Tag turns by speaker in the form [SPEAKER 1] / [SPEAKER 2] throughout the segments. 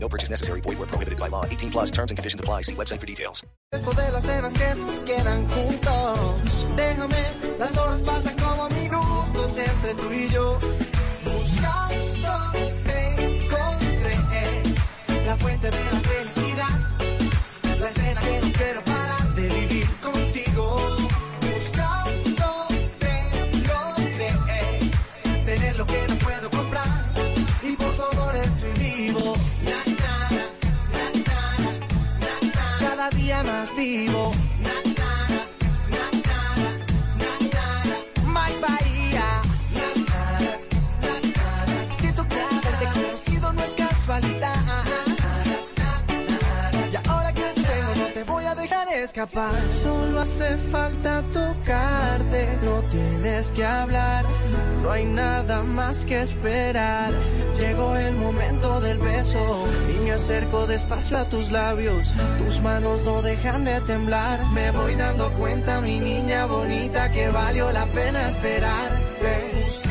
[SPEAKER 1] No purchase necessary. Void where prohibited by law. 18 plus terms and conditions apply. See website for details.
[SPEAKER 2] Esto de las cenas que quedan juntos. Déjame, las horas pasan como minutos entre tú y yo. Buscando te encontré la fuente de la felicidad. La escena que no quiero vivo. Escapar. Solo hace falta tocarte, no tienes que hablar. No hay nada más que esperar. Llegó el momento del beso y me acerco despacio a tus labios. Tus manos no dejan de temblar. Me voy dando cuenta, mi niña bonita, que valió la pena esperarte. Buscando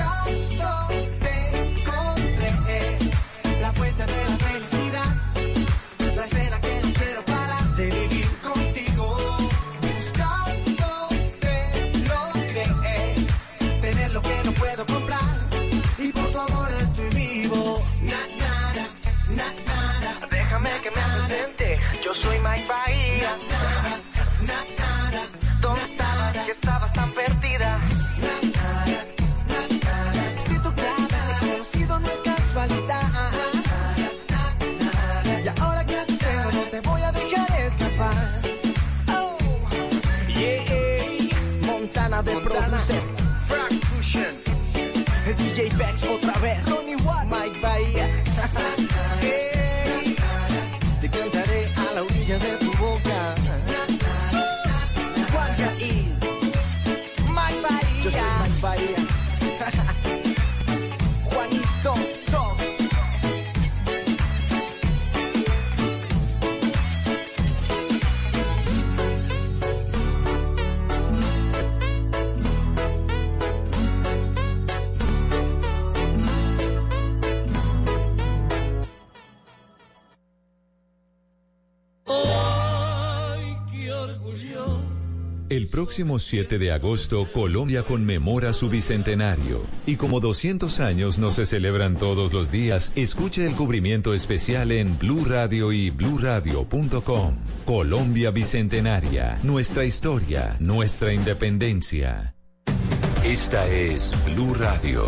[SPEAKER 3] próximo 7 de agosto, Colombia conmemora su bicentenario. Y como 200 años no se celebran todos los días, escuche el cubrimiento especial en Blue Radio y bluradio.com. Colombia Bicentenaria, nuestra historia, nuestra independencia. Esta es Blue Radio.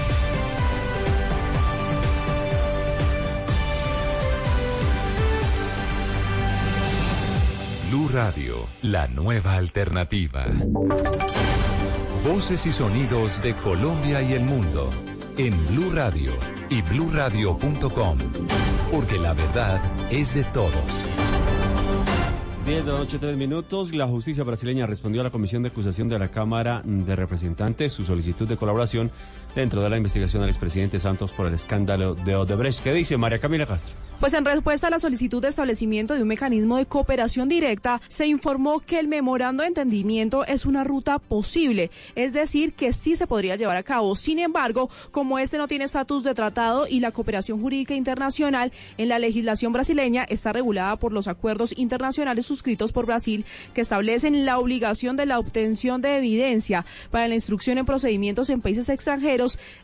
[SPEAKER 3] Blue Radio, la nueva alternativa. Voces y sonidos de Colombia y el mundo en Blue Radio y bluradio.com, porque la verdad es de todos.
[SPEAKER 4] 10 de la noche, 3 minutos. La justicia brasileña respondió a la Comisión de Acusación de la Cámara de Representantes su solicitud de colaboración dentro de la investigación al expresidente Santos por el escándalo de Odebrecht. ¿Qué dice María Camila Castro?
[SPEAKER 5] Pues en respuesta a la solicitud de establecimiento de un mecanismo de cooperación directa, se informó que el memorando de entendimiento es una ruta posible, es decir, que sí se podría llevar a cabo. Sin embargo, como este no tiene estatus de tratado y la cooperación jurídica internacional en la legislación brasileña está regulada por los acuerdos internacionales suscritos por Brasil que establecen la obligación de la obtención de evidencia para la instrucción en procedimientos en países extranjeros,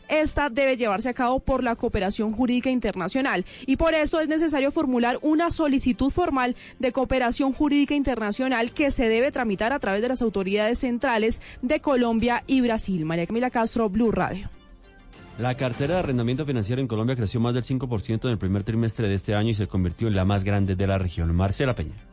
[SPEAKER 5] esta debe llevarse a cabo por la cooperación jurídica internacional. Y por esto es necesario formular una solicitud formal de cooperación jurídica internacional que se debe tramitar a través de las autoridades centrales de Colombia y Brasil. María Camila Castro, Blue Radio.
[SPEAKER 4] La cartera de arrendamiento financiero en Colombia creció más del 5% en el primer trimestre de este año y se convirtió en la más grande de la región. Marcela Peña.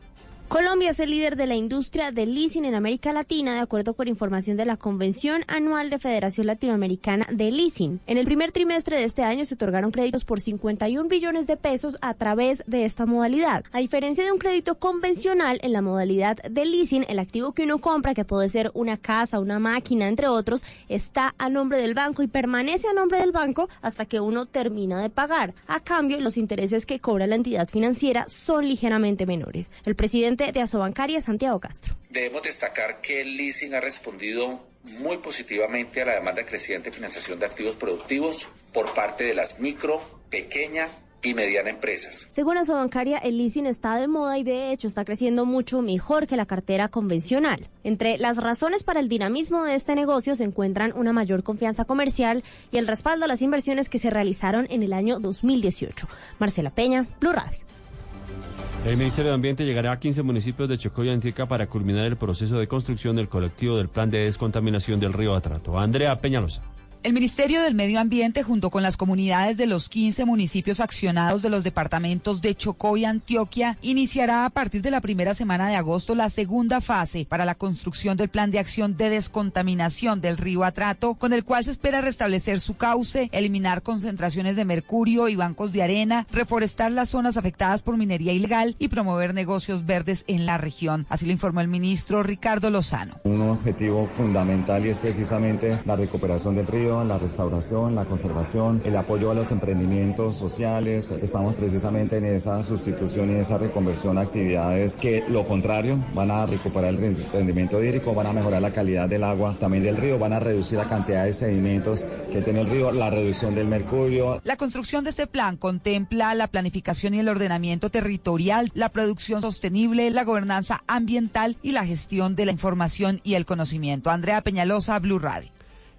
[SPEAKER 6] Colombia es el líder de la industria del leasing en América Latina, de acuerdo con información de la Convención Anual de Federación Latinoamericana de Leasing. En el primer trimestre de este año se otorgaron créditos por 51 billones de pesos a través de esta modalidad. A diferencia de un crédito convencional, en la modalidad de leasing, el activo que uno compra, que puede ser una casa, una máquina, entre otros, está a nombre del banco y permanece a nombre del banco hasta que uno termina de pagar. A cambio, los intereses que cobra la entidad financiera son ligeramente menores. El presidente de Asobancaria, Santiago Castro.
[SPEAKER 7] Debemos destacar que el leasing ha respondido muy positivamente a la demanda creciente de financiación de activos productivos por parte de las micro, pequeña y mediana empresas.
[SPEAKER 6] Según Asobancaria, el leasing está de moda y de hecho está creciendo mucho mejor que la cartera convencional. Entre las razones para el dinamismo de este negocio se encuentran una mayor confianza comercial y el respaldo a las inversiones que se realizaron en el año 2018. Marcela Peña, Blue Radio.
[SPEAKER 4] El Ministerio de Ambiente llegará a 15 municipios de Chocó y para culminar el proceso de construcción del colectivo del plan de descontaminación del río Atrato. Andrea Peñalosa.
[SPEAKER 8] El Ministerio del Medio Ambiente, junto con las comunidades de los 15 municipios accionados de los departamentos de Chocó y Antioquia, iniciará a partir de la primera semana de agosto la segunda fase para la construcción del plan de acción de descontaminación del río Atrato, con el cual se espera restablecer su cauce, eliminar concentraciones de mercurio y bancos de arena, reforestar las zonas afectadas por minería ilegal y promover negocios verdes en la región. Así lo informó el ministro Ricardo Lozano.
[SPEAKER 9] Un objetivo fundamental y es precisamente la recuperación del río la restauración, la conservación, el apoyo a los emprendimientos sociales. Estamos precisamente en esa sustitución y esa reconversión a actividades que lo contrario van a recuperar el rendimiento hídrico, van a mejorar la calidad del agua también del río, van a reducir la cantidad de sedimentos que tiene el río, la reducción del mercurio.
[SPEAKER 8] La construcción de este plan contempla la planificación y el ordenamiento territorial, la producción sostenible, la gobernanza ambiental y la gestión de la información y el conocimiento. Andrea Peñalosa, Blue Radio.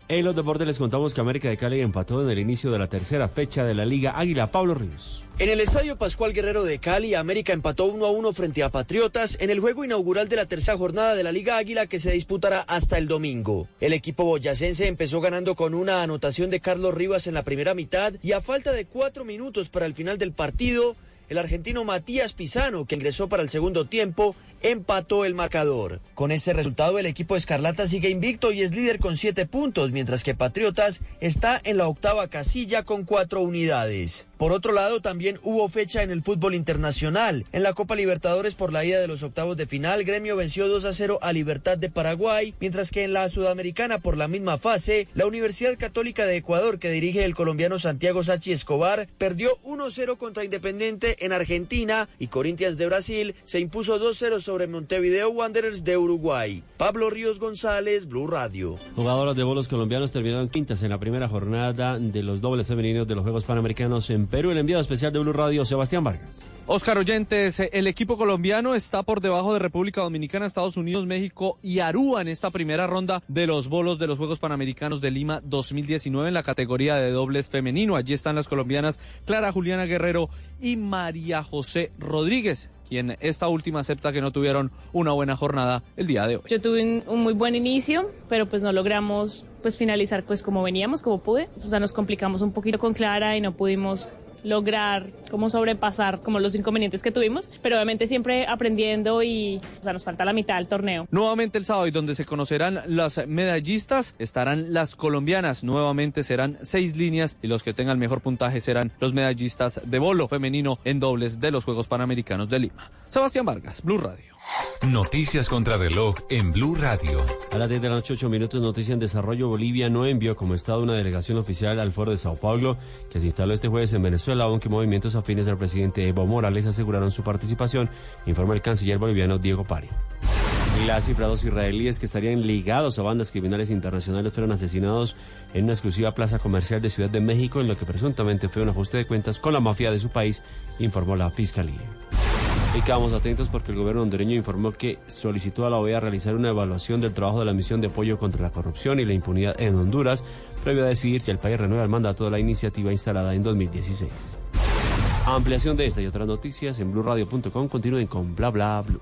[SPEAKER 4] En los deportes les contamos que América de Cali empató en el inicio de la tercera fecha de la Liga Águila. Pablo Ríos.
[SPEAKER 10] En el Estadio Pascual Guerrero de Cali, América empató 1 a 1 frente a Patriotas en el juego inaugural de la tercera jornada de la Liga Águila que se disputará hasta el domingo. El equipo boyacense empezó ganando con una anotación de Carlos Rivas en la primera mitad y a falta de cuatro minutos para el final del partido, el argentino Matías Pisano, que ingresó para el segundo tiempo, empató el marcador. Con este resultado, el equipo Escarlata sigue invicto y es líder con siete puntos, mientras que Patriotas está en la octava casilla con cuatro unidades. Por otro lado, también hubo fecha en el fútbol internacional. En la Copa Libertadores por la ida de los octavos de final, Gremio venció 2 a 0 a Libertad de Paraguay, mientras que en la Sudamericana por la misma fase, la Universidad Católica de Ecuador, que dirige el colombiano Santiago Sachi Escobar, perdió 1-0 contra Independiente en Argentina y Corinthians de Brasil se impuso 2-0 sobre Montevideo Wanderers de Uruguay. Pablo Ríos González, Blue Radio.
[SPEAKER 4] Jugadoras de bolos colombianos terminaron quintas en la primera jornada de los dobles femeninos de los Juegos Panamericanos en Perú. El enviado especial de Blue Radio, Sebastián Vargas.
[SPEAKER 11] Oscar Oyentes, el equipo colombiano está por debajo de República Dominicana, Estados Unidos, México y Aruba en esta primera ronda de los bolos de los Juegos Panamericanos de Lima 2019 en la categoría de dobles femenino. Allí están las colombianas Clara Juliana Guerrero y María José Rodríguez quien esta última acepta que no tuvieron una buena jornada el día de hoy.
[SPEAKER 12] Yo tuve un, un, muy buen inicio, pero pues no logramos pues finalizar pues como veníamos, como pude. O sea, nos complicamos un poquito con Clara y no pudimos lograr como sobrepasar como los inconvenientes que tuvimos, pero obviamente siempre aprendiendo y nos falta la mitad del torneo.
[SPEAKER 11] Nuevamente el sábado y donde se conocerán las medallistas estarán las colombianas, nuevamente serán seis líneas y los que tengan mejor puntaje serán los medallistas de bolo femenino en dobles de los Juegos Panamericanos de Lima. Sebastián Vargas, Blue Radio.
[SPEAKER 3] Noticias contra reloj en Blue Radio.
[SPEAKER 4] A las 10 de la noche, 8 minutos, noticia en desarrollo. Bolivia no envió como Estado una delegación oficial al foro de Sao Paulo, que se instaló este jueves en Venezuela, aunque movimientos afines al presidente Evo Morales aseguraron su participación, informa el canciller boliviano Diego Pari. Las cifrados israelíes que estarían ligados a bandas criminales internacionales fueron asesinados en una exclusiva plaza comercial de Ciudad de México, en lo que presuntamente fue un ajuste de cuentas con la mafia de su país, informó la fiscalía. Y quedamos atentos porque el gobierno hondureño informó que solicitó a la OEA realizar una evaluación del trabajo de la misión de apoyo contra la corrupción y la impunidad en Honduras, previo a decidir si el país renueva el mandato de la iniciativa instalada en 2016. Ampliación de esta y otras noticias en blurradio.com. Continúen con bla bla blue.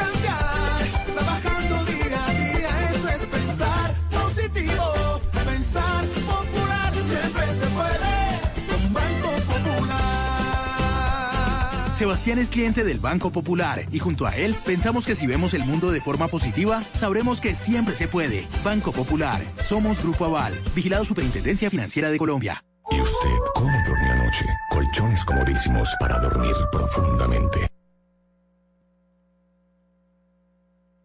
[SPEAKER 13] Sebastián es cliente del Banco Popular y junto a él pensamos que si vemos el mundo de forma positiva, sabremos que siempre se puede. Banco Popular. Somos Grupo Aval. Vigilado Superintendencia Financiera de Colombia.
[SPEAKER 14] ¿Y usted cómo durmió anoche? Colchones comodísimos para dormir profundamente.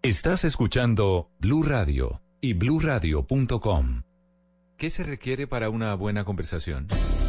[SPEAKER 3] Estás escuchando Blue Radio y bluradio.com. ¿Qué se requiere para una buena conversación?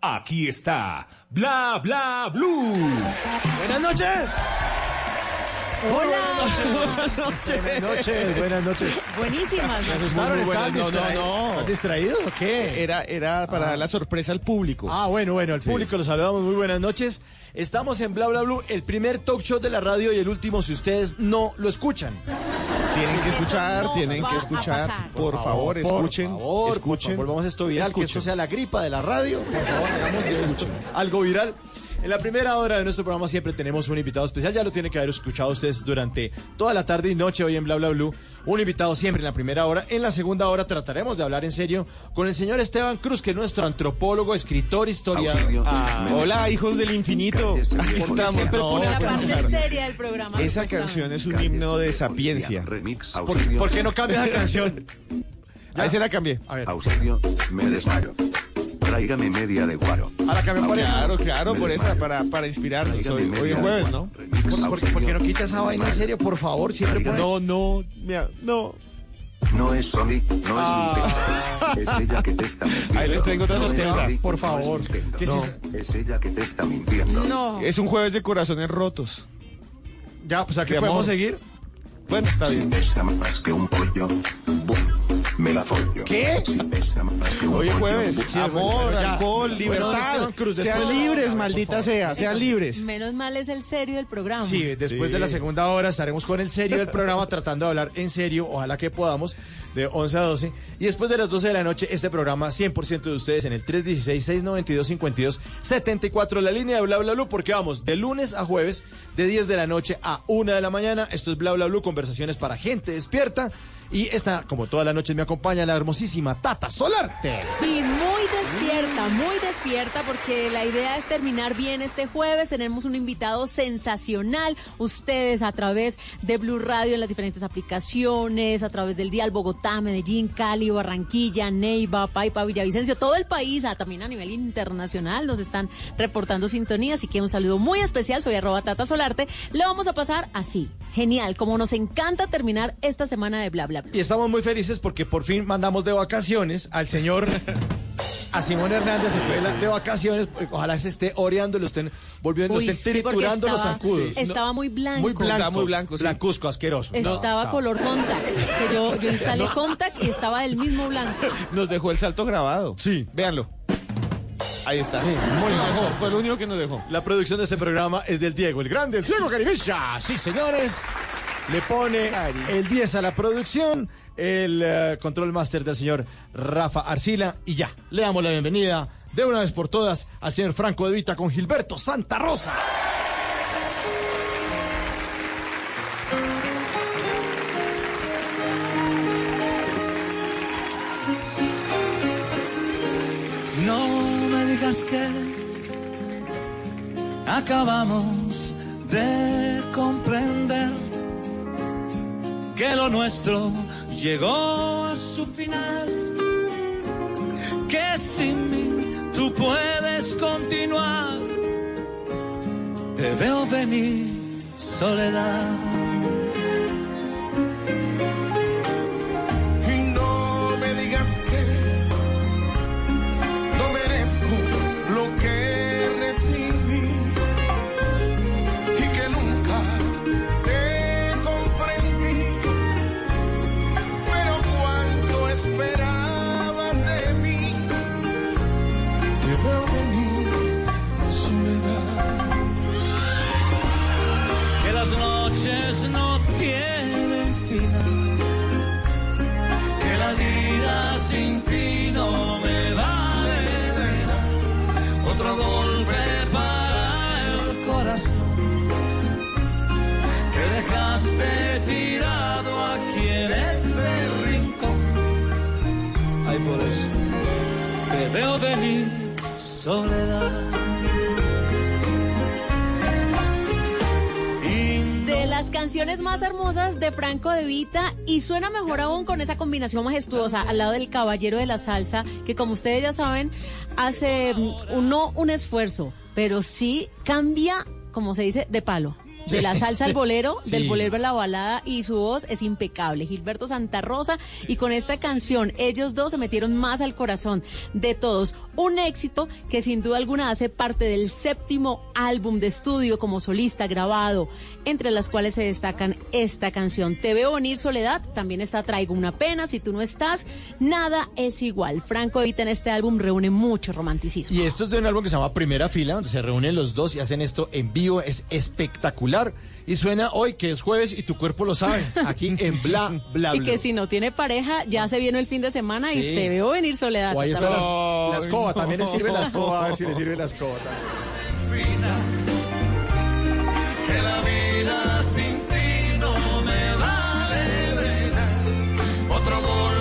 [SPEAKER 15] Aquí está Bla Bla Blue.
[SPEAKER 16] Buenas noches.
[SPEAKER 17] Hola.
[SPEAKER 16] Buenas noches. Buenas noches. Buenas noches.
[SPEAKER 17] Buenísimas.
[SPEAKER 16] ¿Me asustaron?
[SPEAKER 17] Muy
[SPEAKER 16] ¿Estaban
[SPEAKER 17] buenas. No, no,
[SPEAKER 16] distraídos?
[SPEAKER 17] no.
[SPEAKER 16] ¿Están distraídos o qué?
[SPEAKER 17] Era, era para
[SPEAKER 16] Ah.
[SPEAKER 17] dar la sorpresa al público.
[SPEAKER 16] Ah, bueno, bueno, al
[SPEAKER 17] Sí.
[SPEAKER 16] público los saludamos. Muy buenas noches. Estamos en Bla Bla Blue, el primer talk show de la radio y el último si ustedes no lo escuchan.
[SPEAKER 17] Tienen que escuchar,
[SPEAKER 16] no
[SPEAKER 17] tienen que
[SPEAKER 16] a
[SPEAKER 17] escuchar. Por, favor, escuchen.
[SPEAKER 16] Por favor,
[SPEAKER 17] escuchen.
[SPEAKER 16] por favor, volvamos esto viral, que esto sea la gripa de la radio. Por favor, hagamos esto algo viral. En la primera hora de nuestro programa siempre tenemos un invitado especial. Ya lo tienen que haber escuchado ustedes durante toda la tarde y noche hoy en Bla Bla Blue. Un invitado siempre en la primera hora. En la segunda hora trataremos de hablar en serio con el señor Esteban Cruz, que es nuestro antropólogo, escritor, historiador. Ah,
[SPEAKER 17] Hola, hijos del infinito. Estamos. No,
[SPEAKER 18] La parte seria del programa.
[SPEAKER 17] Esa canción es un himno de sapiencia.
[SPEAKER 16] ¿Por, por qué no cambias la canción?
[SPEAKER 17] Ahí se la cambié.
[SPEAKER 16] A ver.
[SPEAKER 19] Auxilio, me desmayo. Tráigame media de guaro.
[SPEAKER 16] A la cambió por eso.
[SPEAKER 17] Claro, claro, por
[SPEAKER 19] desmayo.
[SPEAKER 17] esa, para, para inspirarnos. Hoy, es jueves. ¿no?
[SPEAKER 16] ¿Por, por- por qué no quita esa vaina en serio? Por favor, siempre pone...
[SPEAKER 17] No, no, mira, no.
[SPEAKER 19] No es Sony, no
[SPEAKER 16] Ah.
[SPEAKER 19] es pecado. Es ella que te está mintiendo.
[SPEAKER 17] Ahí les tengo otra
[SPEAKER 19] No es
[SPEAKER 17] sorpresa,
[SPEAKER 16] por
[SPEAKER 19] no
[SPEAKER 16] favor. ¿Qué es
[SPEAKER 19] No? Es ella que te está mintiendo.
[SPEAKER 18] No.
[SPEAKER 17] Es un jueves de corazones rotos.
[SPEAKER 16] Ya, pues aquí
[SPEAKER 17] De
[SPEAKER 16] podemos seguir.
[SPEAKER 17] Bueno, está bien.
[SPEAKER 19] Más que un pollo. Me la follo.
[SPEAKER 16] ¿Qué?
[SPEAKER 17] Hoy es jueves.
[SPEAKER 19] bum,
[SPEAKER 17] Amor,
[SPEAKER 16] bueno, ya.
[SPEAKER 17] alcohol, libertad.
[SPEAKER 16] Esteban Cruz,
[SPEAKER 17] sean
[SPEAKER 16] después-
[SPEAKER 17] libres, maldita sea. Sean libres.
[SPEAKER 18] Menos mal es el serio del programa.
[SPEAKER 16] Sí, después
[SPEAKER 17] Sí.
[SPEAKER 16] de la segunda hora estaremos con el serio del programa tratando de hablar en serio, ojalá que podamos, de 11 a 12. Y después de las 12 de la noche, este programa 100% de ustedes en el 316-692-5274, la línea de Bla Bla Blue, porque vamos de lunes a jueves, de 10 de la noche a 1 de la mañana. Esto es Bla Bla Blue, conversaciones para gente despierta. Y esta, como todas las noches, me acompaña la hermosísima Tata Solarte.
[SPEAKER 18] Sí, muy despierta, muy despierta, porque la idea es terminar bien este jueves. Tenemos un invitado sensacional. Ustedes a través de Blue Radio en las diferentes aplicaciones, a través del Dial Bogotá, Medellín, Cali, Barranquilla, Neiva, Paipa, Villavicencio, todo el país, ah, también a nivel internacional, nos están reportando sintonía. Así que un saludo muy especial. Soy arroba Tata Solarte. Le vamos a pasar así. Genial, como nos encanta terminar esta semana de bla bla bla.
[SPEAKER 16] Y estamos muy felices porque por fin mandamos de vacaciones al señor. A Simón Hernández se fue la- de vacaciones. Ojalá se esté oreando, lo estén volviendo, lo
[SPEAKER 18] Uy,
[SPEAKER 16] estén
[SPEAKER 18] sí, porque
[SPEAKER 16] triturando los zancudos.
[SPEAKER 18] sí, estaba muy blanco.
[SPEAKER 16] Muy blanco.
[SPEAKER 17] Estaba muy blanco, sí.
[SPEAKER 16] Blancuzco, asqueroso. No,
[SPEAKER 18] Estaba color contact. Que yo, yo instalé contact y estaba del mismo blanco.
[SPEAKER 17] Nos dejó el salto grabado.
[SPEAKER 16] Sí.
[SPEAKER 17] Véanlo. Ahí está.
[SPEAKER 16] muy mal.
[SPEAKER 17] Fue lo único que nos dejó.
[SPEAKER 16] La producción de este programa es del Diego, el grande, el Diego Caribilla. Sí, señores. Le pone el 10 a la producción, el eh, control master del señor Rafa Arcila y ya, le damos la bienvenida de una vez por todas al señor Franco de Vita con Gilberto Santa Rosa.
[SPEAKER 20] No me digas que acabamos nuestro llegó a su final. Que sin mí tú puedes continuar. Te veo venir, soledad.
[SPEAKER 18] Canciones más hermosas de Franco de Vita y suena mejor aún con esa combinación majestuosa al lado del caballero de la salsa, que como ustedes ya saben, hace mm, no un esfuerzo, pero sí cambia, como se dice, de palo. De la salsa al bolero,
[SPEAKER 21] Sí.
[SPEAKER 18] del bolero a la balada y su voz es impecable. Gilberto Santa Rosa y con esta canción ellos dos se metieron más al corazón de todos. Un éxito que sin duda alguna hace parte del séptimo álbum de estudio como solista grabado, entre las cuales se destacan esta canción. Te veo venir soledad, también está Traigo una pena, si tú no estás, nada es igual. Franco Evita en este álbum reúne mucho romanticismo.
[SPEAKER 16] Y esto es de un álbum que se llama Primera Fila, donde se reúnen los dos y hacen esto en vivo. Es espectacular. Y suena hoy, que es jueves y tu cuerpo lo sabe, aquí en Bla Bla
[SPEAKER 18] Y
[SPEAKER 16] Blue.
[SPEAKER 18] que si no tiene pareja, ya se viene el fin de semana y te veo venir soledad.
[SPEAKER 16] O ahí está
[SPEAKER 18] También.
[SPEAKER 16] la, la escoba, también le sirve la escoba, a ver si le sirve la escoba también.
[SPEAKER 20] Que la vida sin ti no me vale de nada. Otro golpe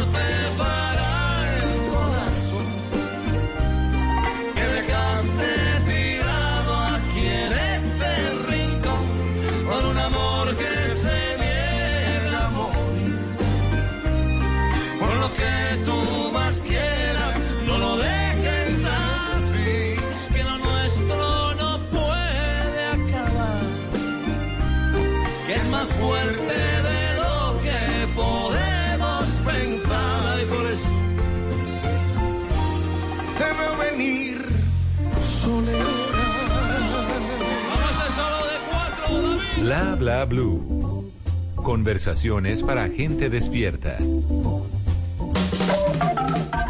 [SPEAKER 3] Bla bla blue. Conversaciones para gente despierta.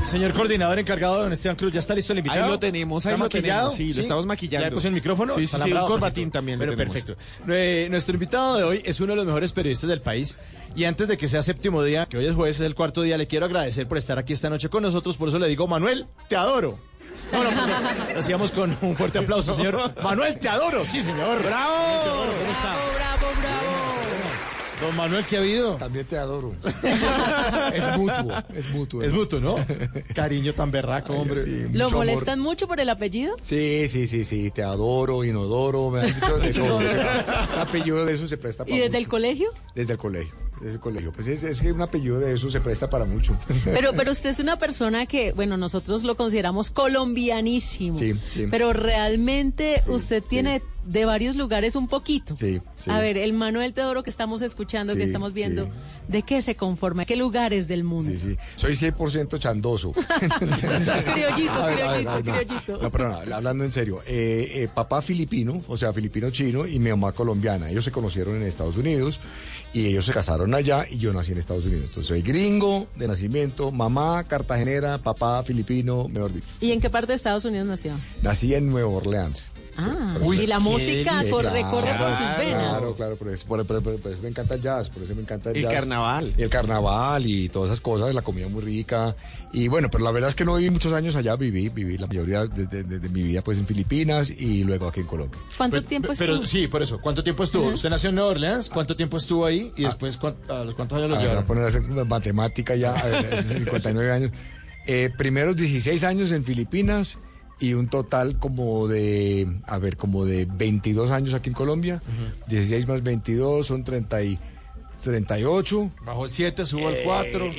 [SPEAKER 16] Señor coordinador encargado de don Esteban Cruz, ¿ya está listo el invitado?
[SPEAKER 17] Ahí lo tenemos,
[SPEAKER 16] ¿Está
[SPEAKER 17] ahí lo
[SPEAKER 16] maquillado?
[SPEAKER 17] tenemos, sí, lo estamos maquillando.
[SPEAKER 16] ¿Ya le puso el micrófono?
[SPEAKER 17] Sí, sí,
[SPEAKER 16] ¿Está
[SPEAKER 17] sí, un corbatín
[SPEAKER 16] Perfecto.
[SPEAKER 17] también
[SPEAKER 16] Bueno, perfecto. Nue- Nuestro invitado de hoy es uno de los mejores periodistas del país. Y antes de que sea séptimo día, que hoy es jueves, es el cuarto día, le quiero agradecer por estar aquí esta noche con nosotros. Por eso le digo, Manuel, te adoro. No, no, perdón. Lo hacíamos con un fuerte aplauso, señor. Manuel, te adoro. Sí, señor. ¡Bravo! ¿Cómo está?
[SPEAKER 18] Bravo, bravo.
[SPEAKER 16] Don Manuel, ¿qué ha habido?
[SPEAKER 22] También te adoro. es mutuo, es mutuo.
[SPEAKER 16] Es mutuo, ¿no? Cariño tan berraco, hombre.
[SPEAKER 18] ¿Lo
[SPEAKER 22] mucho amor.
[SPEAKER 18] molestan mucho por el apellido?
[SPEAKER 22] Sí, sí, sí, sí, te adoro, inodoro, me han dicho de todo. Un apellido de eso se presta para
[SPEAKER 18] ¿Y desde
[SPEAKER 22] mucho.
[SPEAKER 18] el colegio?
[SPEAKER 22] Desde el colegio, el colegio. Pues es, es que un apellido de eso se presta para mucho.
[SPEAKER 18] Pero, pero usted es una persona que, bueno, nosotros lo consideramos colombianísimo.
[SPEAKER 22] Sí, sí.
[SPEAKER 18] Pero realmente usted tiene de varios lugares un poquito.
[SPEAKER 22] Sí, sí.
[SPEAKER 18] A ver, el Manuel Teodoro que estamos escuchando, que estamos viendo. ¿de qué se conforma? ¿Qué lugares del mundo?
[SPEAKER 22] Sí, sí. Soy 100% chandoso.
[SPEAKER 18] criollito,
[SPEAKER 22] ver, ver,
[SPEAKER 18] criollito,
[SPEAKER 22] no.
[SPEAKER 18] criollito.
[SPEAKER 22] No, pero no, hablando en serio. eh, eh, papá filipino, o sea, filipino chino, y mi mamá colombiana. Ellos se conocieron en Estados Unidos y ellos se casaron allá y yo nací en Estados Unidos. Entonces, soy gringo de nacimiento, mamá cartagenera, papá filipino, mejor dicho.
[SPEAKER 18] ¿Y en qué parte de Estados Unidos nació?
[SPEAKER 22] Nací en Nueva Orleans.
[SPEAKER 23] Ah,
[SPEAKER 22] Por
[SPEAKER 23] y la música
[SPEAKER 22] Sí,
[SPEAKER 23] corre, corre por sus
[SPEAKER 22] claro,
[SPEAKER 23] venas.
[SPEAKER 22] Claro, claro, por eso, por- por- por- por eso me encanta el jazz, por eso me encanta el,
[SPEAKER 24] El
[SPEAKER 22] jazz.
[SPEAKER 24] carnaval.
[SPEAKER 22] Y el carnaval y todas esas cosas, la comida muy rica. Y bueno, pero la verdad es que no viví muchos años allá, viví, viví la mayoría de, de- de- de mi vida pues en Filipinas y luego aquí en Colombia.
[SPEAKER 23] ¿Cuánto
[SPEAKER 16] Pero-
[SPEAKER 23] tiempo
[SPEAKER 16] pero,
[SPEAKER 23] estuvo?
[SPEAKER 16] sí, por eso. ¿Cuánto tiempo estuvo?
[SPEAKER 23] Ujú.
[SPEAKER 16] Usted nació en Nueva Orleans. ¿Cuánto tiempo estuvo ahí? Y después, ¿cuán- ¿a los cuántos años lo
[SPEAKER 22] A ver, voy a
[SPEAKER 16] llevaron?
[SPEAKER 22] poner a hacer matemática ya, a ver, 59 años. Eh, primeros 16 años en Filipinas y un total como de, a ver, como de 22 años aquí en Colombia. 16 más 22 son 30 y, 38.
[SPEAKER 16] Bajo el 7, subo el 4.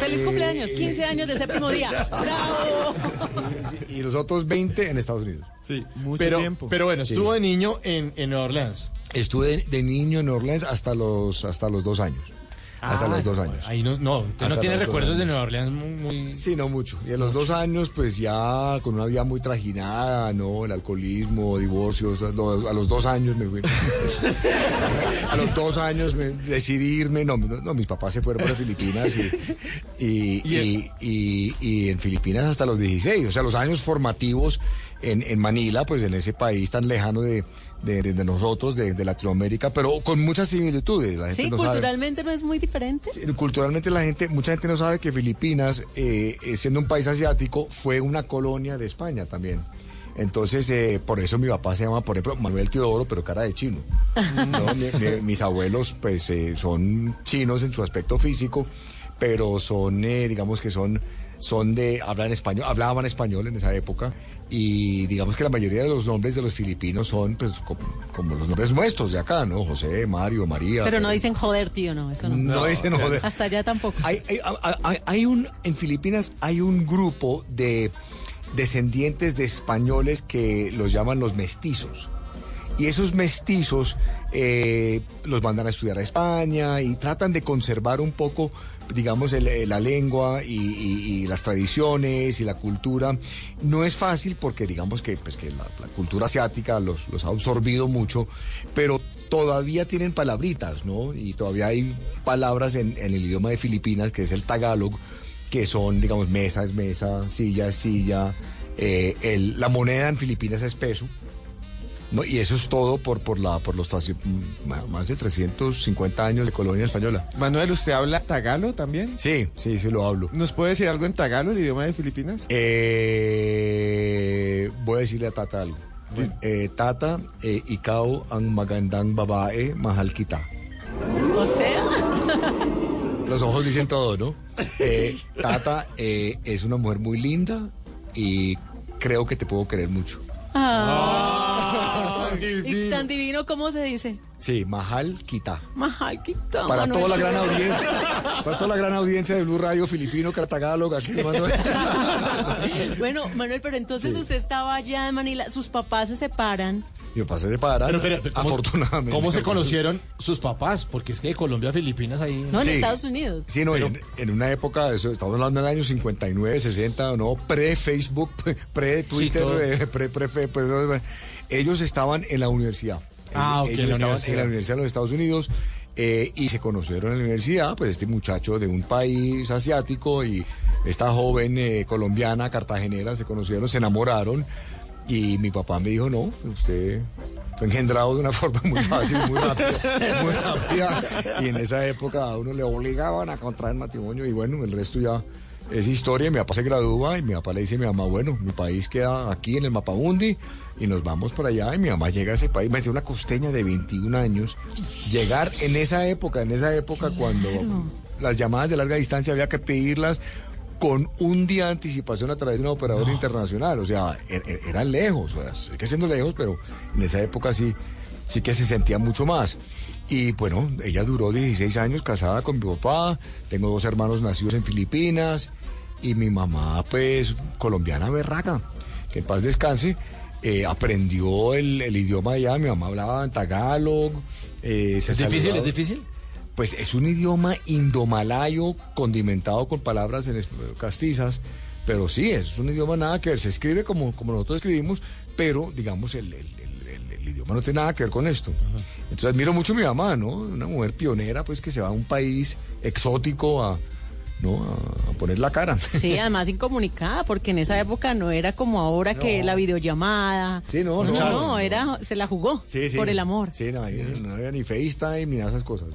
[SPEAKER 23] Feliz cumpleaños, 15 años de séptimo día. ¡Bravo!
[SPEAKER 22] Y los otros 20 en Estados Unidos.
[SPEAKER 16] Sí,
[SPEAKER 22] mucho
[SPEAKER 16] pero,
[SPEAKER 22] tiempo.
[SPEAKER 16] Pero bueno,
[SPEAKER 22] Sí.
[SPEAKER 16] estuvo de niño en, en Nueva Orleans.
[SPEAKER 22] Estuve de, de niño en Orleans hasta los, hasta los dos años. Hasta
[SPEAKER 16] Ah,
[SPEAKER 22] los dos años.
[SPEAKER 16] Ahí no, no, usted no tiene recuerdos de. Nueva Orleans muy...
[SPEAKER 22] Sí, no mucho. Y a los dos años, pues ya con una vida muy trajinada, ¿no? El alcoholismo, divorcios. A los, a los dos años me fui. a los dos años me decidí irme. No, no, no, mis papás se fueron para Filipinas y, y, y, y- y en Filipinas hasta los 16. O sea, los años formativos en, en Manila, pues en ese país tan lejano de, de, de nosotros, de, de Latinoamérica, pero con muchas similitudes. La gente
[SPEAKER 23] Sí,
[SPEAKER 22] no sabe.
[SPEAKER 23] culturalmente no es muy diferente.
[SPEAKER 22] Culturalmente la gente, mucha gente no sabe que Filipinas, eh, eh, siendo un país asiático, fue una colonia de España también. Entonces, eh, por eso mi papá se llama, por ejemplo, Manuel Teodoro, pero cara de chino. ¿no? Mi- mi- mis abuelos, pues, eh, son chinos en su aspecto físico, pero son, eh, digamos que son, son de, hablan español, hablaban español en esa época. Y digamos que la mayoría de los nombres de los filipinos son, pues, co- como, los nombres nuestros de acá, ¿no? José, Mario, María.
[SPEAKER 23] Pero no dicen joder, tío, no, eso no.
[SPEAKER 22] No dicen joder.
[SPEAKER 23] Hasta allá tampoco.
[SPEAKER 22] Hay, hay- hay- hay un, en Filipinas hay un grupo de descendientes de españoles que los llaman los mestizos. Y esos mestizos eh, los mandan a estudiar a España y tratan de conservar un poco, digamos, eh, la lengua y, las tradiciones y la cultura. No es fácil porque digamos que, pues, que la, cultura asiática los, ha absorbido mucho, pero todavía tienen palabritas, ¿no? Y todavía hay palabras en, el idioma de Filipinas, que es el tagalog, que son, digamos, mesa es mesa, silla es silla, eh, la moneda en Filipinas es peso. ¿No? Y eso es todo por, por, la, por los más de 350 años de colonia española.
[SPEAKER 24] Manuel, ¿usted habla tagalo también?
[SPEAKER 22] Sí, sí, sí lo hablo.
[SPEAKER 24] ¿Nos puede decir algo en tagalo, el idioma de Filipinas?
[SPEAKER 22] Eh, voy a decirle a Tata algo. Eh, tata, eh, Icao, ang magandang babae, mahal kita.
[SPEAKER 23] O sea,
[SPEAKER 22] Los ojos dicen todo, ¿no? Eh, Tata eh, es una mujer muy linda y creo que te puedo querer mucho.
[SPEAKER 23] ah, y tan divino como se dice.
[SPEAKER 22] Sí, Mahal Kita.
[SPEAKER 23] Majalquita.
[SPEAKER 22] Para
[SPEAKER 23] Manuel.
[SPEAKER 22] toda la gran audiencia, para toda la gran audiencia de Blue Radio Filipino, mando
[SPEAKER 23] Bueno, Manuel, pero entonces
[SPEAKER 22] Sí.
[SPEAKER 23] usted estaba allá en Manila, sus papás se separan.
[SPEAKER 22] Mi papá se separa,
[SPEAKER 16] Pero, pero, pero, ¿cómo-
[SPEAKER 22] afortunadamente.
[SPEAKER 16] ¿Cómo se conocieron sus papás? Porque es que de Colombia a Filipinas ahí...
[SPEAKER 23] No, en
[SPEAKER 22] Sí.
[SPEAKER 23] Estados Unidos.
[SPEAKER 22] Sí, no, en, en una época, eso, estamos hablando del año 59, 60, no, pre-Facebook, pre-Twitter,
[SPEAKER 16] todo.
[SPEAKER 22] eh, pre, pre, pre- pues, eh, ellos estaban en la universidad.
[SPEAKER 16] Ah, ok,
[SPEAKER 22] ellos
[SPEAKER 16] en la
[SPEAKER 22] estaban
[SPEAKER 16] universidad.
[SPEAKER 22] en la Universidad de los Estados Unidos eh, y se conocieron en la universidad, pues este muchacho de un país asiático y esta joven eh, colombiana, cartagenera, se conocieron, se enamoraron y mi papá me dijo, no, usted fue engendrado de una forma muy fácil, muy rápida, muy rápida. Y en esa época a uno le obligaban a contraer matrimonio y bueno, el resto ya es historia. Mi papá se gradúa y mi papá le dice a mi mamá, bueno, mi país queda aquí en el Mapamundi y nos vamos para allá. Y mi mamá llega a ese país, me una costeña de 21 años. Llegar en esa época, en esa época cuando las llamadas de larga distancia había que pedirlas con un día de anticipación a través de un operador internacional. O sea, er- er- eran lejos, o sea, sigue siendo lejos, pero en esa época sí, sí que se sentía mucho más. Y bueno, ella duró 16 años casada con mi papá, tengo dos hermanos nacidos en Filipinas y mi mamá pues colombiana berraca, que en paz descanse. eh, aprendió el, el idioma allá, mi mamá hablaba en tagalog. eh,
[SPEAKER 16] ¿Es difícil? ¿Es difícil?
[SPEAKER 22] pues es un idioma indomalayo condimentado con palabras en castizas, pero sí, es un idioma nada que ver, se escribe como, como nosotros escribimos, pero digamos el, el- el- el- el idioma no tiene nada que ver con esto. Entonces admiro mucho a mi mamá, ¿no? Una mujer pionera, pues que se va a un país exótico a, ¿no? A, a poner la cara.
[SPEAKER 23] Sí, además incomunicada, porque en esa época no era como ahora que la videollamada.
[SPEAKER 22] Sí, no,
[SPEAKER 23] no,
[SPEAKER 22] no.
[SPEAKER 23] no, era, se la jugó
[SPEAKER 22] Sí, sí.
[SPEAKER 23] por el amor.
[SPEAKER 22] Sí, no, había- no había ni FaceTime ni esas cosas.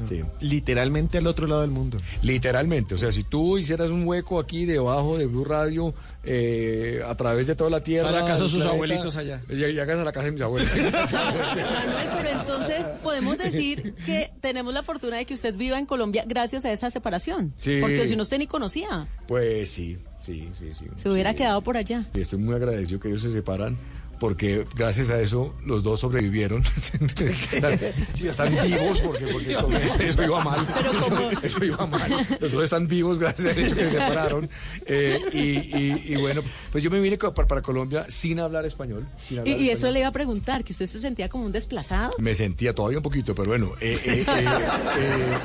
[SPEAKER 22] ¿No? Sí.
[SPEAKER 24] Literalmente al otro lado del mundo.
[SPEAKER 22] Literalmente, o sea, si tú hicieras un hueco aquí debajo de Blue Radio, eh, a través de toda la tierra.
[SPEAKER 16] Sale a casa de sus
[SPEAKER 22] planeta,
[SPEAKER 16] abuelitos allá.
[SPEAKER 22] Y llegas a la casa de mis abuelos.
[SPEAKER 23] Manuel, pero entonces podemos decir que tenemos la fortuna de que usted viva en Colombia gracias a esa separación.
[SPEAKER 22] Sí.
[SPEAKER 23] Porque si no usted ni conocía,
[SPEAKER 22] pues sí, sí, sí, sí.
[SPEAKER 23] se hubiera
[SPEAKER 22] sí.
[SPEAKER 23] quedado por allá.
[SPEAKER 22] Y estoy muy agradecido que ellos se separan. Porque gracias a eso los dos sobrevivieron. sí, están vivos porque, porque con eso, eso iba mal. Eso, eso iba mal. Los dos están vivos gracias al hecho que se separaron. Eh, y, y- y bueno, pues yo me vine para, para Colombia sin hablar español. sin
[SPEAKER 23] Y,
[SPEAKER 22] hablar
[SPEAKER 23] y eso
[SPEAKER 22] español.
[SPEAKER 23] le iba a preguntar, que usted se sentía como un desplazado.
[SPEAKER 22] Me sentía todavía un poquito, pero bueno, eh, eh, eh, eh,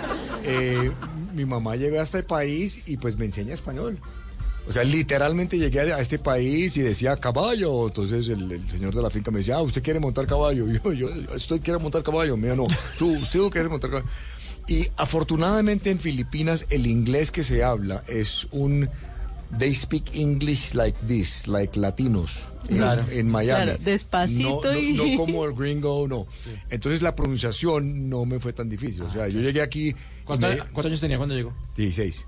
[SPEAKER 22] eh, mi mamá llegó a este país y pues me enseña español. O sea, literalmente llegué a este país y decía caballo. Entonces el, el señor de la finca me decía, ah, ¿usted quiere montar caballo? Yo, yo, usted quiere montar caballo. Me dijo, no, tú, usted quiere montar caballo. Y afortunadamente en Filipinas el inglés que se habla es un... They speak English like this, like latinos, en-
[SPEAKER 23] Claro.
[SPEAKER 22] en, Miami.
[SPEAKER 23] Claro, despacito
[SPEAKER 22] No- no-
[SPEAKER 23] y-
[SPEAKER 22] no como el gringo, no. Entonces la pronunciación no me fue tan difícil. O sea, yo llegué aquí... y
[SPEAKER 16] ¿Cuánto-
[SPEAKER 22] me-
[SPEAKER 16] ¿Cuántos años tenía cuando llegó?
[SPEAKER 22] 16.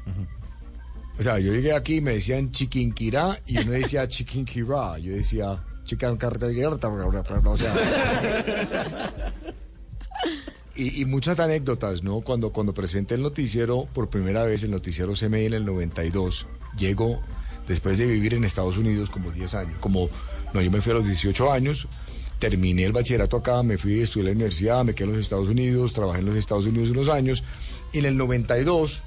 [SPEAKER 22] O sea, yo llegué aquí y me decían chiquinquirá y yo no decía chiquinquirá, yo decía chicancartera, o sea... Y, muchas anécdotas, ¿no? Cuando, cuando presenté el noticiero por primera vez, el noticiero CMI en el 92, llego después de vivir en Estados Unidos como 10 años, como, no, yo me fui a los 18 años, terminé el bachillerato acá, me fui, estudié en la universidad, me quedé en los Estados Unidos, trabajé en los Estados Unidos unos años, y en el 92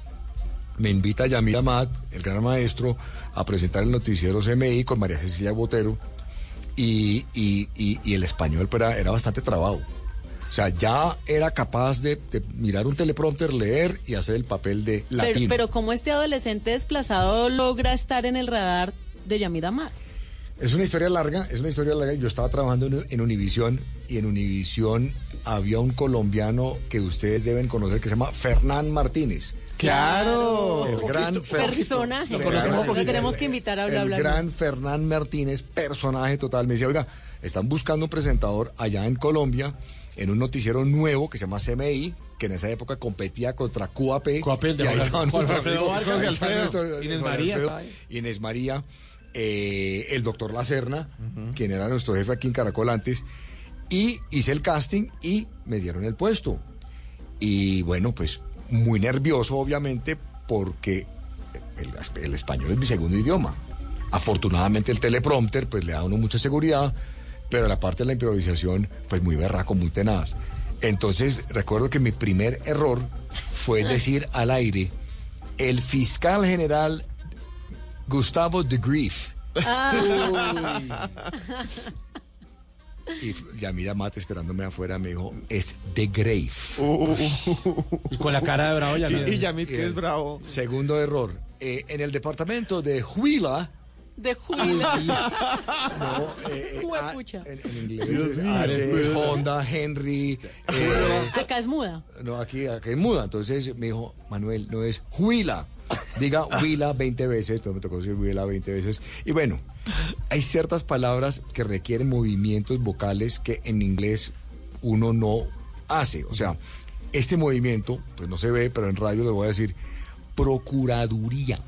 [SPEAKER 22] me invita Yamil Amat, el gran maestro, a presentar el noticiero CMI con María Cecilia Botero, y, y- y- y el español pues, era, era bastante trabado. O sea, ya era capaz de, de mirar un teleprompter, leer y hacer el papel de
[SPEAKER 23] Pero,
[SPEAKER 22] latino.
[SPEAKER 23] pero ¿cómo este adolescente desplazado logra estar en el radar de Yamida Mat?
[SPEAKER 22] Es una historia larga, es una historia larga. Yo estaba trabajando en, en Univisión y en Univisión había un colombiano que ustedes deben conocer que se llama Fernán Martínez.
[SPEAKER 24] Claro.
[SPEAKER 22] El gran
[SPEAKER 23] Personaje.
[SPEAKER 22] Lo conocemos poquito.
[SPEAKER 23] tenemos que invitar a
[SPEAKER 22] El
[SPEAKER 23] hablar.
[SPEAKER 22] gran Fernán Martínez, personaje total. Me decía, oiga, están buscando un presentador allá en Colombia, en un noticiero nuevo que se llama CMI, que en esa época competía contra QAP.
[SPEAKER 16] QAP, el de Alfredo Inés María
[SPEAKER 22] Alfredo,
[SPEAKER 16] estaba ahí.
[SPEAKER 22] Inés María, eh, el doctor Lacerna, quien era nuestro jefe aquí en Caracol antes, y hice el casting y me dieron el puesto. Y bueno, pues muy nervioso obviamente porque el, el español es mi segundo idioma. Afortunadamente el teleprompter pues le da a uno mucha seguridad, pero la parte de la improvisación pues muy berraco, muy tenaz. Entonces recuerdo que mi primer error fue decir al aire, el fiscal general Gustavo de Grief. Y Yamida Mate esperándome afuera me dijo, es de Grave.
[SPEAKER 16] Y con la cara de bravo ya
[SPEAKER 24] Y- y Yamid, que es bravo.
[SPEAKER 22] Segundo error. eh, en el departamento de Huila,
[SPEAKER 23] De Juila.
[SPEAKER 22] no, eh, eh, ah, en, en inglés,
[SPEAKER 24] Dios
[SPEAKER 22] es
[SPEAKER 24] mío.
[SPEAKER 22] H, Honda, Henry, eh,
[SPEAKER 23] Acá es muda.
[SPEAKER 22] no, aquí, aquí es muda. Entonces me dijo, Manuel, no es Huila. Diga Huila 20 veces, entonces me tocó decir Huila 20 veces. Y bueno, hay ciertas palabras que requieren movimientos vocales que en inglés uno no hace. O sea, este movimiento, pues no se ve, pero en radio le voy a decir, procuraduría.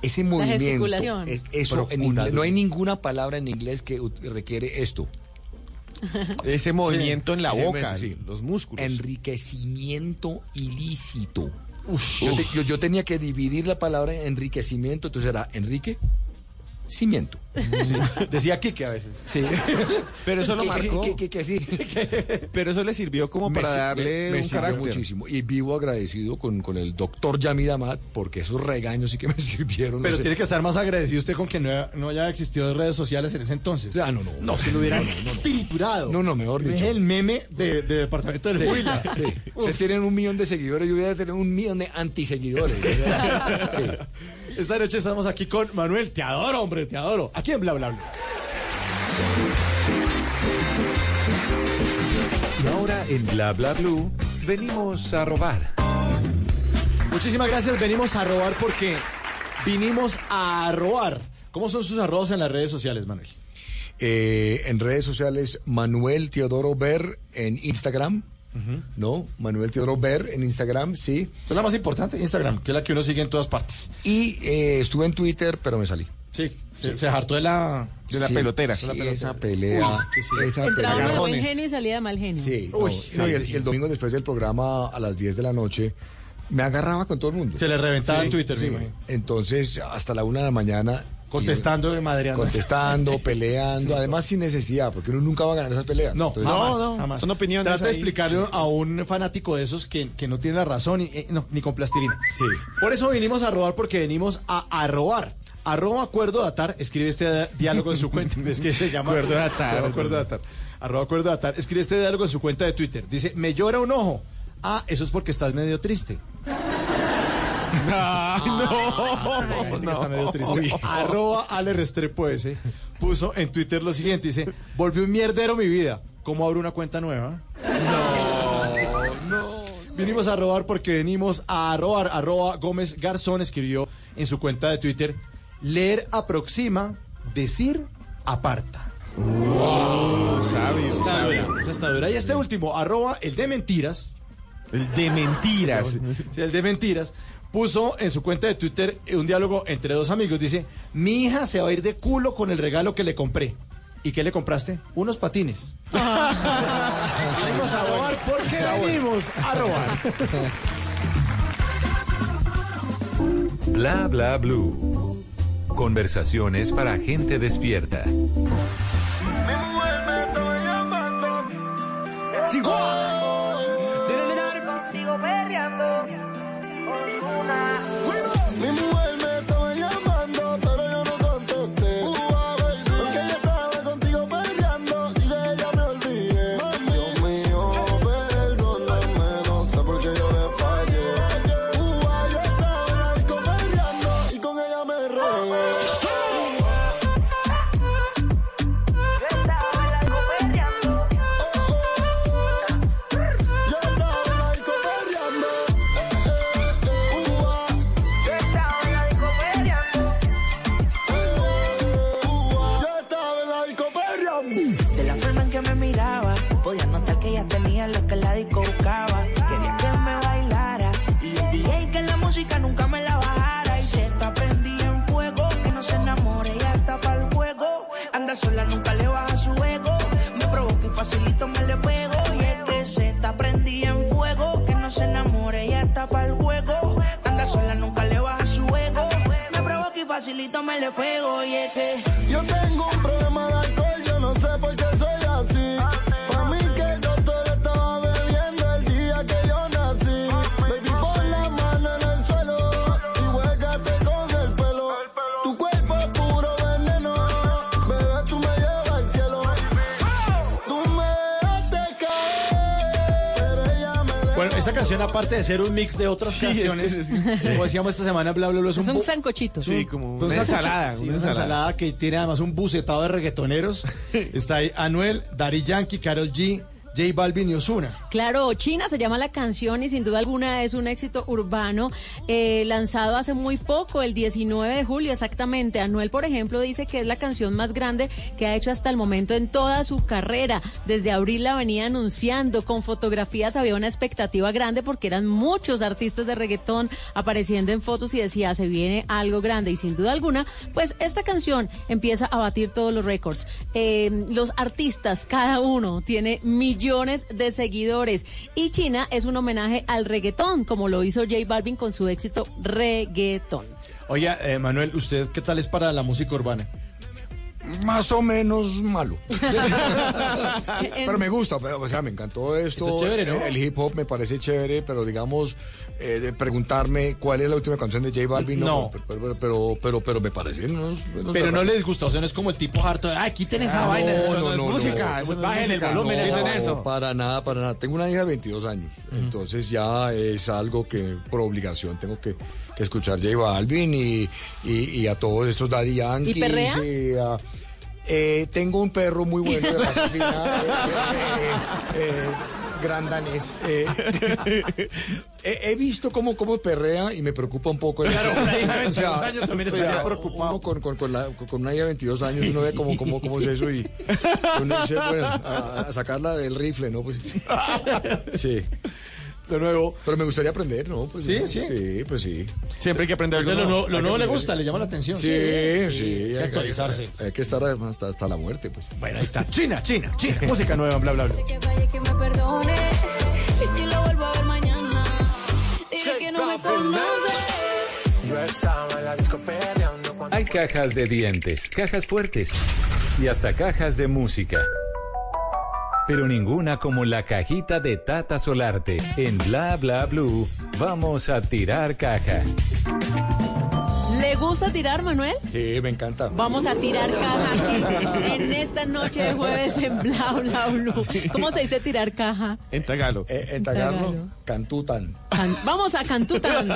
[SPEAKER 22] Ese movimiento,
[SPEAKER 23] gesticulación.
[SPEAKER 22] es- eso en inglés, no hay ninguna palabra en inglés que requiere esto.
[SPEAKER 24] Ese movimiento en la boca,
[SPEAKER 22] movimiento, sí.
[SPEAKER 24] los músculos.
[SPEAKER 22] Enriquecimiento ilícito. Yo, te- yo- yo tenía que dividir la palabra en enriquecimiento, entonces era Enrique Cimiento.
[SPEAKER 16] Decía Kike a veces.
[SPEAKER 22] Sí.
[SPEAKER 24] Pero eso lo marcó.
[SPEAKER 22] que- que- que sí.
[SPEAKER 24] Pero eso le sirvió como
[SPEAKER 22] Me
[SPEAKER 24] para darle
[SPEAKER 22] me- me
[SPEAKER 24] un
[SPEAKER 22] sirvió
[SPEAKER 24] carácter.
[SPEAKER 22] muchísimo. Y vivo agradecido con, con el doctor Yamid Amat, porque esos regaños sí que me sirvieron.
[SPEAKER 16] Pero
[SPEAKER 22] no sé.
[SPEAKER 16] tiene que estar más agradecido usted con que no, haya- no haya existido redes sociales en ese entonces.
[SPEAKER 22] Ah, no, no.
[SPEAKER 16] No, se lo hubieran
[SPEAKER 22] No, no, no.
[SPEAKER 16] triturado.
[SPEAKER 22] No, no, mejor
[SPEAKER 16] Es
[SPEAKER 22] dicho.
[SPEAKER 16] el meme de, de departamento del Huila.
[SPEAKER 22] sí. Ustedes tienen un millón de seguidores, yo voy a tener un millón de antiseguidores.
[SPEAKER 16] Esta noche estamos aquí con Manuel. Te adoro, hombre, te adoro. Aquí en Bla Bla Bla.
[SPEAKER 3] Y ahora en Bla Bla Blue venimos a robar.
[SPEAKER 16] Muchísimas gracias. Venimos a robar porque vinimos a robar. ¿Cómo son sus arrobas en las redes sociales, Manuel?
[SPEAKER 22] Eh, en redes sociales, Manuel Teodoro Ver en Instagram. ¿No? Manuel Teodoro Ver en Instagram, sí.
[SPEAKER 16] Es la más importante, Instagram, que es la que uno sigue en todas partes.
[SPEAKER 22] Y eh, estuve en Twitter, pero me salí.
[SPEAKER 16] Sí, se, se hartó de la,
[SPEAKER 22] de la
[SPEAKER 16] Sí,
[SPEAKER 22] pelotera.
[SPEAKER 16] de la
[SPEAKER 22] Sí,
[SPEAKER 16] pelotera.
[SPEAKER 22] esa pelea.
[SPEAKER 16] Uy, es que sí.
[SPEAKER 22] esa
[SPEAKER 18] Entraba uno de buen
[SPEAKER 22] pelea.
[SPEAKER 18] genio y salía de mal genio.
[SPEAKER 22] Sí,
[SPEAKER 16] Uy,
[SPEAKER 22] no, no, y, el, el domingo después del programa a las 10 de la noche me agarraba con todo el mundo.
[SPEAKER 16] Se le reventaba en Twitter.
[SPEAKER 22] Entonces, hasta la una de la mañana.
[SPEAKER 16] Contestando de madreando.
[SPEAKER 22] Contestando, peleando, además sin necesidad, porque uno nunca va a ganar esas peleas.
[SPEAKER 16] No,
[SPEAKER 22] Entonces,
[SPEAKER 16] jamás, jamás.
[SPEAKER 17] Son opiniones
[SPEAKER 16] Trata de explicarle a un fanático de esos que, que no tiene la razón y, eh, no, ni con plastilina.
[SPEAKER 22] Sí.
[SPEAKER 16] Por eso vinimos a robar, porque venimos a, a robar. Arroba acuerdo de atar, escribe este diálogo en su cuenta. Es que se llama
[SPEAKER 17] Acuerdo de atar.
[SPEAKER 16] Se llama acuerdo de atar. Arroba acuerdo de atar. Escribe este diálogo en su cuenta de Twitter. Dice, me llora un ojo. Ah, eso es porque estás medio triste. Está medio triste. Arroba Ale Restrepo ese puso en Twitter lo siguiente, dice, volvió un mierdero mi vida. ¿Cómo abro una cuenta nueva? No, no. Vinimos a robar porque venimos a robar. Arroba Gómez Garzón escribió en su cuenta de Twitter, leer aproxima, decir aparta.
[SPEAKER 17] Wow, sabio,
[SPEAKER 16] Esa está
[SPEAKER 17] sabio.
[SPEAKER 16] dura, esa está dura. Y este último, arroba el de mentiras,
[SPEAKER 17] El de mentiras.
[SPEAKER 16] Sí, el de mentiras, puso en su cuenta de Twitter un diálogo entre dos amigos. Dice, mi hija se va a ir de culo con el regalo que le compré. ¿Y qué le compraste? Unos patines. venimos a robar porque venimos a robar.
[SPEAKER 3] Bla bla blue. Conversaciones para gente despierta.
[SPEAKER 25] Mi
[SPEAKER 26] facilito me le pego. Y es que
[SPEAKER 25] Yo tengo
[SPEAKER 16] canción, aparte de ser un mix de otras
[SPEAKER 17] Sí,
[SPEAKER 16] canciones,
[SPEAKER 17] sí.
[SPEAKER 16] como decíamos esta semana, bla, bla, bla, es un,
[SPEAKER 18] un sancochito.
[SPEAKER 17] Sí, como una
[SPEAKER 16] esa
[SPEAKER 17] ensalada.
[SPEAKER 16] sí,
[SPEAKER 17] una ensalada.
[SPEAKER 16] ensalada que tiene además un bucetado de reggaetoneros. Está ahí Anuel, Dari Yankee, Karol G, J Balvin y Ozuna.
[SPEAKER 18] Claro, China se llama la canción y sin duda alguna es un éxito urbano eh, lanzado hace muy poco, el 19 de julio exactamente. Anuel, por ejemplo, dice que es la canción más grande que ha hecho hasta el momento en toda su carrera. Desde abril la venía anunciando, con fotografías había una expectativa grande porque eran muchos artistas de reggaetón apareciendo en fotos y decía, se viene algo grande y sin duda alguna, pues esta canción empieza a batir todos los récords. Eh, los artistas, cada uno tiene millones de seguidores y China es un homenaje al reggaetón, como lo hizo J Balvin con su éxito reggaetón.
[SPEAKER 16] Oiga, eh, Manuel, ¿usted qué tal es para la música urbana?
[SPEAKER 22] Más o menos malo. pero me gusta, pero, o sea, me encantó esto.
[SPEAKER 16] Está chévere, ¿no?
[SPEAKER 22] El hip hop me parece chévere, pero digamos, eh, de preguntarme cuál es la última canción de J Balvin, no.
[SPEAKER 16] No.
[SPEAKER 22] Pero, pero, pero, pero, pero me parece. unos- unos
[SPEAKER 16] Pero no les gusta, o sea, no es como el tipo harto de, ay, quiten esa
[SPEAKER 22] Ah,
[SPEAKER 16] vaina,
[SPEAKER 22] no,
[SPEAKER 16] eso no,
[SPEAKER 22] no,
[SPEAKER 16] es
[SPEAKER 22] no,
[SPEAKER 16] música,
[SPEAKER 22] no.
[SPEAKER 16] eso no bajen el
[SPEAKER 22] No,
[SPEAKER 16] volumen. vaina.
[SPEAKER 22] no, para nada, para nada. Tengo una hija de 22 años, entonces ya es algo que por obligación tengo que, que escuchar J Balvin y, y, y a todos estos Daddy Yankees.
[SPEAKER 18] ¿Y perrea?
[SPEAKER 22] y a- eh, tengo un perro muy bueno de eh, eh, eh, gran danés. Eh, he, he visto cómo, cómo perrea y me preocupa un poco el
[SPEAKER 16] Claro,
[SPEAKER 22] hecho.
[SPEAKER 16] una hija de
[SPEAKER 22] O sea,
[SPEAKER 16] 22 años también
[SPEAKER 22] o sea,
[SPEAKER 16] estaría preocupado.
[SPEAKER 22] uno con, con, con, la- con una hija de 22 años uno ve cómo, cómo, cómo es eso y uno dice, bueno, a, a sacarla del rifle, ¿no? Pues, sí.
[SPEAKER 16] De nuevo.
[SPEAKER 22] Pero me gustaría aprender, ¿no? Pues,
[SPEAKER 16] ¿Sí?
[SPEAKER 22] ¿no?
[SPEAKER 16] ¿Sí?
[SPEAKER 22] Sí, pues sí.
[SPEAKER 16] Siempre hay que aprender algo
[SPEAKER 22] Lo
[SPEAKER 16] nuevo. Lo nuevo le gusta, le llama la atención.
[SPEAKER 22] Sí, sí.
[SPEAKER 16] Hay que actualizarse.
[SPEAKER 22] Hay, que estar hasta, hasta la muerte, pues.
[SPEAKER 16] Bueno, ahí está. China, China, China. Música nueva, bla, bla, bla.
[SPEAKER 27] Que vaya que me perdone. Y si lo vuelvo a ver mañana, diré que no me conoce.
[SPEAKER 28] Yo estaba en la disco perreando cuando
[SPEAKER 3] Hay cajas de dientes, cajas fuertes y hasta cajas de música. Pero ninguna como la cajita de Tata Solarte. En Bla Bla Blue, vamos a tirar caja.
[SPEAKER 18] ¿Le gusta tirar, Manuel?
[SPEAKER 22] Sí, me encanta.
[SPEAKER 18] Vamos a tirar caja aquí en esta noche de jueves en Bla Bla Blue. ¿Cómo se dice tirar caja?
[SPEAKER 22] En Tagalo. en Tagalo, Cantutan.
[SPEAKER 18] Can- Vamos a Cantutan.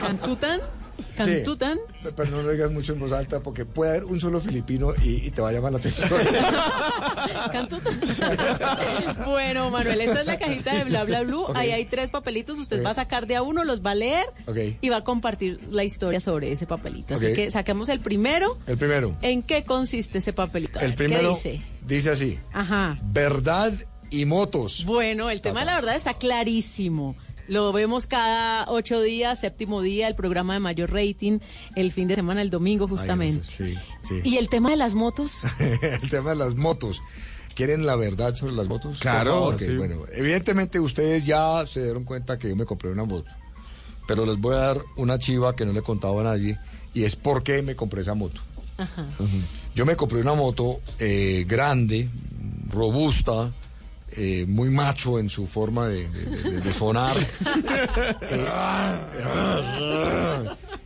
[SPEAKER 18] ¿Cantutan? ¿Cantutan?
[SPEAKER 22] Sí, pero no lo digas mucho en voz alta porque puede haber un solo filipino y, y te va a llamar la atención.
[SPEAKER 18] ¿Cantutan? bueno, Manuel, esa es la cajita de Bla Bla Blue. Ahí hay tres papelitos. Usted va a sacar de a uno, los va a leer y va a compartir la historia sobre ese papelito. Así que saquemos el primero.
[SPEAKER 22] El primero.
[SPEAKER 18] ¿En qué consiste ese papelito? A
[SPEAKER 22] El
[SPEAKER 18] ver,
[SPEAKER 22] primero
[SPEAKER 18] ¿Qué dice?
[SPEAKER 22] dice así.
[SPEAKER 18] Ajá.
[SPEAKER 22] Verdad y motos.
[SPEAKER 18] Bueno, el tema de la verdad está clarísimo. Lo vemos cada ocho días, séptimo día, el programa de mayor rating, el fin de semana, el domingo justamente.
[SPEAKER 22] Ay, sí, sí.
[SPEAKER 18] ¿Y el tema de las motos?
[SPEAKER 22] el tema de las motos. ¿Quieren la verdad sobre las motos?
[SPEAKER 17] Claro,
[SPEAKER 22] Por favor, ok,
[SPEAKER 17] sí.
[SPEAKER 22] bueno, evidentemente ustedes ya se dieron cuenta que yo me compré una moto. Pero les voy a dar una chiva que no le he contado a nadie y es por qué me compré esa moto.
[SPEAKER 18] Ajá.
[SPEAKER 22] Yo me compré una moto eh, grande, robusta, eh, muy macho en su forma de, de- de- de sonar. Eh,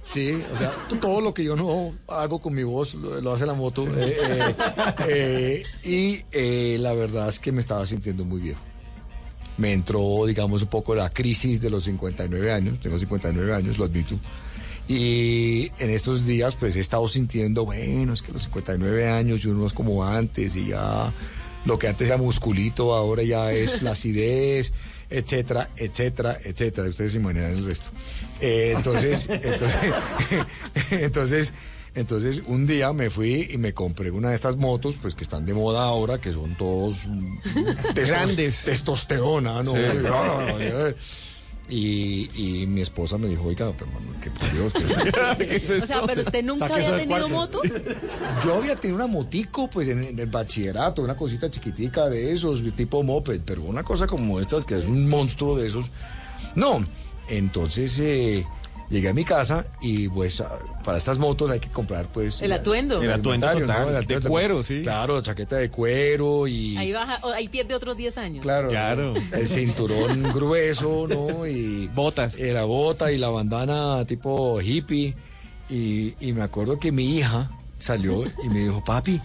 [SPEAKER 22] sí, o sea, todo lo que yo no hago con mi voz lo, lo hace la moto. eh, eh, eh, y la verdad es que me estaba sintiendo muy viejo. Me entró, digamos, un poco la crisis de los 59 años. Tengo 59 años, lo admito. Y en estos días, pues he estado sintiendo, bueno, es que los 59 años y uno es como antes y ya lo que antes era musculito, ahora ya es flacidez, etcétera, etcétera, etcétera. Ustedes se imaginan el resto. Eh, entonces, entonces, entonces, entonces, un día me fui y me compré una de estas motos, pues que están de moda ahora, que son todos mm,
[SPEAKER 17] Grandes.
[SPEAKER 22] testosterona, ¿no?
[SPEAKER 17] Sí.
[SPEAKER 22] Y, y mi esposa me dijo, oiga, pero, hermano, que por Dios, que-
[SPEAKER 18] O sea, pero usted nunca
[SPEAKER 22] Saque
[SPEAKER 18] había tenido moto.
[SPEAKER 22] Yo había tenido una motico, pues, en, en el bachillerato, una cosita chiquitica de esos, tipo moped, pero una cosa como estas, que es un monstruo de esos, no. Entonces, eh, llegué a mi casa y, pues, para estas motos hay que comprar, pues...
[SPEAKER 18] El atuendo. El
[SPEAKER 17] atuendo
[SPEAKER 22] inventario,
[SPEAKER 17] total,
[SPEAKER 22] El
[SPEAKER 17] de
[SPEAKER 22] atuendo-
[SPEAKER 17] cuero, sí.
[SPEAKER 22] Claro, chaqueta de cuero y...
[SPEAKER 18] Ahí baja, ahí pierde otros 10 años.
[SPEAKER 22] Claro,
[SPEAKER 17] Claro.
[SPEAKER 22] el cinturón grueso, ¿no? Y
[SPEAKER 17] Botas.
[SPEAKER 22] eh, la bota y la bandana tipo hippie. Y, y me acuerdo que mi hija salió y me dijo, papi,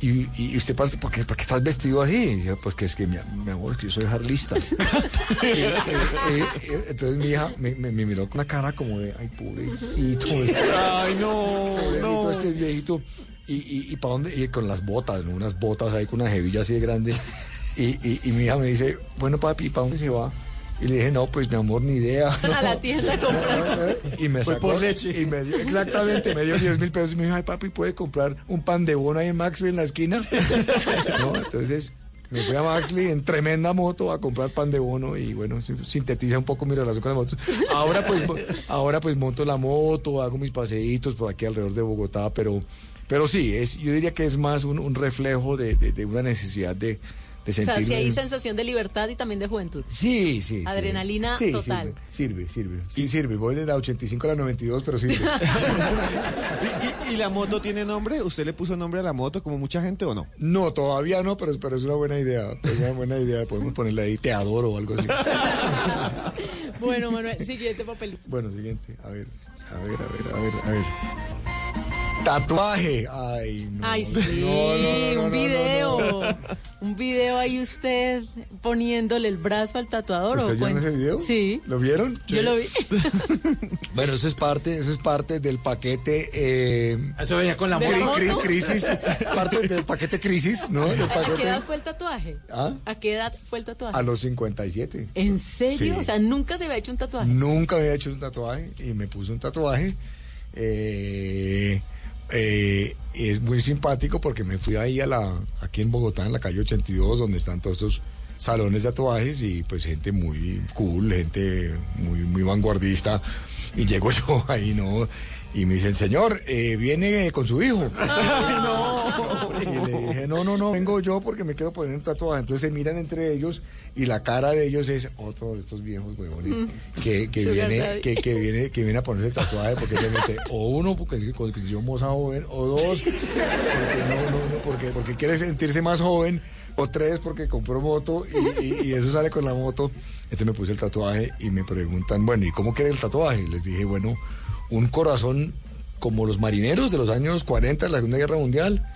[SPEAKER 22] ¿y, y usted para, por qué, estás vestido así? Y yo, pues que es que mi, mi amor, es que yo soy jarlista. Y- y- y- entonces mi hija me, me- me miró con una cara como de, ay, pobrecito.
[SPEAKER 17] Ay, no,
[SPEAKER 22] Pobrecito
[SPEAKER 17] no.
[SPEAKER 22] este viejito. Y, y, y para dónde? Y con las botas, ¿no? Unas botas ahí con una jevilla así de grande. Y, y, y mi hija me dice, bueno, papi, ¿para dónde se va? Y le dije, no, pues mi amor, ni idea.
[SPEAKER 18] A la tienda comprar.
[SPEAKER 22] Y me
[SPEAKER 16] Fue
[SPEAKER 22] sacó,
[SPEAKER 16] por leche.
[SPEAKER 22] Y me dio, exactamente, me dio 10 mil pesos. Y me dijo, ay, papi, ¿puede comprar un pan de bono ahí en Maxley en la esquina? no, entonces me fui a Maxley en tremenda moto a comprar pan de bono y bueno, sintetiza un poco mi relación con las motos. Ahora pues, ahora pues monto la moto, hago mis paseitos por aquí alrededor de Bogotá, pero, pero sí, es, yo diría que es más un, un reflejo de, de- de una necesidad de, de
[SPEAKER 18] O sea, sí hay sensación de libertad y también de juventud.
[SPEAKER 22] Sí, sí.
[SPEAKER 18] Adrenalina
[SPEAKER 22] Sí,
[SPEAKER 18] total.
[SPEAKER 22] Sirve, sirve, sirve. Sí, sirve. Voy de la 85 a la 92, pero sirve.
[SPEAKER 17] ¿Y, y- y la moto tiene nombre? ¿Usted le puso nombre a la moto como mucha gente o no?
[SPEAKER 22] No, todavía no, pero, pero es una buena idea. Es una buena idea. Podemos ponerle ahí te adoro o algo así.
[SPEAKER 18] Bueno, Manuel, siguiente papelito.
[SPEAKER 22] Bueno, siguiente. A ver, a ver, a ver, a ver, a ver. Tatuaje. Ay, no.
[SPEAKER 18] Ay, sí,
[SPEAKER 22] No, no, no, no,
[SPEAKER 18] un
[SPEAKER 22] no,
[SPEAKER 18] video. Un video ahí usted poniéndole el brazo al tatuador. ¿o
[SPEAKER 22] ¿Usted vio ese video?
[SPEAKER 18] Sí.
[SPEAKER 22] ¿Lo vieron?
[SPEAKER 18] Yo lo vi.
[SPEAKER 22] Bueno, eso es parte, eso es parte del paquete. eh,
[SPEAKER 16] Eso venía con la
[SPEAKER 18] ¿De la
[SPEAKER 22] cri-
[SPEAKER 18] moto?
[SPEAKER 22] cri- crisis, parte del paquete crisis, ¿no? Del
[SPEAKER 18] ¿A qué edad fue el tatuaje?
[SPEAKER 22] ¿Ah?
[SPEAKER 18] ¿A qué edad fue el tatuaje?
[SPEAKER 22] a los 57.
[SPEAKER 18] ¿En serio?
[SPEAKER 22] Sí.
[SPEAKER 18] O sea, nunca se había hecho un tatuaje.
[SPEAKER 22] Nunca había hecho un tatuaje y me puse un tatuaje. eh, eh, es muy simpático porque me fui ahí a la, aquí en Bogotá, en la calle 82, donde están todos estos salones de tatuajes y pues gente muy cool, gente muy, muy vanguardista. Y llego yo ahí, ¿no? Y me dicen, señor, eh, viene con su hijo. Y le dije, no, no, no, vengo yo porque me quiero poner un tatuaje. Entonces se miran entre ellos y la cara de ellos es otro de estos viejos huevones
[SPEAKER 18] Mm.
[SPEAKER 22] que, viene, que, que viene, que viene a ponerse el tatuaje porque realmente, o uno, porque es que consiguió moza joven, o dos, porque no, no, no, porque, porque quiere sentirse más joven, o tres, porque compró moto y, y- y eso sale con la moto. Entonces me puse el tatuaje y me preguntan, bueno, ¿y cómo quiere el tatuaje? Les dije, bueno, un corazón como los marineros de los años 40 de la Segunda Guerra Mundial,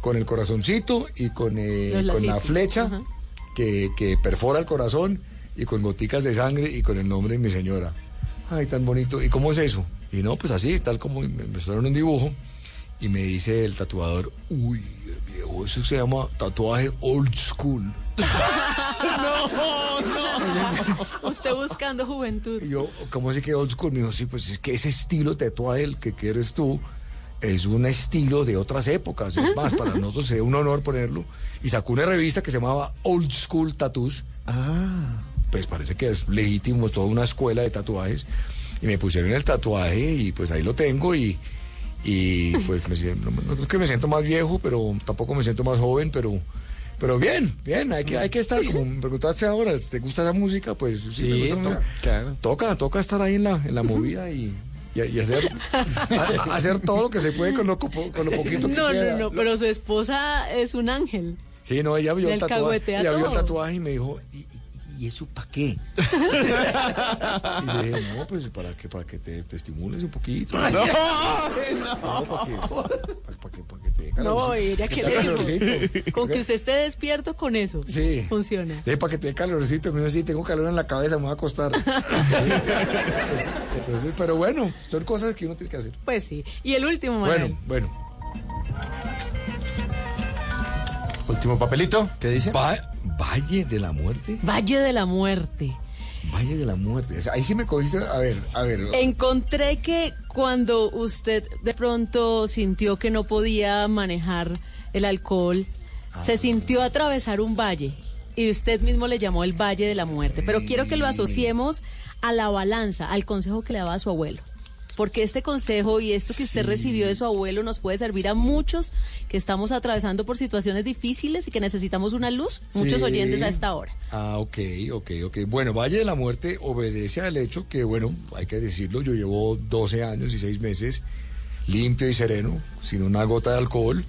[SPEAKER 22] con el corazoncito y con, eh, con la flecha que, que perfora el corazón y con goticas de sangre y con el nombre de mi señora. Ay, tan bonito. ¿Y cómo es eso? Y no, pues así, tal como me mostraron un dibujo. Y me dice el tatuador, uy, viejo, eso se llama tatuaje old school.
[SPEAKER 18] no, no. Usted buscando juventud.
[SPEAKER 22] Y yo, ¿cómo así que old school? Me dijo, sí, pues es que ese estilo de tatuaje el que quieres tú es un estilo de otras épocas. Es más, para nosotros sería un honor ponerlo. Y sacó una revista que se llamaba Old School Tattoos. Ah. Pues parece que es legítimo, es toda una escuela de tatuajes. Y me pusieron el tatuaje y pues ahí lo tengo y... Y pues me siento, no, no es que me siento más viejo, pero tampoco me siento más joven, pero pero bien, bien, hay que, hay que estar, como me preguntaste ahora, ¿te gusta esa música? Pues sí, me gusta,
[SPEAKER 17] claro.
[SPEAKER 22] toca, toca estar ahí en la, en la movida y, y, y hacer, a- hacer todo lo que se puede con lo, co- con lo poquito que
[SPEAKER 18] No,
[SPEAKER 22] queda.
[SPEAKER 18] no, no, pero su esposa es un ángel.
[SPEAKER 22] Sí, no, ella vio el tatuaje,
[SPEAKER 18] cagüetea
[SPEAKER 22] ella vio el
[SPEAKER 18] todo.
[SPEAKER 22] tatuaje y me dijo, ¿y, y- eso para qué? y le dije, no, pues para que, para que te, te estimules un poquito.
[SPEAKER 18] No,
[SPEAKER 22] no. para que, para que, para que te dé
[SPEAKER 18] No,
[SPEAKER 22] Te
[SPEAKER 18] que le dijo. Con que usted esté despierto con eso.
[SPEAKER 22] Sí.
[SPEAKER 18] Funciona.
[SPEAKER 22] Eh, para que te dé calorcito, me dijo, sí, tengo calor en la cabeza, me voy a acostar. Entonces, pero bueno, son cosas que uno tiene que hacer.
[SPEAKER 18] Pues sí. Y el último, Manuel.
[SPEAKER 22] Bueno, bueno.
[SPEAKER 16] Último papelito, ¿qué dice?
[SPEAKER 22] Valle de la Muerte.
[SPEAKER 18] Valle de la Muerte.
[SPEAKER 22] Valle de la Muerte. O sea, ahí sí me cogiste. A ver, a ver.
[SPEAKER 18] Encontré que cuando usted de pronto sintió que no podía manejar el alcohol,
[SPEAKER 22] Ah.
[SPEAKER 18] se sintió atravesar un valle y usted mismo le llamó el Valle de la Muerte. Pero quiero que lo asociemos a la balanza, al consejo que le daba su abuelo. Porque este consejo y esto que usted recibió de su abuelo nos puede servir a muchos que estamos atravesando por situaciones difíciles y que necesitamos una luz, muchos
[SPEAKER 22] Sí.
[SPEAKER 18] oyentes a esta hora.
[SPEAKER 22] Ah, ok, ok, ok. Bueno, Valle de la Muerte obedece al hecho que, bueno, hay que decirlo, yo llevo 12 años y 6 meses limpio y sereno, sin una gota de alcohol.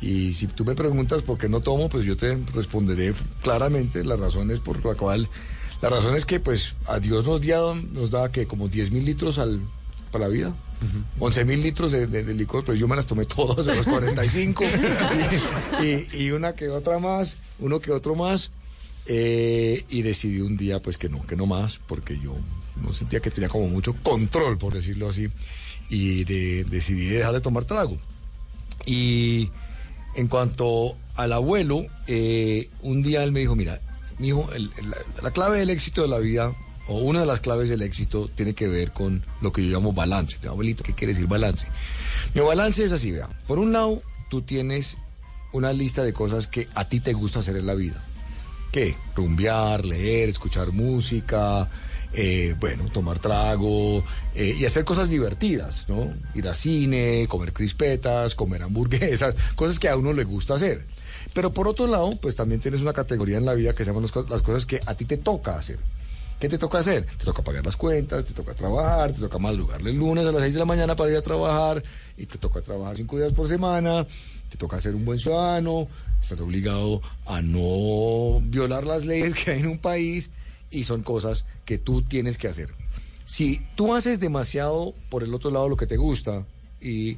[SPEAKER 22] Y si tú me preguntas por qué no tomo, pues yo te responderé claramente las razones por la cual... La razón es que, pues, a Dios nos, da, nos da que como 10 mil litros al, para la vida. 11 mil litros de, de- de licor, pues yo me las tomé todas a los 45 y, y- y una que otra más, uno que otro más. eh, y decidí un día pues que no, que no más, porque yo no sentía que tenía como mucho control, por decirlo así, y de- decidí dejar de tomar trago. Y en cuanto al abuelo, eh, un día él me dijo, mira, mi hijo, la, la clave del éxito de la vida, o una de las claves del éxito, tiene que ver con lo que yo llamo balance. Te abuelito, ¿qué quiere decir balance? Mi balance es así, vea. Por un lado, tú tienes una lista de cosas que a ti te gusta hacer en la vida. ¿Qué? Rumbear, leer, escuchar música, eh, bueno, tomar trago eh, y hacer cosas divertidas, ¿no? Ir a cine, comer crispetas, comer hamburguesas, cosas que a uno le gusta hacer. Pero por otro lado, pues también tienes una categoría en la vida que se llaman las cosas que a ti te toca hacer. ¿Qué te toca hacer? Te toca pagar las cuentas, te toca trabajar, te toca madrugarle el lunes a las 6 de la mañana para ir a trabajar y te toca trabajar cinco días por semana, te toca ser un buen ciudadano, estás obligado a no violar las leyes que hay en un país y son cosas que tú tienes que hacer. Si tú haces demasiado por el otro lado lo que te gusta y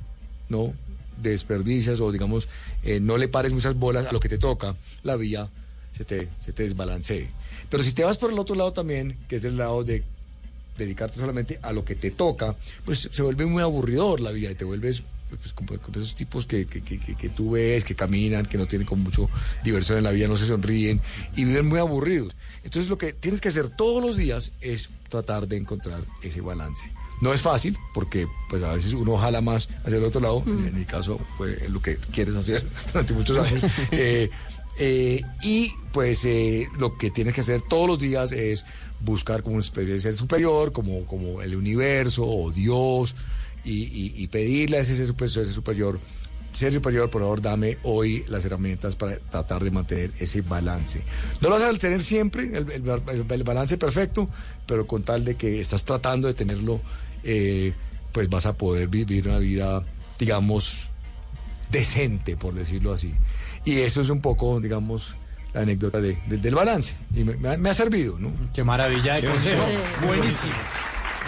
[SPEAKER 22] no desperdicias o digamos eh, no le pares muchas bolas a lo que te toca, la vía se te, se te desbalancee. Pero si te vas por el otro lado también, que es el lado de dedicarte solamente a lo que te toca, pues se vuelve muy aburridor la vida y te vuelves pues, como, como esos tipos que, que, que, que- tú ves, que caminan, que no tienen con mucho diversión en la vida, no se sonríen y viven muy aburridos. Entonces lo que tienes que hacer todos los días es tratar de encontrar ese balance. No es fácil porque pues a veces uno jala más hacia el otro lado, en, en mi caso fue lo que quieres hacer durante muchos años. Eh, eh, y pues eh, lo que tienes que hacer todos los días es buscar como una especie de ser superior, como, como el universo o Dios, y, pedirle a ese ser, super- ser superior, ser superior, por favor, dame hoy las herramientas para tratar de mantener ese balance. No lo vas a tener siempre, el balance perfecto, pero con tal de que estás tratando de tenerlo, eh, pues vas a poder vivir una vida, digamos, decente, por decirlo así. Y eso es un poco, digamos, la anécdota de- de- del balance. Y me, me ha, me ha servido, ¿no?
[SPEAKER 27] Qué maravilla de consejo. Buenísimo.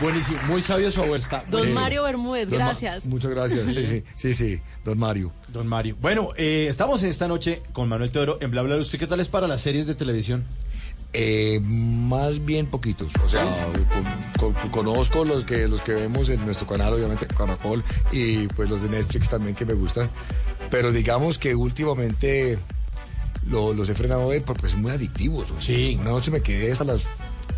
[SPEAKER 27] Buenísimo. Muy sabio su abuelo. Está
[SPEAKER 18] Don
[SPEAKER 27] buenísimo.
[SPEAKER 18] Mario Bermúdez,
[SPEAKER 22] Don Ma-
[SPEAKER 18] gracias.
[SPEAKER 22] muchas gracias.
[SPEAKER 27] Sí.
[SPEAKER 22] Sí, sí, don Mario.
[SPEAKER 27] Don Mario. Bueno, eh, estamos esta noche con Manuel Teodoro en Bla Bla. Bla. ¿Usted qué tal es para las series de televisión?
[SPEAKER 22] Eh, más bien poquitos. O sea, con- con- conozco los que los que vemos en nuestro canal, obviamente Caracol, y pues los de Netflix también que me gustan. Pero digamos que últimamente lo- los he frenado a ver porque son muy adictivos. o sea, Una noche me quedé hasta las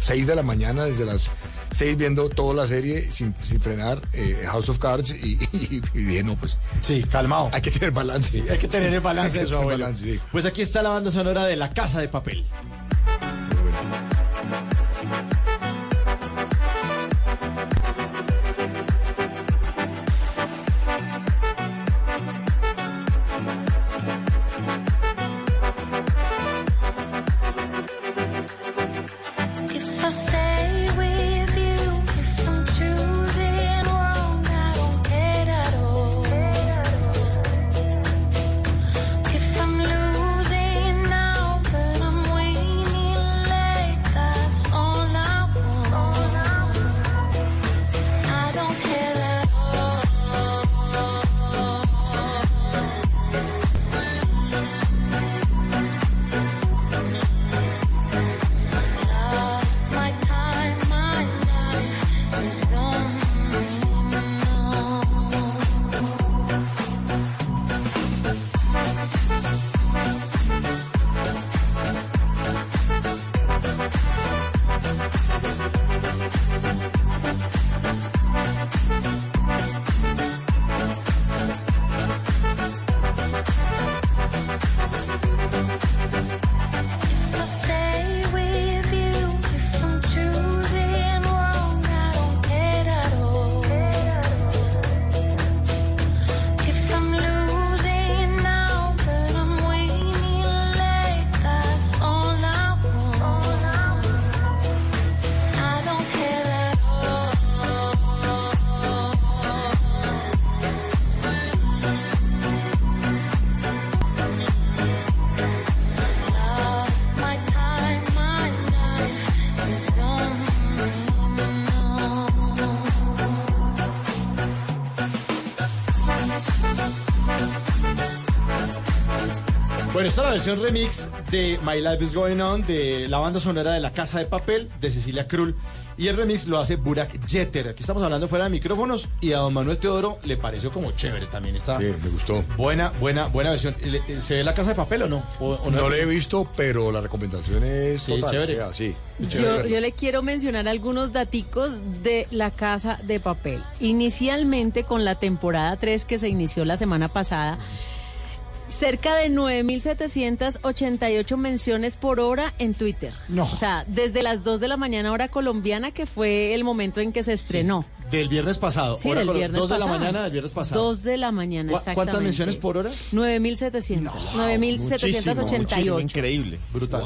[SPEAKER 22] 6 de la mañana, desde las 6 viendo toda la serie sin, sin frenar, eh, House of Cards, y, y- y dije, no, pues.
[SPEAKER 27] Sí, calmado.
[SPEAKER 22] Hay que tener balance.
[SPEAKER 27] Hay que tener el balance
[SPEAKER 22] Hay
[SPEAKER 27] de
[SPEAKER 22] que
[SPEAKER 27] su
[SPEAKER 22] tener
[SPEAKER 27] abuelo.
[SPEAKER 22] balance, sí.
[SPEAKER 27] Pues aquí está la banda sonora de La Casa de Papel. La versión remix de My Life is Going On de la banda sonora de La Casa de Papel de Cecilia Krull. Y el remix lo hace Burak Jeter. Aquí estamos hablando fuera de micrófonos y a don Manuel Teodoro le pareció como chévere también. Está
[SPEAKER 22] Sí, me gustó.
[SPEAKER 27] buena, buena, buena versión. ¿Le- ¿Se ve La Casa de Papel o no? ¿O- o
[SPEAKER 22] No lo he visto, pero la recomendación es
[SPEAKER 27] Sí,
[SPEAKER 22] total.
[SPEAKER 27] chévere.
[SPEAKER 22] o sea, sí,
[SPEAKER 18] Yo,
[SPEAKER 22] chévere.
[SPEAKER 18] yo le quiero mencionar algunos daticos de la casa de papel. Inicialmente con la temporada 3 que se inició la semana pasada, cerca de 9.788 menciones por hora en Twitter.
[SPEAKER 27] No.
[SPEAKER 18] O sea, desde las 2 de la mañana hora colombiana, que fue el momento en que se estrenó.
[SPEAKER 27] Del viernes pasado.
[SPEAKER 18] Sí,
[SPEAKER 27] Hora
[SPEAKER 18] del viernes
[SPEAKER 27] dos de la
[SPEAKER 18] pasado.
[SPEAKER 27] mañana del viernes pasado.
[SPEAKER 18] 2 de la mañana,
[SPEAKER 27] ¿Cu-
[SPEAKER 18] exactamente.
[SPEAKER 27] ¿Cuántas menciones por hora?
[SPEAKER 18] 9.700. 9.788.
[SPEAKER 17] increíble.
[SPEAKER 27] Brutal.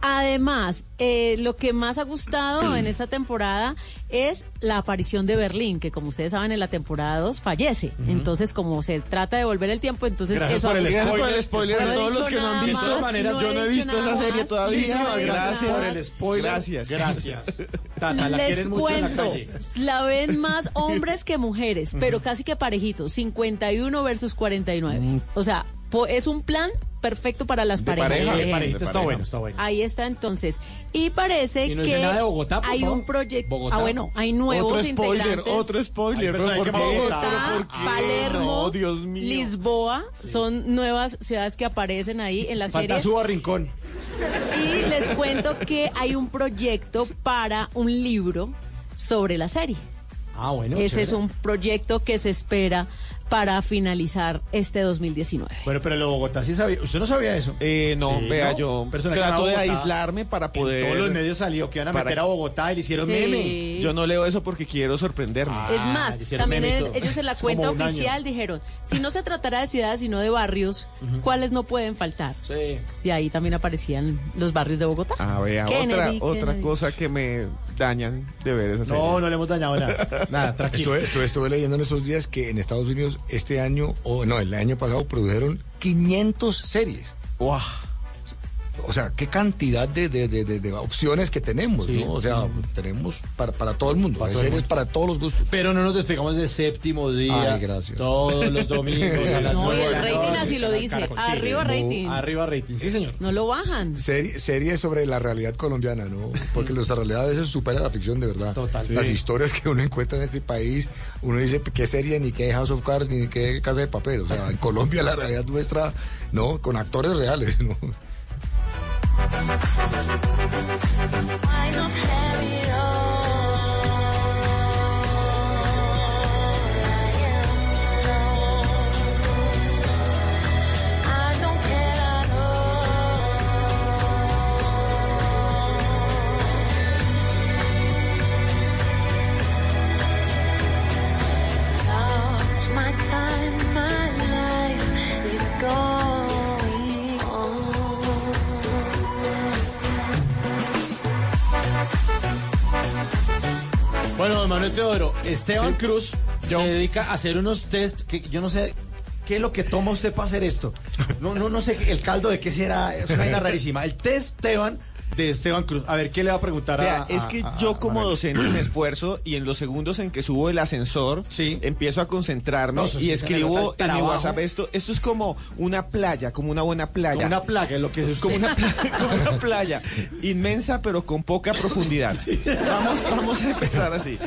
[SPEAKER 18] Además, eh, lo que más ha gustado en esta temporada es la aparición de Berlín, que como ustedes saben en la temporada 2 fallece. Entonces, como se trata de volver el tiempo, entonces
[SPEAKER 27] Gracias
[SPEAKER 18] eso
[SPEAKER 27] por el.
[SPEAKER 17] Gracias por el spoiler
[SPEAKER 18] No
[SPEAKER 17] a todos los que no han visto.
[SPEAKER 18] más,
[SPEAKER 17] De todas maneras,
[SPEAKER 18] no
[SPEAKER 17] yo no he visto esa serie todavía.
[SPEAKER 27] Muchísimas gracias
[SPEAKER 17] Gracias.
[SPEAKER 27] por el spoiler.
[SPEAKER 17] Gracias.
[SPEAKER 27] Gracias.
[SPEAKER 16] Tata, la
[SPEAKER 18] Les
[SPEAKER 16] quieren mucho en la
[SPEAKER 18] cuento,
[SPEAKER 16] calle.
[SPEAKER 18] la ven más hombres que mujeres, pero casi que parejitos, 51 versus 49. O sea, po- es un plan perfecto para las
[SPEAKER 16] De
[SPEAKER 18] parejas.
[SPEAKER 16] pareja, de está bueno, está bueno.
[SPEAKER 18] Ahí está entonces. Y parece
[SPEAKER 16] Y no
[SPEAKER 18] que
[SPEAKER 16] dice nada de Bogotá, por
[SPEAKER 18] hay
[SPEAKER 16] favor.
[SPEAKER 18] un proyecto. Ah, bueno, hay nuevos
[SPEAKER 17] Otro spoiler,
[SPEAKER 18] integrantes.
[SPEAKER 17] otro spoiler.
[SPEAKER 16] Hay
[SPEAKER 17] pero
[SPEAKER 16] personas
[SPEAKER 17] ¿por
[SPEAKER 16] que
[SPEAKER 17] qué?
[SPEAKER 16] Bogotá.
[SPEAKER 18] Palermo,
[SPEAKER 17] No, Dios mío.
[SPEAKER 18] Lisboa, son nuevas ciudades que aparecen ahí en la serie.
[SPEAKER 16] Falta Suba Rincón.
[SPEAKER 18] Y les cuento que hay un proyecto para un libro sobre la serie.
[SPEAKER 16] Ah, bueno.
[SPEAKER 18] Ese
[SPEAKER 16] chévere.
[SPEAKER 18] es un proyecto que se espera para finalizar este 2019.
[SPEAKER 16] Bueno, pero lo de Bogotá sí sabía. ¿Usted no sabía eso?
[SPEAKER 17] Eh, no,
[SPEAKER 16] Sí,
[SPEAKER 17] vea,
[SPEAKER 16] ¿no?
[SPEAKER 17] yo
[SPEAKER 16] Persona
[SPEAKER 17] trato de aislarme para poder...
[SPEAKER 16] En todos los medios salió que iban a
[SPEAKER 17] para-
[SPEAKER 16] meter a Bogotá y le hicieron
[SPEAKER 18] Sí.
[SPEAKER 16] meme.
[SPEAKER 17] Yo no leo eso porque quiero sorprenderme.
[SPEAKER 16] Ah,
[SPEAKER 18] es más,
[SPEAKER 16] le hicieron
[SPEAKER 18] también ellos en la cuenta
[SPEAKER 16] año.
[SPEAKER 18] oficial dijeron, si no se tratará de ciudades sino de barrios, ¿cuáles no pueden faltar?
[SPEAKER 16] Sí.
[SPEAKER 18] Y ahí también aparecían los barrios de Bogotá.
[SPEAKER 17] Ah, vea,
[SPEAKER 18] Kennedy,
[SPEAKER 17] otra, otra cosa que me dañan de ver esa serie.
[SPEAKER 16] No, no le hemos dañado nada. Nada, tranquilo.
[SPEAKER 22] Estuve, estuve, estuve leyendo en estos días que en Estados Unidos este año, o no, el año pasado produjeron 500 series.
[SPEAKER 17] Uah.
[SPEAKER 22] O sea, qué cantidad de, de- de- de- de opciones que tenemos,
[SPEAKER 16] Sí.
[SPEAKER 22] ¿no? O sea, tenemos para, para todo el mundo,
[SPEAKER 16] Para todo el mundo.
[SPEAKER 22] para todos los gustos.
[SPEAKER 16] Pero no nos despegamos del séptimo día.
[SPEAKER 22] Ay, gracias.
[SPEAKER 16] Todos los domingos a las
[SPEAKER 18] No, y
[SPEAKER 16] nueve de
[SPEAKER 18] el
[SPEAKER 16] la
[SPEAKER 18] rating así lo dice.
[SPEAKER 16] Caracol. Sí,
[SPEAKER 18] Arriba
[SPEAKER 16] no,
[SPEAKER 18] rating.
[SPEAKER 16] Arriba rating, sí, señor.
[SPEAKER 18] No lo bajan.
[SPEAKER 22] Serie, series sobre la realidad colombiana, ¿no? Porque nuestra realidad a veces supera la ficción de verdad.
[SPEAKER 16] Total.
[SPEAKER 22] Las
[SPEAKER 16] Sí.
[SPEAKER 22] historias que uno encuentra en este país, uno dice qué serie, ni qué House of Cards, ni qué Casa de Papel. O sea, en Colombia la realidad nuestra, ¿no? Con actores reales, ¿no?
[SPEAKER 27] Why not have
[SPEAKER 16] Bueno, Teodoro, Esteban Cruz se dedica a hacer unos test que yo no sé qué es lo que toma usted para hacer esto. No, no, no sé el caldo de qué será, es una rarísima. El test Esteban de Esteban Cruz. A ver, ¿qué le va a preguntar a
[SPEAKER 17] Vea,
[SPEAKER 16] a-
[SPEAKER 17] es que
[SPEAKER 16] a-
[SPEAKER 17] yo
[SPEAKER 16] a
[SPEAKER 17] como docente me esfuerzo y en los segundos en que subo el ascentor empiezo a concentrarme
[SPEAKER 16] No, sí
[SPEAKER 17] y escribo en mi. WhatsApp esto. Esto es como una playa, como una buena playa.
[SPEAKER 16] Como una plaga, es lo que es usted.
[SPEAKER 17] Como una, pla- como una playa inmensa pero con poca profundidad. Vamos, vamos a empezar así.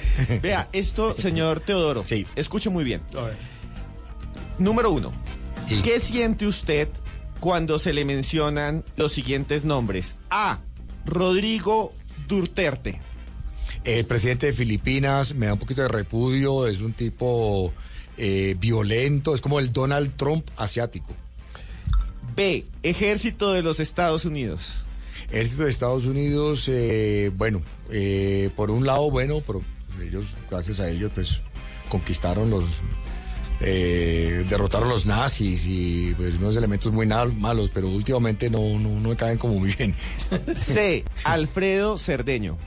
[SPEAKER 17] Vea, esto, señor Teodoro, escuche muy bien. Número uno, ¿qué siente usted cuando se le mencionan los siguientes nombres? A. Rodrigo Duterte.
[SPEAKER 22] El presidente de Filipinas me da un poquito de repudio, es un tipo eh, violento, es como el Donald Trump asiático.
[SPEAKER 17] B. Ejército de los Estados Unidos.
[SPEAKER 22] Ejército de Estados Unidos, eh, bueno, eh, por un lado, bueno, pero ellos, gracias a ellos, pues conquistaron los, eh, derrotaron los nazis y pues, unos elementos muy malos, pero últimamente no, no, no me caen como muy bien.
[SPEAKER 17] C. Alfredo Cerdeño.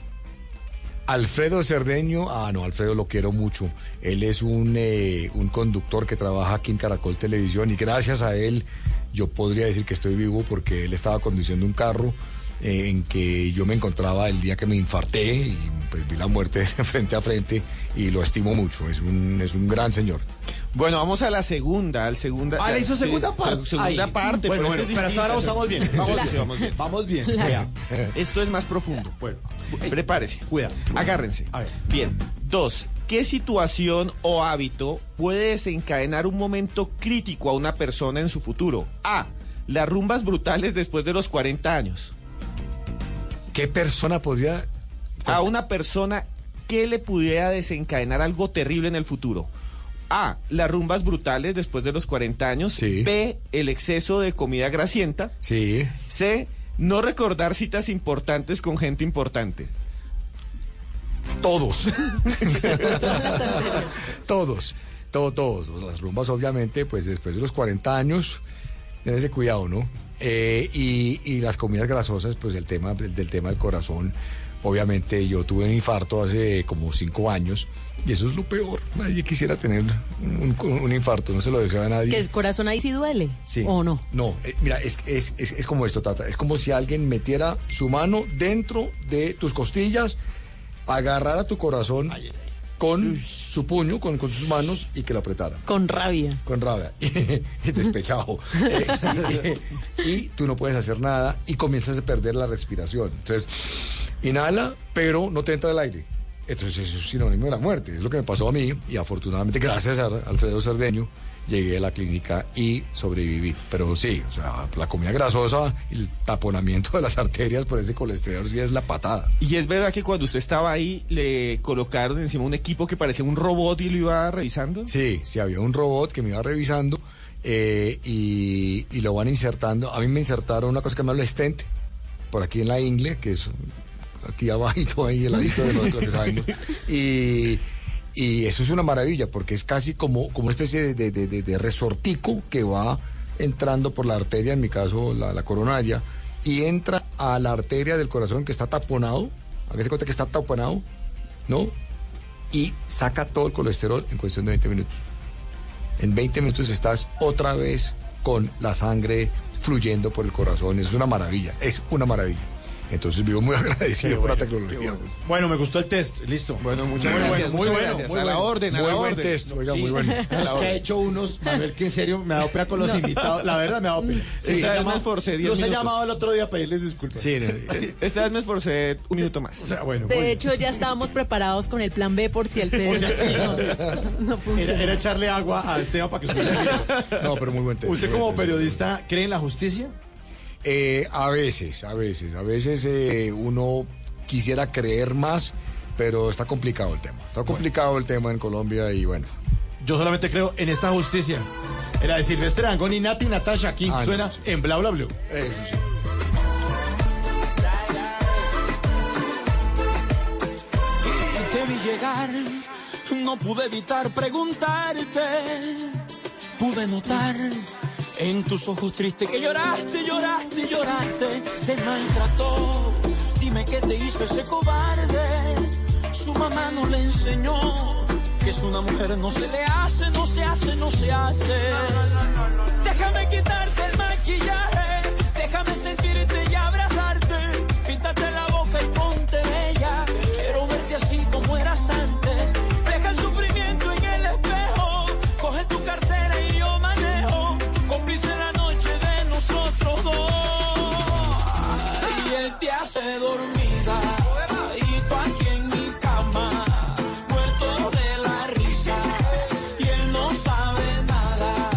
[SPEAKER 22] Alfredo Cerdeño, ah no, Alfredo lo quiero mucho. Él es un, eh, un conductor que trabaja aquí en Caracol Televisión y gracias a él yo podría decir que estoy vivo porque él estaba conduciendo un carro eh, en que yo me encontraba el día que me infarté y pues vi la muerte frente a frente y lo estimo mucho. Es un, es un gran señor.
[SPEAKER 17] Bueno, vamos a la segunda, al segunda.
[SPEAKER 16] Ah, le hizo segunda
[SPEAKER 17] se-
[SPEAKER 16] parte.
[SPEAKER 17] Segunda parte,
[SPEAKER 16] Bueno,
[SPEAKER 17] pero
[SPEAKER 16] bueno,
[SPEAKER 17] es
[SPEAKER 16] pero hasta ahora vamos bien, vamos
[SPEAKER 17] sí,
[SPEAKER 16] bien.
[SPEAKER 17] vamos bien.
[SPEAKER 16] Vamos bien.
[SPEAKER 17] Vea,
[SPEAKER 16] Vea.
[SPEAKER 17] Esto es más profundo.
[SPEAKER 16] Bueno,
[SPEAKER 17] Prepárese.
[SPEAKER 16] Cuidado.
[SPEAKER 17] Agárrense. Bien. Dos. ¿Qué situación o hábito puede desencadenar un momento crítico a una persona en su futuro? A. Las rumbas brutales después de los 40 años.
[SPEAKER 22] ¿Qué persona podría...?
[SPEAKER 17] A una persona que le pudiera desencadenar algo terrible en el futuro. A. Las rumbas brutales después de los 40 años. B. El exceso de comida grasienta.
[SPEAKER 22] Sí.
[SPEAKER 17] C. No recordar citas importantes con gente importante.
[SPEAKER 22] Todos. todos. Todos, todos. Las rumbas, obviamente, pues después de los 40 años, ten ese cuidado, ¿no? Eh, y, y las comidas grasosas, pues el tema del, del tema del corazón. Obviamente yo tuve un infarto hace como cinco años y eso es lo peor. Nadie quisiera tener un, infarto, no se lo desea a nadie.
[SPEAKER 18] Que el corazón ahí sí duele.
[SPEAKER 22] Sí.
[SPEAKER 18] ¿O no?
[SPEAKER 22] No, eh, mira, es, es, es, es como esto, Tata. Es como si alguien metiera su mano dentro de tus costillas, agarrara tu corazón con su puño, con, con sus manos y que lo apretara.
[SPEAKER 18] Con rabia.
[SPEAKER 22] Con rabia. Y despechado. Eh, y, y tú no puedes hacer nada y comienzas a perder la respiración. Entonces, inhala, pero no te entra el aire. Entonces, eso es sinónimo de la muerte. Es lo que me pasó a mí y afortunadamente, gracias a Alfredo Cerdeño, llegué a la clínica y sobreviví. Pero sí, o sea, la comida grasosa el taponamiento de las arterias por ese colesterol sí es la patada.
[SPEAKER 17] Y es verdad que cuando usted estaba ahí le colocaron encima un equipo que parecía un robot y lo iba revisando.
[SPEAKER 22] Sí, sí, había un robot que me iba revisando eh, y, y lo van insertando. A mí me insertaron una cosa que me habla stent, por aquí en la ingle, que es aquí abajito, ahí el ladito de lo que sabemos. Y, y eso es una maravilla, porque es casi como, como una especie de, de- de- de resortico que va entrando por la arteria, en mi caso la, la coronaria, y entra a la arteria del corazón que está taponado, hágase cuenta que está taponado, ¿no? Y saca todo el colesterol en cuestión de 20 minutos. En 20 minutos estás otra vez con la sangre fluyendo por el corazón. Es una maravilla, es una maravilla. Entonces vivo muy agradecido por la tecnología. pues.
[SPEAKER 16] Bueno, me gustó el test, listo.
[SPEAKER 17] Bueno, muchas
[SPEAKER 16] Muy
[SPEAKER 17] gracias,
[SPEAKER 16] bueno, muy
[SPEAKER 17] muchas
[SPEAKER 16] bueno,
[SPEAKER 17] gracias.
[SPEAKER 16] muy
[SPEAKER 17] A la
[SPEAKER 16] bueno.
[SPEAKER 17] orden, a
[SPEAKER 16] Muy
[SPEAKER 17] la
[SPEAKER 16] buen
[SPEAKER 17] orden.
[SPEAKER 16] test, oiga,
[SPEAKER 17] Sí.
[SPEAKER 16] muy bueno.
[SPEAKER 17] A
[SPEAKER 16] Es que ha hecho unos, Manuel, que en serio me ha dado pena con los
[SPEAKER 17] No.
[SPEAKER 16] invitados. La verdad me ha dado pena.
[SPEAKER 17] Sí, esta vez me esforcé 10
[SPEAKER 16] Los he llamado el otro día a pedirles disculpas.
[SPEAKER 22] Sí,
[SPEAKER 17] Esta vez me esforcé un minuto más.
[SPEAKER 16] O sea, bueno,
[SPEAKER 18] De hecho, ya estábamos preparados con el plan B por si el test
[SPEAKER 16] O sea, sí,
[SPEAKER 18] no, no funciona.
[SPEAKER 16] Era, era echarle agua a Esteban para que usted se.
[SPEAKER 22] No, pero muy buen test.
[SPEAKER 16] ¿Usted como periodista cree en la justicia?
[SPEAKER 22] Eh, a veces, a veces, a veces eh, uno quisiera creer más, pero está complicado el tema. Está complicado el tema en Colombia y bueno.
[SPEAKER 16] Yo solamente creo en esta justicia. En la de Silvestre Angón y Nati Natasha King
[SPEAKER 22] Ah, no,
[SPEAKER 16] suena
[SPEAKER 22] sí.
[SPEAKER 16] en Bla Bla Blue.
[SPEAKER 22] Eso sí.
[SPEAKER 29] Te vi llegar, no pude evitar preguntarte. Pude notar en tus ojos tristes que lloraste, lloraste, lloraste. Te maltrató, dime qué te hizo ese cobarde. Su mamá no le enseñó que es una mujer, no se le hace, no se hace, no se hace. Déjame quitarte el maquillaje, déjame sentirte él te hace dormida. Y tú aquí en mi cama. Muerto de la risa. Y él no sabe nada.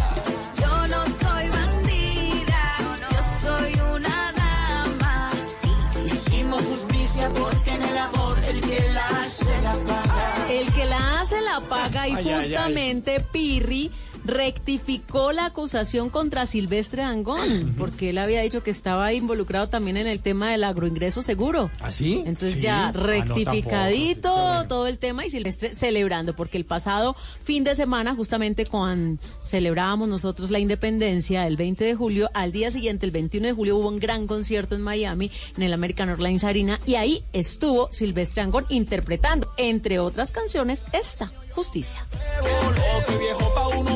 [SPEAKER 23] Yo no soy bandida, yo soy una dama.
[SPEAKER 29] Hicimos justicia
[SPEAKER 23] Porque en el amor el que la hace la paga.
[SPEAKER 18] El que la hace la paga y
[SPEAKER 16] Ay, ay, ay.
[SPEAKER 18] justamente Pirri rectificó la acusación contra Silvestre Angón, porque él había dicho que estaba involucrado también en el tema del agroingreso seguro.
[SPEAKER 16] ¿Ah, sí?
[SPEAKER 18] Entonces
[SPEAKER 16] Sí.
[SPEAKER 18] ya
[SPEAKER 16] Ah, no,
[SPEAKER 18] rectificadito
[SPEAKER 16] tampoco.
[SPEAKER 18] Todo el tema y Silvestre celebrando, porque el pasado fin de semana, justamente cuando celebrábamos nosotros la independencia, el 20 de julio, al día siguiente, el 21 de julio, hubo un gran concierto en Miami, en el American Airlines Arena, y ahí estuvo Silvestre Angón interpretando, entre otras canciones, esta, Justicia.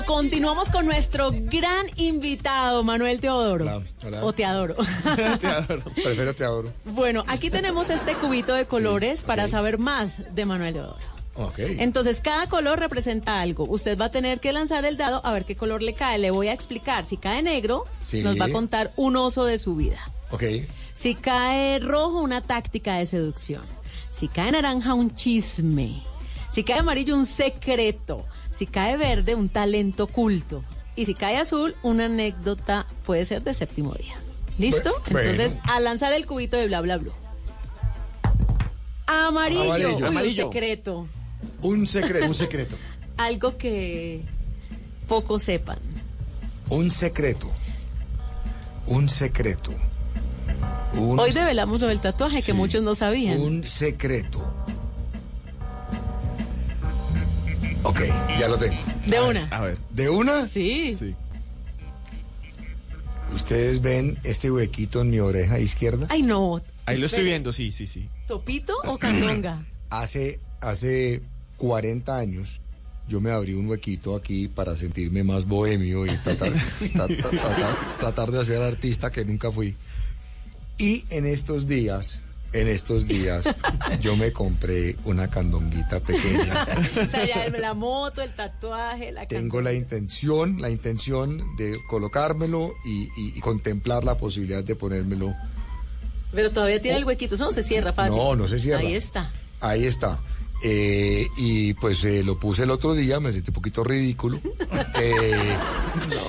[SPEAKER 18] Bueno, continuamos con nuestro gran invitado, Manuel Teodoro.
[SPEAKER 22] Hola, hola.
[SPEAKER 18] O Teodoro.
[SPEAKER 22] Prefiero te adoro.
[SPEAKER 18] bueno, aquí tenemos este cubito de colores para saber más de Manuel Teodoro. Entonces, cada color representa algo. Usted va a tener que lanzar el dado a ver qué color le cae. Le voy a explicar. Si cae negro,
[SPEAKER 22] Sí.
[SPEAKER 18] nos va a contar un oso de su vida. Si cae rojo, una táctica de seducción. Si cae naranja, un chisme. Si cae amarillo, un secreto. Si cae verde, un talento oculto. Y si cae azul, una anécdota puede ser de séptimo día. ¿Listo?
[SPEAKER 22] Bueno.
[SPEAKER 18] Entonces, a lanzar el cubito de bla bla bla. Amarillo,
[SPEAKER 22] Amarillo.
[SPEAKER 18] Uy, un secreto.
[SPEAKER 22] Un secreto.
[SPEAKER 16] Un secreto.
[SPEAKER 18] Algo que pocos sepan.
[SPEAKER 22] Un secreto. Un secreto. Un,
[SPEAKER 18] Hoy develamos lo del tatuaje que muchos no sabían.
[SPEAKER 22] un secreto. Ok, ya lo tengo.
[SPEAKER 18] De una.
[SPEAKER 17] A ver.
[SPEAKER 22] ¿De una?
[SPEAKER 18] Sí.
[SPEAKER 17] Sí.
[SPEAKER 22] ¿Ustedes ven este huequito en mi oreja izquierda?
[SPEAKER 18] Ay, no.
[SPEAKER 16] Ahí lo estoy viendo, sí, sí, sí.
[SPEAKER 18] ¿Topito o candonga?
[SPEAKER 22] Hace, hace 40 años yo me abrí un huequito aquí para sentirme más bohemio y tratar, tra- tra- tratar- tratar de ser artista que nunca fui. Y en estos días, en estos días, yo me compré una candonguita pequeña.
[SPEAKER 18] o sea, ya la moto, el tatuaje, la
[SPEAKER 22] Tengo la intención, la intención de colocármelo y, y- y contemplar la posibilidad de ponérmelo.
[SPEAKER 18] Pero todavía tiene el huequito, eso no se cierra fácil.
[SPEAKER 22] No, no se cierra.
[SPEAKER 18] Ahí está.
[SPEAKER 22] Ahí está. Eh, y pues eh, lo puse el otro día, me sentí un poquito ridículo. Eh,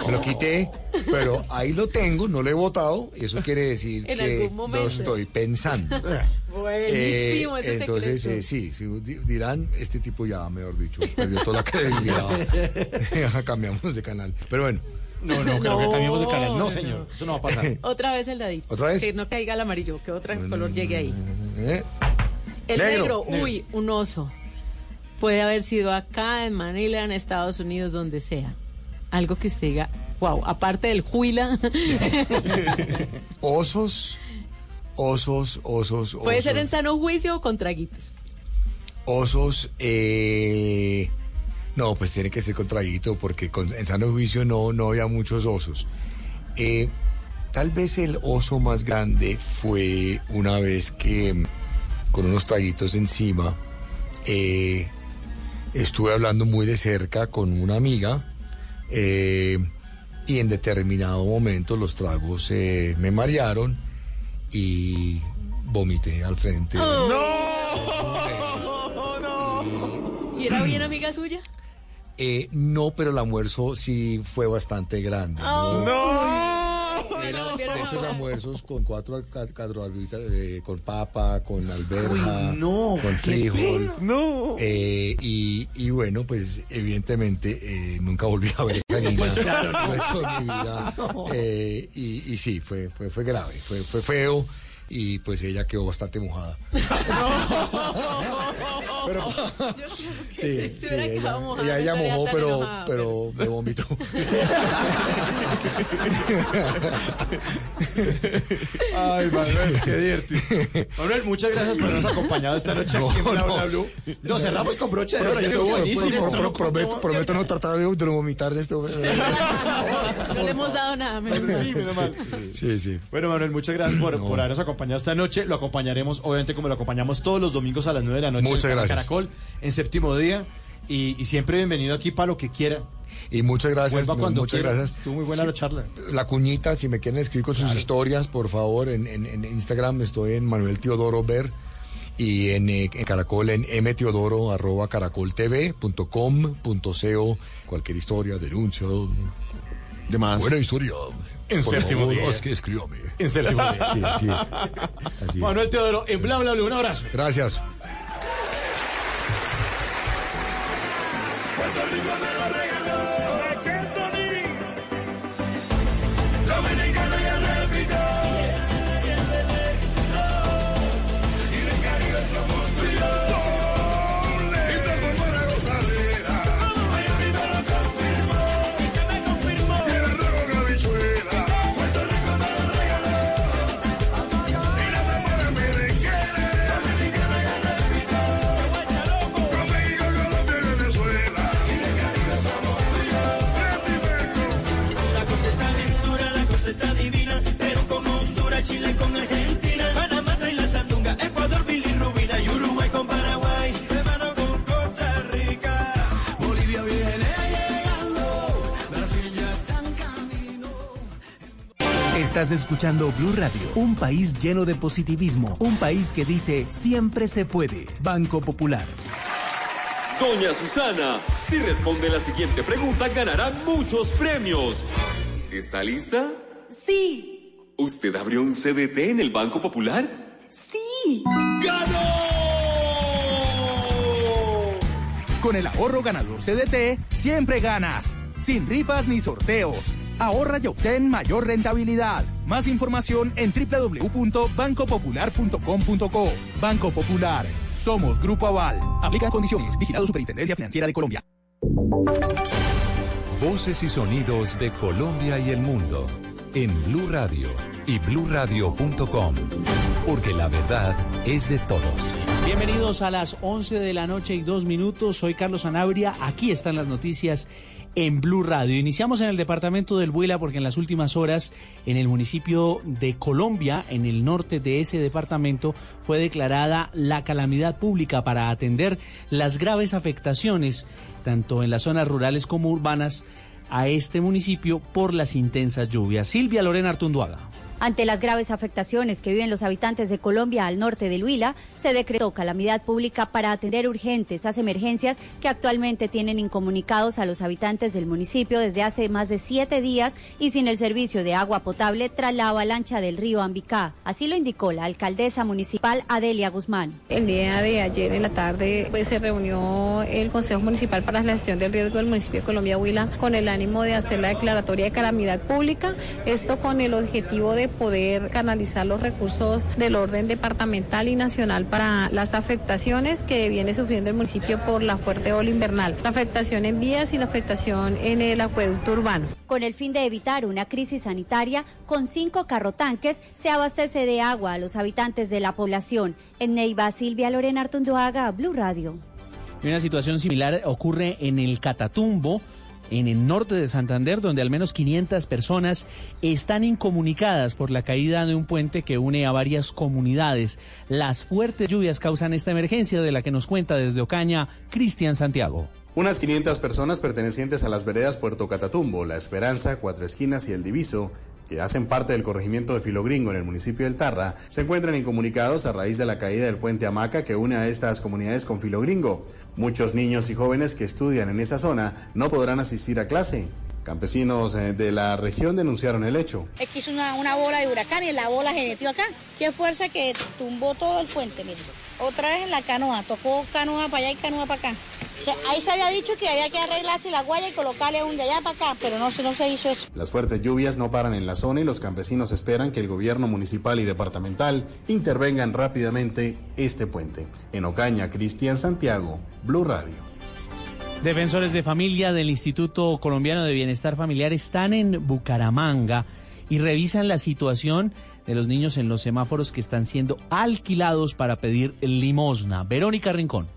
[SPEAKER 22] Me lo quité, pero ahí lo tengo, no lo he votado. y Eso quiere decir que lo estoy pensando.
[SPEAKER 18] Buenísimo
[SPEAKER 22] Eh,
[SPEAKER 18] ese
[SPEAKER 22] entonces, eh, sí, sí, di- dirán, este tipo ya, mejor dicho, perdió toda la credibilidad. Cambiamos de canal. Pero bueno.
[SPEAKER 16] No, no, creo que cambiemos de canal. No, señor, eso no va a pasar.
[SPEAKER 18] Otra vez el dadito.
[SPEAKER 22] ¿Otra vez?
[SPEAKER 18] Que no caiga el amarillo, que otro color llegue ahí. El
[SPEAKER 22] Negro.
[SPEAKER 18] negro, uy, un oso. Puede haber sido acá, en Manila, en Estados Unidos, donde sea. Algo que usted diga, wow, aparte del juila,
[SPEAKER 22] Osos, osos, osos,
[SPEAKER 18] puede
[SPEAKER 22] osos.
[SPEAKER 18] ser en sano juicio o con traguitos.
[SPEAKER 22] Osos, eh, no, pues tiene que ser con traguito, porque con- en sano juicio no, no había muchos osos. Eh, tal vez el oso más grande fue una vez que con unos traguitos encima eh, estuve hablando muy de cerca con una amiga eh, y en determinado momento los tragos eh, me marearon y vomité al frente.
[SPEAKER 18] ¿Y era bien amiga suya?
[SPEAKER 22] Eh, no, pero el almuerzo sí fue bastante grande.
[SPEAKER 18] Oh.
[SPEAKER 22] ¿no? Esos almuerzos con cuatro, cuatro eh, con papa, con alberja,
[SPEAKER 16] Uy, no,
[SPEAKER 22] con frijol.
[SPEAKER 16] No.
[SPEAKER 22] Eh, y, y bueno, pues evidentemente eh, nunca volví a ver esa niña
[SPEAKER 16] Pues claro,
[SPEAKER 22] el
[SPEAKER 16] no.
[SPEAKER 22] resto de mi vida.
[SPEAKER 16] No.
[SPEAKER 22] Eh, y, y sí, fue, fue, fue grave, fue, fue feo y pues ella quedó bastante mojada. Pero, sí, sí, ella,
[SPEAKER 18] mojada,
[SPEAKER 22] ella, mojó, pero,
[SPEAKER 18] enojada,
[SPEAKER 22] pero me vomitó.
[SPEAKER 16] Ay, Manuel, qué divertido. Manuel, muchas gracias por habernos acompañado esta noche aquí en
[SPEAKER 22] No,
[SPEAKER 16] Bla
[SPEAKER 22] no.
[SPEAKER 16] Bla Blue. Lo cerramos con broche de oro. buenísimo.
[SPEAKER 22] pro- prometo, prometo no tratar de vomitar en este momento.
[SPEAKER 18] No le hemos dado nada. menos mal.
[SPEAKER 16] Sí, menos mal.
[SPEAKER 22] Sí, sí.
[SPEAKER 16] Bueno, Manuel, muchas gracias por, por habernos acompañado esta noche. Lo acompañaremos, obviamente, como lo acompañamos todos los domingos a las 9 de la noche
[SPEAKER 22] Muchas gracias.
[SPEAKER 16] Caracol, en séptimo día. Y, y siempre bienvenido aquí para lo que quiera.
[SPEAKER 22] Y muchas gracias.
[SPEAKER 16] Vuelva cuando
[SPEAKER 22] muchas
[SPEAKER 16] quiera.
[SPEAKER 22] gracias.
[SPEAKER 16] Estuvo muy buena la charla.
[SPEAKER 22] La cuñita, si me quieren escribir con sus historias, por favor, en, en- en Instagram estoy en Manuel Teodoro Ver y en, eh, en Caracol en mteodoro arroba caracoltv.com.co cualquier historia, denuncia,
[SPEAKER 16] Demás.
[SPEAKER 22] buena historia.
[SPEAKER 16] En
[SPEAKER 22] Por
[SPEAKER 16] séptimo
[SPEAKER 22] favor,
[SPEAKER 16] día.
[SPEAKER 22] haz que escríbame.
[SPEAKER 16] En séptimo día.
[SPEAKER 22] Sí, así es. Así es.
[SPEAKER 16] Manuel Teodoro, en Bla Bla Blue. Un abrazo.
[SPEAKER 22] Gracias.
[SPEAKER 29] Dominicano
[SPEAKER 30] Estás escuchando Blue Radio, un país lleno de positivismo, un país que dice siempre se puede. Banco Popular.
[SPEAKER 31] Doña Susana, si responde la siguiente pregunta ganará muchos premios. ¿Está lista?
[SPEAKER 32] Sí,
[SPEAKER 31] ¿Usted abrió un CDT en el Banco Popular?
[SPEAKER 32] sí.
[SPEAKER 13] Con el ahorro ganador CDT, siempre ganas. Sin rifas ni sorteos. Ahorra y obtén mayor rentabilidad. Más información en www.bancopopular.com.co. Banco Popular. Somos Grupo Aval. Aplican condiciones. Vigilado Superintendencia Financiera de Colombia.
[SPEAKER 3] Voces y sonidos de Colombia y el mundo en Blue Radio y bluradio.com, porque la verdad es de todos.
[SPEAKER 33] Bienvenidos a las 11 de la noche y dos minutos. Soy Carlos Anabria. Aquí están las noticias en Blue Radio. Iniciamos en el departamento del Huila porque en las últimas horas en el municipio de Colombia, en el norte de ese departamento, fue declarada la calamidad pública para atender las graves afectaciones, tanto en las zonas rurales como urbanas, a este municipio por las intensas lluvias. Silvia Lorena Artunduaga.
[SPEAKER 34] Ante las graves afectaciones que viven los habitantes de Colombia al norte del Huila, se decretó calamidad pública para atender urgentes estas emergencias que actualmente tienen incomunicados a los habitantes del municipio desde hace más de siete días y sin el servicio de agua potable tras la avalancha del río Ambicá. Así lo indicó la alcaldesa municipal Adelia Guzmán.
[SPEAKER 35] El día de ayer en la tarde pues, se reunió el Consejo Municipal para la Gestión del Riesgo del municipio de Colombia Huila con el ánimo de hacer la declaratoria de calamidad pública, esto con el objetivo de poder canalizar los recursos del orden departamental y nacional para las afectaciones que viene sufriendo el municipio por la fuerte ola invernal, la afectación en vías y la afectación en el acueducto urbano.
[SPEAKER 34] Con el fin de evitar una crisis sanitaria, con cinco carrotanques se abastece de agua a los habitantes de la población. En Neiva, Silvia Lorena Artunduaga, Blue Radio.
[SPEAKER 33] Una situación similar ocurre en el Catatumbo en el norte de Santander, donde al menos 500 personas están incomunicadas por la caída de un puente que une a varias comunidades. Las fuertes lluvias causan esta emergencia de la que nos cuenta desde Ocaña Cristian Santiago.
[SPEAKER 36] Unas 500 personas pertenecientes a las veredas Puerto Catatumbo, La Esperanza, Cuatro Esquinas y El Diviso que hacen parte del corregimiento de Filogringo en el municipio del Tarra, se encuentran incomunicados a raíz de la caída del puente Hamaca que une a estas comunidades con Filogringo. Muchos niños y jóvenes que estudian en esa zona no podrán asistir a clase. Campesinos eh, de la región denunciaron el hecho.
[SPEAKER 37] Es una bola de huracán y la bola se metió acá. Qué fuerza que tumbó todo el puente, mire. Otra vez en la canoa, tocó canoa para allá y canoa para acá. Sea, ahí se había dicho que había que arreglarse la guaya y colocarle un de allá para acá, pero no, se- no se hizo eso.
[SPEAKER 36] Las fuertes lluvias no paran en la zona y los campesinos esperan que el gobierno municipal y departamental intervengan rápidamente este puente. En Ocaña, Cristian Santiago, Blue Radio.
[SPEAKER 33] Defensores de familia del Instituto Colombiano de Bienestar Familiar están en Bucaramanga y revisan la situación de los niños en los semáforos que están siendo alquilados para pedir limosna. Verónica Rincón.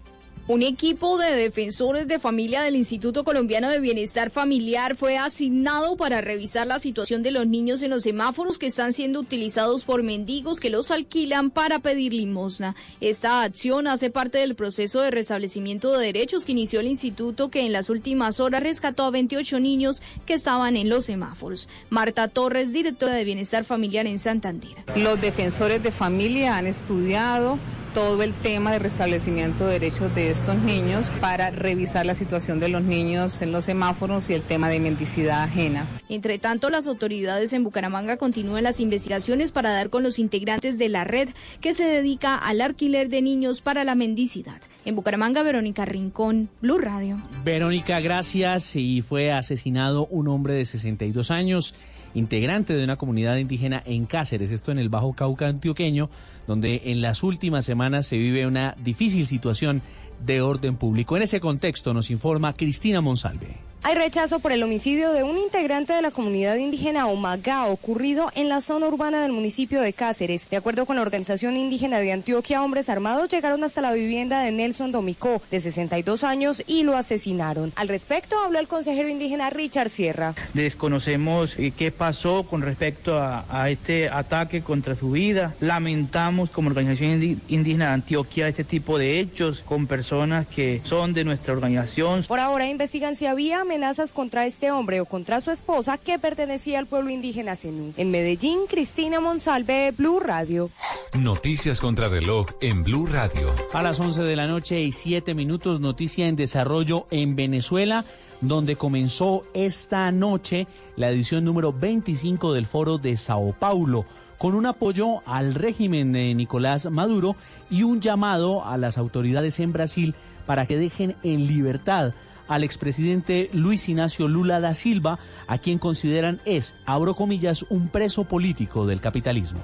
[SPEAKER 38] Un equipo de defensores de familia del Instituto Colombiano de Bienestar Familiar fue asignado para revisar la situación de los niños en los semáforos que están siendo utilizados por mendigos que los alquilan para pedir limosna. Esta acción hace parte del proceso de restablecimiento de derechos que inició el instituto que en las últimas horas rescató a 28 niños que estaban en los semáforos. Marta Torres, directora de Bienestar Familiar en Santander.
[SPEAKER 39] Los defensores de familia han estudiado todo el tema de restablecimiento de derechos de estos niños para revisar la situación de los niños en los semáforos y el tema de mendicidad ajena.
[SPEAKER 38] Entre tanto, las autoridades en Bucaramanga continúan las investigaciones para dar con los integrantes de la red que se dedica al alquiler de niños para la mendicidad. En Bucaramanga, Verónica Rincón, Blue Radio.
[SPEAKER 33] Verónica, gracias. Y fue asesinado un hombre de 62 años, integrante de una comunidad indígena en Cáceres, esto en el Bajo Cauca antioqueño, donde en las últimas semanas se vive una difícil situación de orden público. En ese contexto nos informa Cristina Monsalve.
[SPEAKER 40] Hay rechazo por el homicidio de un integrante de la comunidad indígena Omagá ocurrido en la zona urbana del municipio de Cáceres. De acuerdo con la organización indígena de Antioquia, hombres armados llegaron hasta la vivienda de Nelson Domicó, de 62 años, y lo asesinaron. Al respecto habló el consejero indígena Richard Sierra.
[SPEAKER 41] Desconocemos eh, qué pasó con respecto a, a este ataque contra su vida. Lamentamos como organización indígena de Antioquia este tipo de hechos con personas que son de nuestra organización.
[SPEAKER 40] Por ahora investigan si había amenazas contra este hombre o contra su esposa que pertenecía al pueblo indígena Zenú. En Medellín, Cristina Monsalve, Blue Radio.
[SPEAKER 3] Noticias contra reloj en Blue Radio.
[SPEAKER 33] A las 11 de la noche y 7 minutos, noticia en desarrollo en Venezuela, donde comenzó esta noche la edición número 25 del Foro de Sao Paulo, con un apoyo al régimen de Nicolás Maduro y un llamado a las autoridades en Brasil para que dejen en libertad al expresidente Luis Ignacio Lula da Silva, a quien consideran es, abro comillas, un preso político del capitalismo.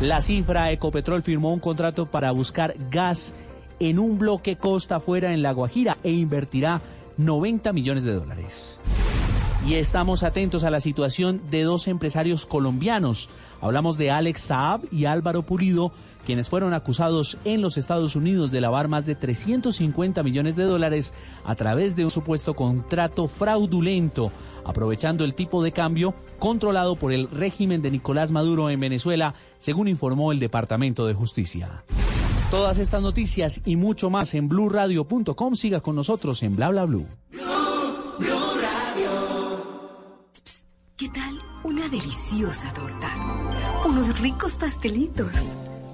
[SPEAKER 33] La cifra Ecopetrol firmó un contrato para buscar gas en un bloque costa afuera en La Guajira e invertirá 90 millones de dólares. Y estamos atentos a la situación de dos empresarios colombianos. Hablamos de Alex Saab y Álvaro Pulido, quienes fueron acusados en los Estados Unidos de lavar más de 350 millones de dólares a través de un supuesto contrato fraudulento, aprovechando el tipo de cambio controlado por el régimen de Nicolás Maduro en Venezuela, según informó el Departamento de Justicia. Todas estas noticias y mucho más en blurradio.com. Siga con nosotros en bla bla blue.
[SPEAKER 23] ¿Qué tal una deliciosa torta? Unos ricos pastelitos,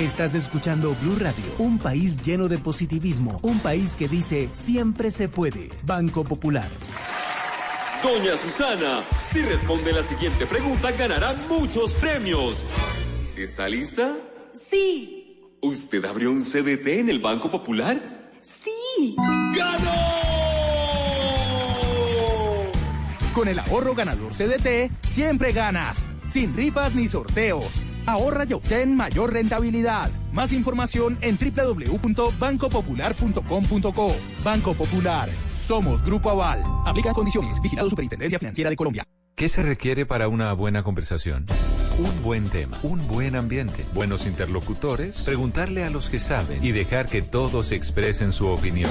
[SPEAKER 42] Estás escuchando Blue Radio, un país lleno de positivismo, un país que dice siempre se puede. Banco Popular.
[SPEAKER 43] Doña Susana, si responde la siguiente pregunta, ganará muchos premios. ¿Está lista?
[SPEAKER 23] Sí,
[SPEAKER 43] ¿Usted abrió un CDT en el Banco Popular?
[SPEAKER 23] sí.
[SPEAKER 13] Con el ahorro ganador CDT, siempre ganas. Sin rifas ni sorteos. Ahorra y obtén mayor rentabilidad. Más información en www.bancopopular.com.co. Banco Popular. Somos Grupo Aval. Aplican condiciones. Vigilado Superintendencia Financiera de Colombia.
[SPEAKER 27] ¿Qué se requiere para una buena conversación? Un buen tema, un buen ambiente, buenos interlocutores, preguntarle a los que saben y dejar que todos expresen su opinión.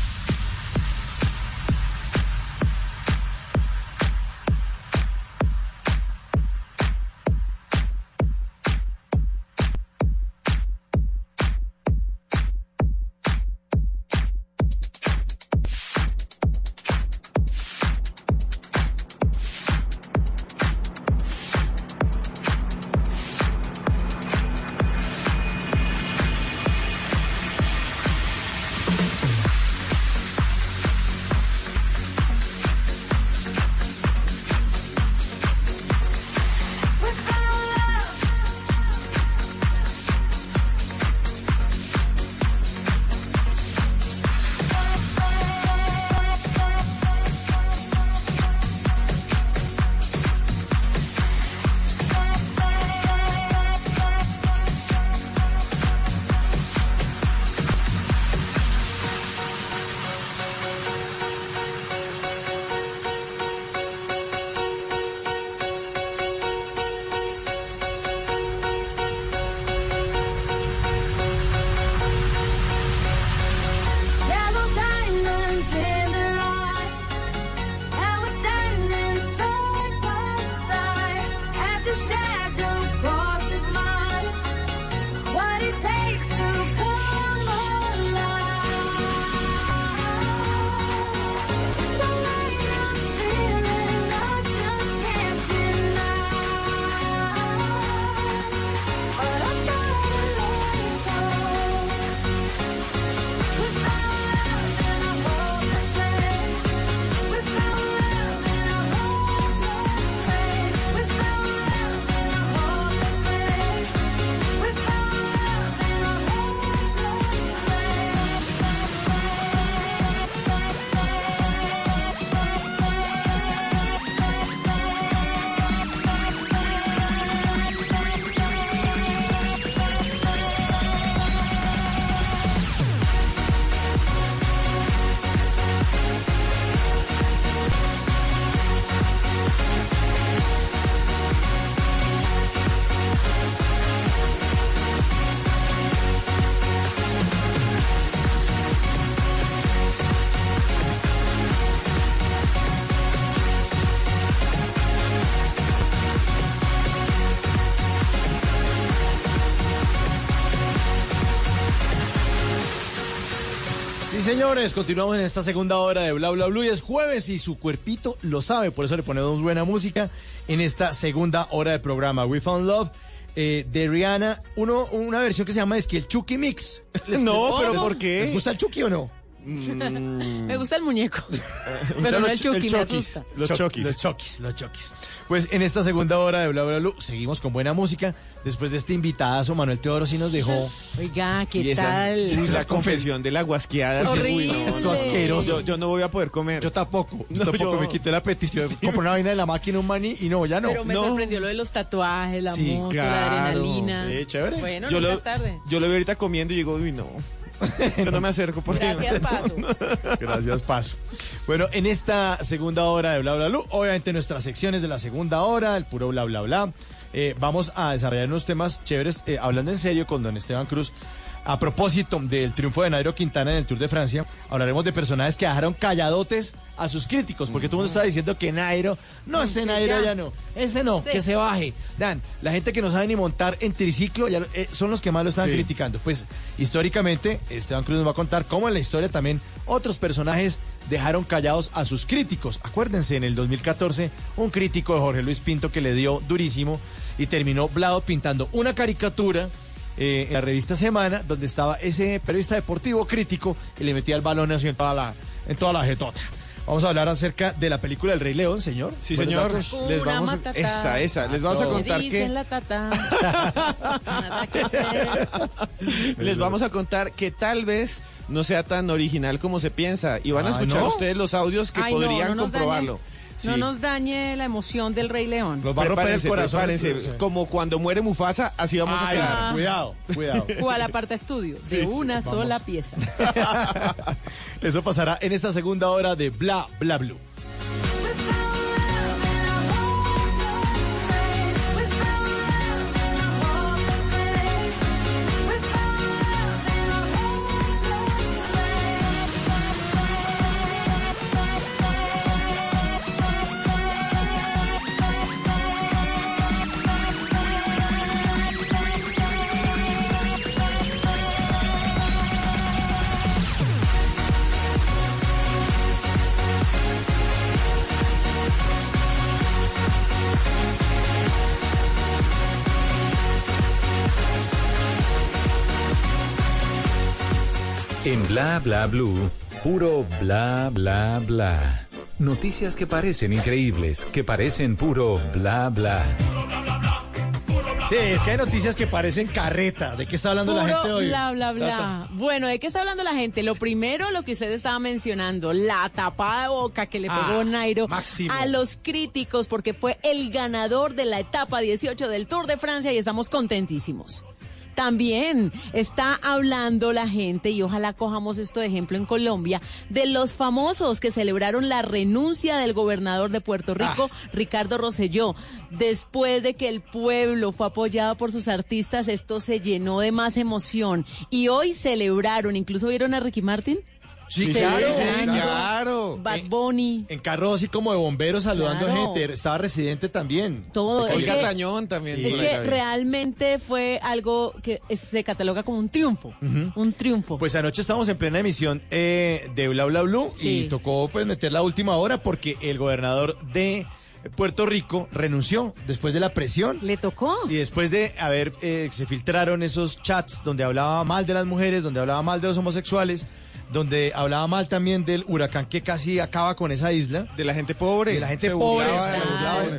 [SPEAKER 16] Señores, continuamos en esta segunda hora de Bla Bla Blue y es jueves y su cuerpito lo sabe, por eso le ponemos buena música en esta segunda hora de programa. We Found Love eh, de Rihanna, uno, una versión que se llama es que el Chucky Mix.
[SPEAKER 17] No, pero. ¿por qué?
[SPEAKER 16] ¿Les gusta el Chucky o no?
[SPEAKER 18] Me gusta el muñeco.
[SPEAKER 16] Pero
[SPEAKER 18] no el
[SPEAKER 16] Ch-
[SPEAKER 18] Chucky, me
[SPEAKER 16] Chokis,
[SPEAKER 18] asusta.
[SPEAKER 16] Los Chokis. Los Chokis, los Chokis. Pues en esta segunda hora de Bla Bla Blue seguimos con buena música. Después de este invitadazo, Manuel Teodoro sí nos dejó.
[SPEAKER 18] Oiga, ¿qué
[SPEAKER 17] Y esa,
[SPEAKER 18] tal?
[SPEAKER 17] uy, la confesión de la guasqueada. Sí,
[SPEAKER 16] es-
[SPEAKER 17] uy, no,
[SPEAKER 16] esto
[SPEAKER 17] no.
[SPEAKER 16] asqueroso.
[SPEAKER 17] Yo, yo no voy a poder comer.
[SPEAKER 16] Yo tampoco. Yo
[SPEAKER 17] No,
[SPEAKER 16] tampoco
[SPEAKER 17] yo-
[SPEAKER 16] me quité el apetito. Yo compré una vaina de la máquina, un maní y no, ya no.
[SPEAKER 18] Pero me
[SPEAKER 16] no.
[SPEAKER 18] sorprendió lo de los tatuajes, la
[SPEAKER 16] Sí,
[SPEAKER 18] moto,
[SPEAKER 17] claro.
[SPEAKER 18] la adrenalina.
[SPEAKER 16] Sí, chévere.
[SPEAKER 18] Bueno,
[SPEAKER 17] yo lo,
[SPEAKER 18] es tarde.
[SPEAKER 17] yo lo veo ahorita comiendo y digo, uy, no. Yo no me acerco porque
[SPEAKER 18] Gracias, Paso.
[SPEAKER 16] Gracias, Paso. Bueno, en esta segunda hora de Bla Bla Blue, obviamente nuestras secciones de la segunda hora, el puro bla bla bla, eh, vamos a desarrollar unos temas chéveres, eh, hablando en serio con don Esteban Cruz. A propósito del triunfo de Nairo Quintana en el Tour de Francia, hablaremos de personajes que dejaron calladotes a sus críticos, porque todo el mundo está diciendo que Nairo, no, ese Nairo
[SPEAKER 18] ya.
[SPEAKER 16] ya no, ese no,
[SPEAKER 18] Sí.
[SPEAKER 16] que se baje. Dan, la gente que no sabe ni montar en triciclo ya, eh, son los que más lo están
[SPEAKER 17] Sí.
[SPEAKER 16] criticando. Pues históricamente, Esteban Cruz nos va a contar cómo en la historia también otros personajes dejaron callados a sus críticos. Acuérdense, en el 2014, un crítico de Jorge Luis Pinto que le dio durísimo y terminó Blado pintando una caricatura eh, en la revista Semana, donde estaba ese periodista deportivo crítico y le metía el balón así en toda la, en toda la jetota. Vamos a hablar acerca de la película El Rey León, señor.
[SPEAKER 17] Sí, señor. Les vamos a,
[SPEAKER 18] matata.
[SPEAKER 17] esa, esa. Les vamos a contar
[SPEAKER 18] dicen
[SPEAKER 17] que
[SPEAKER 18] la tata.
[SPEAKER 17] Les vamos a contar que tal vez no sea tan original como se piensa y van a
[SPEAKER 16] Ah,
[SPEAKER 17] escuchar
[SPEAKER 16] ¿no?
[SPEAKER 17] ustedes los audios que
[SPEAKER 18] Ay,
[SPEAKER 17] podrían
[SPEAKER 18] no
[SPEAKER 17] comprobarlo.
[SPEAKER 18] No nos dañe la emoción del Rey León.
[SPEAKER 16] Los va a romper el corazón.
[SPEAKER 17] Como cuando muere Mufasa, así vamos a quedar.
[SPEAKER 16] cuidado, cuidado.
[SPEAKER 18] O a la parte estudio, de
[SPEAKER 17] Sí,
[SPEAKER 18] una
[SPEAKER 16] sí,
[SPEAKER 18] sola pieza.
[SPEAKER 16] Eso pasará en esta segunda hora de Bla Bla Blue.
[SPEAKER 3] Bla Blue, puro bla bla bla. Noticias que parecen increíbles, que parecen puro bla bla.
[SPEAKER 16] Sí, es que hay noticias que parecen carreta. ¿De qué está hablando la gente hoy?
[SPEAKER 18] bla, bla, bla.
[SPEAKER 16] Tata.
[SPEAKER 18] Bueno, ¿de qué está hablando la gente? Lo primero, lo que usted estaba mencionando, la tapada de boca que le pegó
[SPEAKER 16] Ah,
[SPEAKER 18] Nairo
[SPEAKER 16] máximo.
[SPEAKER 18] a los críticos porque fue el ganador de la etapa 18 del Tour de Francia y estamos contentísimos. También está hablando la gente, y ojalá cojamos esto de ejemplo en Colombia, de los famosos que celebraron la renuncia del gobernador de Puerto Rico, Ricardo Rosselló. Después de que el pueblo fue apoyado por sus artistas, esto se llenó de más emoción. Y hoy celebraron, incluso vieron a Ricky Martin.
[SPEAKER 16] Sí, claro, sí, claro.
[SPEAKER 18] Bad Bunny.
[SPEAKER 16] En carro así como de bomberos saludando
[SPEAKER 18] Claro.
[SPEAKER 16] gente. Estaba residente también.
[SPEAKER 18] Todo. Es
[SPEAKER 17] Olga
[SPEAKER 18] que-
[SPEAKER 17] Tañón también.
[SPEAKER 16] Sí.
[SPEAKER 18] Es que realmente fue algo que es- se cataloga como un triunfo. Un triunfo.
[SPEAKER 16] Pues anoche estábamos en plena emisión eh, de Bla Bla Blue
[SPEAKER 18] Sí.
[SPEAKER 16] y tocó pues meter la última hora porque el gobernador de Puerto Rico renunció después de la presión.
[SPEAKER 18] Le tocó.
[SPEAKER 16] Y después de haber, eh, se filtraron esos chats donde hablaba mal de las mujeres, donde hablaba mal de los homosexuales, donde hablaba mal también del huracán que casi acaba con esa isla.
[SPEAKER 17] De la gente pobre.
[SPEAKER 16] De la gente
[SPEAKER 17] Se
[SPEAKER 16] pobre.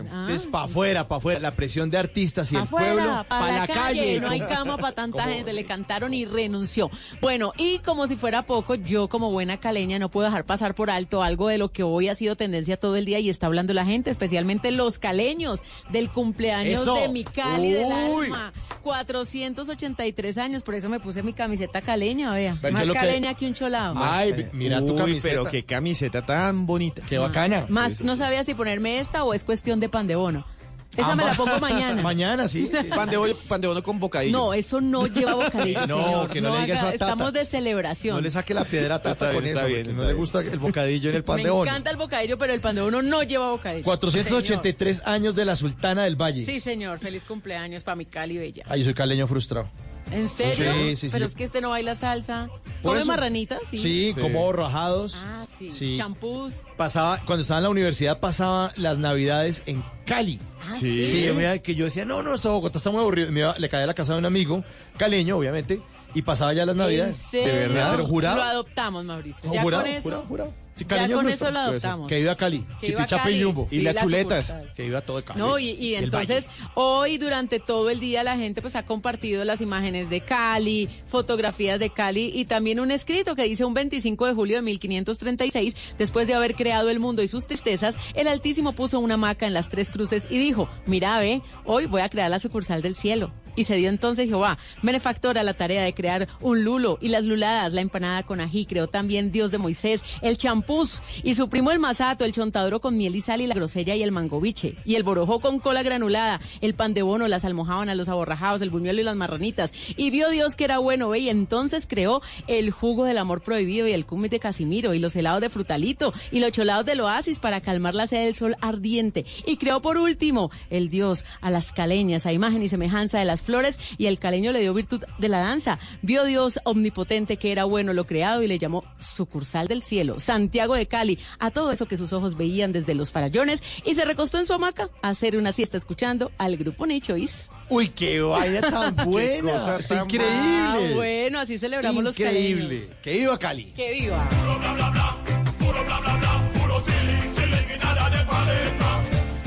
[SPEAKER 16] Entonces, para afuera, para afuera, la presión de artistas y el pueblo,
[SPEAKER 18] para la, calle, no hay cama para tanta gente, le cantaron y renunció. Bueno, y como si fuera poco, yo como buena caleña no puedo dejar pasar por alto algo de lo que hoy ha sido tendencia todo el día y está hablando la gente, especialmente los caleños, del cumpleaños
[SPEAKER 16] Eso.
[SPEAKER 18] de mi Cali, del
[SPEAKER 16] Uy.
[SPEAKER 18] alma. 483 años, por eso me puse mi camiseta caleña, vea.
[SPEAKER 16] Pero
[SPEAKER 18] Más
[SPEAKER 16] que-
[SPEAKER 18] caleña que un cholado.
[SPEAKER 16] Ay, mira tu
[SPEAKER 17] Uy,
[SPEAKER 16] camiseta.
[SPEAKER 17] pero qué camiseta tan bonita.
[SPEAKER 16] Qué bacana.
[SPEAKER 18] Más, no sabía si ponerme esta o es cuestión de pan de bono. Esa me la pongo mañana.
[SPEAKER 16] Mañana, sí. sí.
[SPEAKER 17] Pan de, bollo- pan de bono con bocadillo.
[SPEAKER 18] No, eso no lleva bocadillo,
[SPEAKER 16] No,
[SPEAKER 18] señor.
[SPEAKER 16] que no le diga eso a Tata.
[SPEAKER 18] Estamos de celebración.
[SPEAKER 16] No le saque la piedra a Tata
[SPEAKER 17] Está
[SPEAKER 16] con
[SPEAKER 17] bien,
[SPEAKER 16] eso,
[SPEAKER 17] está bien,
[SPEAKER 16] no le gusta el bocadillo en el pan
[SPEAKER 18] Me
[SPEAKER 16] de bono.
[SPEAKER 18] encanta el bocadillo, pero el pan de bono no lleva bocadillo.
[SPEAKER 16] 483 años de la Sultana del Valle.
[SPEAKER 18] Sí, señor. Feliz cumpleaños para mi Cali Bella.
[SPEAKER 16] Ay, yo soy caleño frustrado.
[SPEAKER 18] ¿En serio?
[SPEAKER 16] Sí, sí, sí.
[SPEAKER 18] Pero es que este no baila salsa. ¿Come
[SPEAKER 16] eso.
[SPEAKER 18] marranitas? Sí.
[SPEAKER 16] Sí, como rajados.
[SPEAKER 18] Ah, sí.
[SPEAKER 16] Sí.
[SPEAKER 18] Champús.
[SPEAKER 16] Pasaba, cuando estaba en la universidad pasaba las navidades en Cali.
[SPEAKER 18] Ah,
[SPEAKER 16] sí.
[SPEAKER 18] ¿sí?
[SPEAKER 16] yo me iba- que yo decía, no, no, esto Bogotá está muy aburrido. Me iba- le caía a la casa de un amigo, caleño, obviamente, y pasaba ya las navidades.
[SPEAKER 18] ¿En serio?
[SPEAKER 16] De verdad, pero
[SPEAKER 18] Lo
[SPEAKER 16] jurado.
[SPEAKER 18] adoptamos, Mauricio. Ya
[SPEAKER 16] jurado,
[SPEAKER 18] con eso.
[SPEAKER 16] jurado, jurado. Sí,
[SPEAKER 18] ya con
[SPEAKER 16] es
[SPEAKER 18] eso lo adoptamos.
[SPEAKER 16] Que iba a Cali.
[SPEAKER 18] Que Cali.
[SPEAKER 16] y Jumbo.
[SPEAKER 18] Sí, la sucursal.
[SPEAKER 16] Que iba todo Cali.
[SPEAKER 18] No, y, y entonces hoy durante todo el día la gente pues ha compartido las imágenes de Cali, fotografías de Cali y también un escrito que dice un 25 de julio de 1536, después de haber creado el mundo y sus tristezas, el Altísimo puso una hamaca en las tres cruces y dijo, mira ve, hoy voy a crear la sucursal del cielo. Y se dio entonces Jehová, benefactor a la tarea de crear un lulo y las luladas, la empanada con ají, creó también Dios de Moisés, el champús y su primo el masato, el chontaduro con miel y sal y la grosella y el mangoviche, y el borojó con cola granulada, el pan de bono, las almojábanas, los aborrajados, el buñuelo y las marranitas. Y vio Dios que era bueno, ve, y entonces creó el jugo del amor prohibido y el cúmit de Casimiro y los helados de frutalito y los cholados del oasis para calmar la sed del sol ardiente. Y creó por último el Dios a las caleñas, a imagen y semejanza de las flores, y el caleño le dio virtud de la danza. Vio Dios omnipotente que era bueno lo creado y le llamó sucursal del cielo, Santiago de Cali, a todo eso que sus ojos veían desde los farallones, y se recostó en su hamaca a hacer una siesta escuchando al grupo Nichois.
[SPEAKER 16] Uy, qué vaina tan buena.
[SPEAKER 17] cosa
[SPEAKER 16] Está
[SPEAKER 17] tan
[SPEAKER 16] increíble.
[SPEAKER 18] Ah, bueno, así celebramos los
[SPEAKER 16] Increíble.
[SPEAKER 18] caleños.
[SPEAKER 16] Que viva Cali.
[SPEAKER 18] ¡Que viva!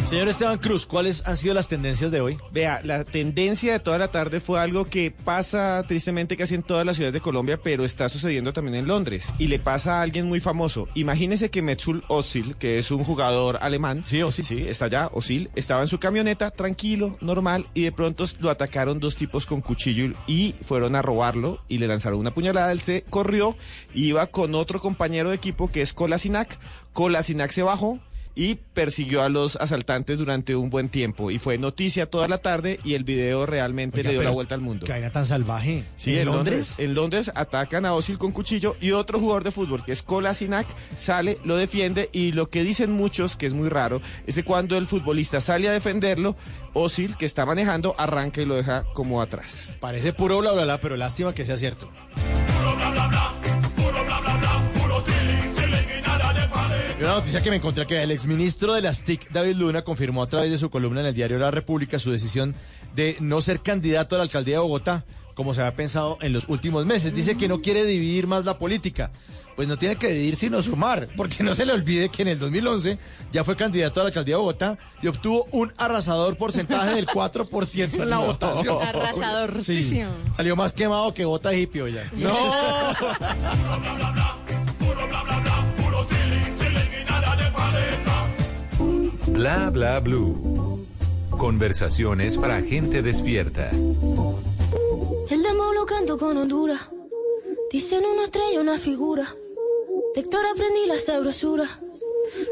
[SPEAKER 16] Señor Esteban Cruz, ¿cuáles han sido las tendencias de hoy?
[SPEAKER 17] Vea, la tendencia de toda la tarde fue algo que pasa tristemente casi en todas las ciudades de Colombia, pero está sucediendo también en Londres. Y le pasa a alguien muy famoso. Imagínese que Metzul Özil, que es un jugador alemán,
[SPEAKER 16] sí, Özil.
[SPEAKER 17] sí, está allá, Özil, estaba en su camioneta, tranquilo, normal, y de pronto lo atacaron dos tipos con cuchillo y fueron a robarlo y le lanzaron una puñalada. Él se corrió, iba con otro compañero de equipo que es Kolasinac. Kolasinac se bajó y persiguió a los asaltantes durante un buen tiempo y fue noticia toda la tarde y el video realmente
[SPEAKER 16] Oiga,
[SPEAKER 17] le dio la vuelta al mundo.
[SPEAKER 16] Qué vaina tan salvaje.
[SPEAKER 17] Sí, en Londres? en Londres atacan a Osil con cuchillo y otro jugador de fútbol que es Kolasinac sale, lo defiende y lo que dicen muchos, que es muy raro, es que cuando el futbolista sale a defenderlo, Osil, que está manejando, arranca y lo deja como atrás.
[SPEAKER 16] Parece puro bla bla bla, pero lástima que sea cierto. Y una noticia que me encontré que el exministro de las TIC, David Luna, confirmó a través de su columna en el diario La República su decisión de no ser candidato a la alcaldía de Bogotá, como se había pensado en los últimos meses. Dice que no quiere dividir más la política. Pues no tiene que dividir sino sumar, porque no se le olvide que en el 2011 ya fue candidato a la alcaldía de Bogotá y obtuvo un arrasador porcentaje del 4% en la
[SPEAKER 17] No.
[SPEAKER 16] votación.
[SPEAKER 18] Arrasador,
[SPEAKER 16] Sí,
[SPEAKER 18] sí.
[SPEAKER 16] salió más quemado que bota hippie ya.
[SPEAKER 17] No.
[SPEAKER 3] Bla bla blue. Conversaciones para gente despierta.
[SPEAKER 27] El demo lo canto con Honduras. Dicen una estrella, una figura. De Héctor aprendí la sabrosura.